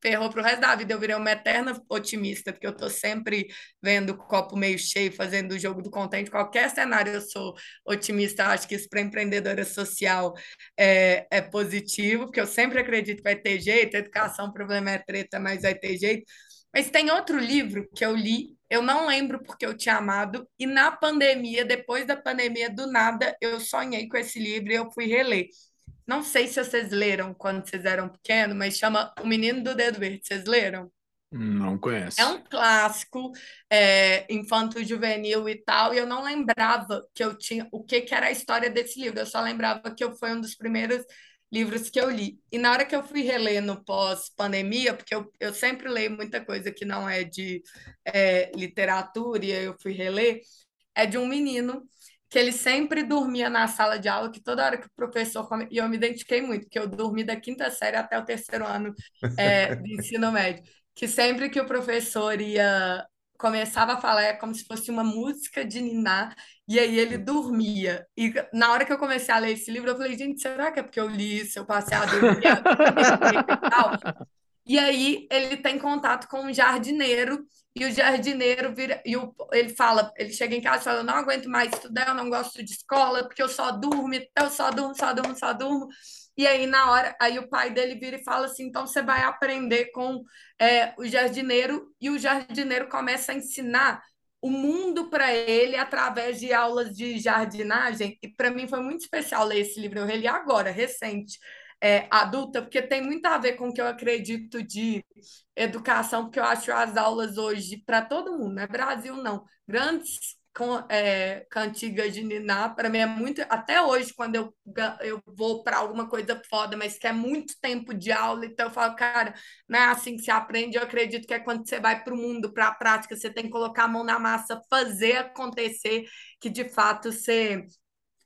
ferrou para o resto da vida. Eu virei uma eterna otimista, porque eu estou sempre vendo o copo meio cheio, fazendo o jogo do contente. Qualquer cenário eu sou otimista. Acho que isso para empreendedora social é, é positivo, porque eu sempre acredito que vai ter jeito. Educação, problema é treta, mas vai ter jeito. Mas tem outro livro que eu li, eu não lembro porque eu tinha amado, e na pandemia, depois da pandemia, do nada, eu sonhei com esse livro e eu fui reler. Não sei se vocês leram quando vocês eram pequenos, mas chama O Menino do Dedo Verde. Vocês leram? Não conheço. É um clássico, é, infanto-juvenil e tal, e eu não lembrava que eu tinha o que, que era a história desse livro. Eu só lembrava que eu foi um dos primeiros livros que eu li. E na hora que eu fui reler no pós-pandemia, porque eu, eu sempre leio muita coisa que não é de é, literatura, e eu fui reler, é de um menino que ele sempre dormia na sala de aula, que toda hora que o professor... E eu me identifiquei muito, porque eu dormi da quinta série até o terceiro ano é, de ensino médio. Que sempre que o professor ia começava a falar é como se fosse uma música de niná e aí ele dormia. E na hora que eu comecei a ler esse livro, eu falei, gente, será que é porque eu li isso, eu passei a dormir? e aí ele tem contato com um jardineiro e o jardineiro vira e o, ele fala, ele chega em casa e fala, eu não aguento mais estudar, eu não gosto de escola, porque eu só durmo, eu só durmo, só durmo, só durmo. E aí, na hora, aí o pai dele vira e fala assim: então você vai aprender com é, o jardineiro, e o jardineiro começa a ensinar o mundo para ele através de aulas de jardinagem. E para mim foi muito especial ler esse livro. Eu reli agora, recente, é, adulta, porque tem muito a ver com o que eu acredito de educação, porque eu acho as aulas hoje para todo mundo, não é Brasil, não. Grandes com, é, cantigas de Niná, para mim é muito. Até hoje, quando eu, eu vou para alguma coisa foda, mas que é muito tempo de aula, então eu falo, cara, não é assim que se aprende. Eu acredito que é quando você vai para o mundo, para a prática, você tem que colocar a mão na massa, fazer acontecer, que de fato você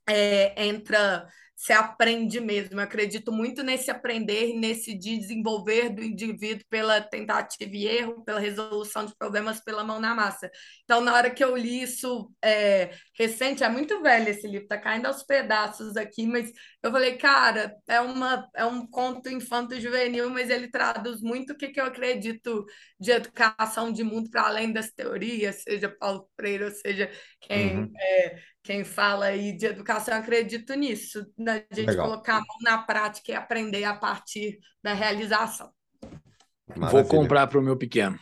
é, entra se aprende mesmo. Eu acredito muito nesse aprender, nesse desenvolver do indivíduo pela tentativa e erro, pela resolução de problemas pela mão na massa. Então, na hora que eu li isso é, recente, é muito velho esse livro, tá caindo aos pedaços aqui, mas eu falei, cara, é, uma, é um conto infanto-juvenil, mas ele traduz muito o que, que eu acredito de educação de mundo para além das teorias, seja Paulo Freire, ou seja quem uhum. é, quem fala aí de educação, eu acredito nisso, da gente Legal. colocar a mão na prática e aprender a partir da realização. Maravilha. Vou comprar para o meu pequeno.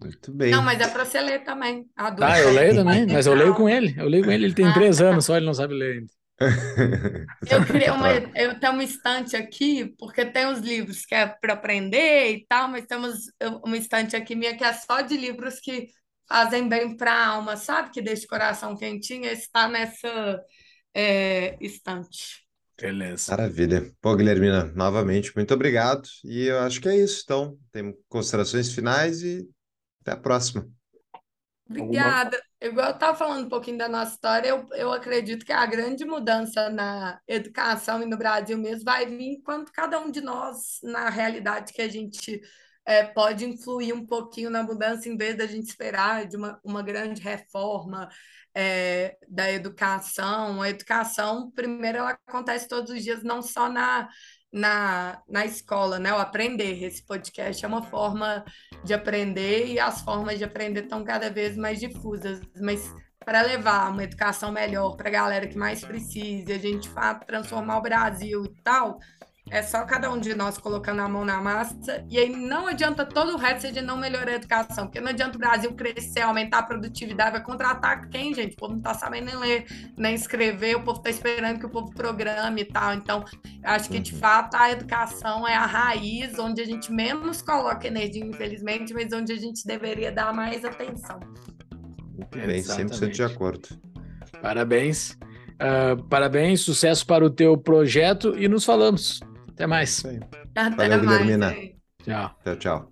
Muito bem. Não, mas é para você ler também. Adulto. Ah, eu leio também, mas eu leio com ele. Eu leio com ele, ele tem ah, três tá. anos só, ele não sabe ler ainda. Eu criei uma, eu tenho uma estante aqui, porque tem os livros que é para aprender e tal, mas temos uma estante aqui minha que é só de livros que fazem bem para a alma, sabe? Que deixa o coração quentinho, está nessa é, estante. Beleza. Maravilha. Pô, Guilhermina, novamente, muito obrigado. E eu acho que é isso. Então, tem considerações finais e até a próxima. Obrigada. Alguma... Igual eu estava falando um pouquinho da nossa história, eu, eu acredito que a grande mudança na educação e no Brasil mesmo vai vir quando cada um de nós, na realidade que a gente é, pode influir um pouquinho na mudança, em vez da gente esperar de uma, uma grande reforma é, da educação. A educação, primeiro, ela acontece todos os dias, não só na, na, na escola, né? O aprender. Esse podcast é uma forma de aprender e as formas de aprender estão cada vez mais difusas, mas para levar uma educação melhor para a galera que mais precisa, a gente transformar o Brasil e tal, é só cada um de nós colocando a mão na massa. E aí não adianta todo o resto se a gente não melhorar a educação. Porque não adianta o Brasil crescer, aumentar a produtividade, vai contratar quem, gente? O povo não está sabendo nem ler, nem escrever, o povo está esperando que o povo programe e tal. Então, acho que de uhum. fato a educação é a raiz onde a gente menos coloca energia, infelizmente, mas onde a gente deveria dar mais atenção. Bem, 100% de acordo. Parabéns. Uh, parabéns, sucesso para o teu projeto e nos falamos. Até mais. Até Valeu, mais. Guilhermina. Tchau. Tchau, tchau.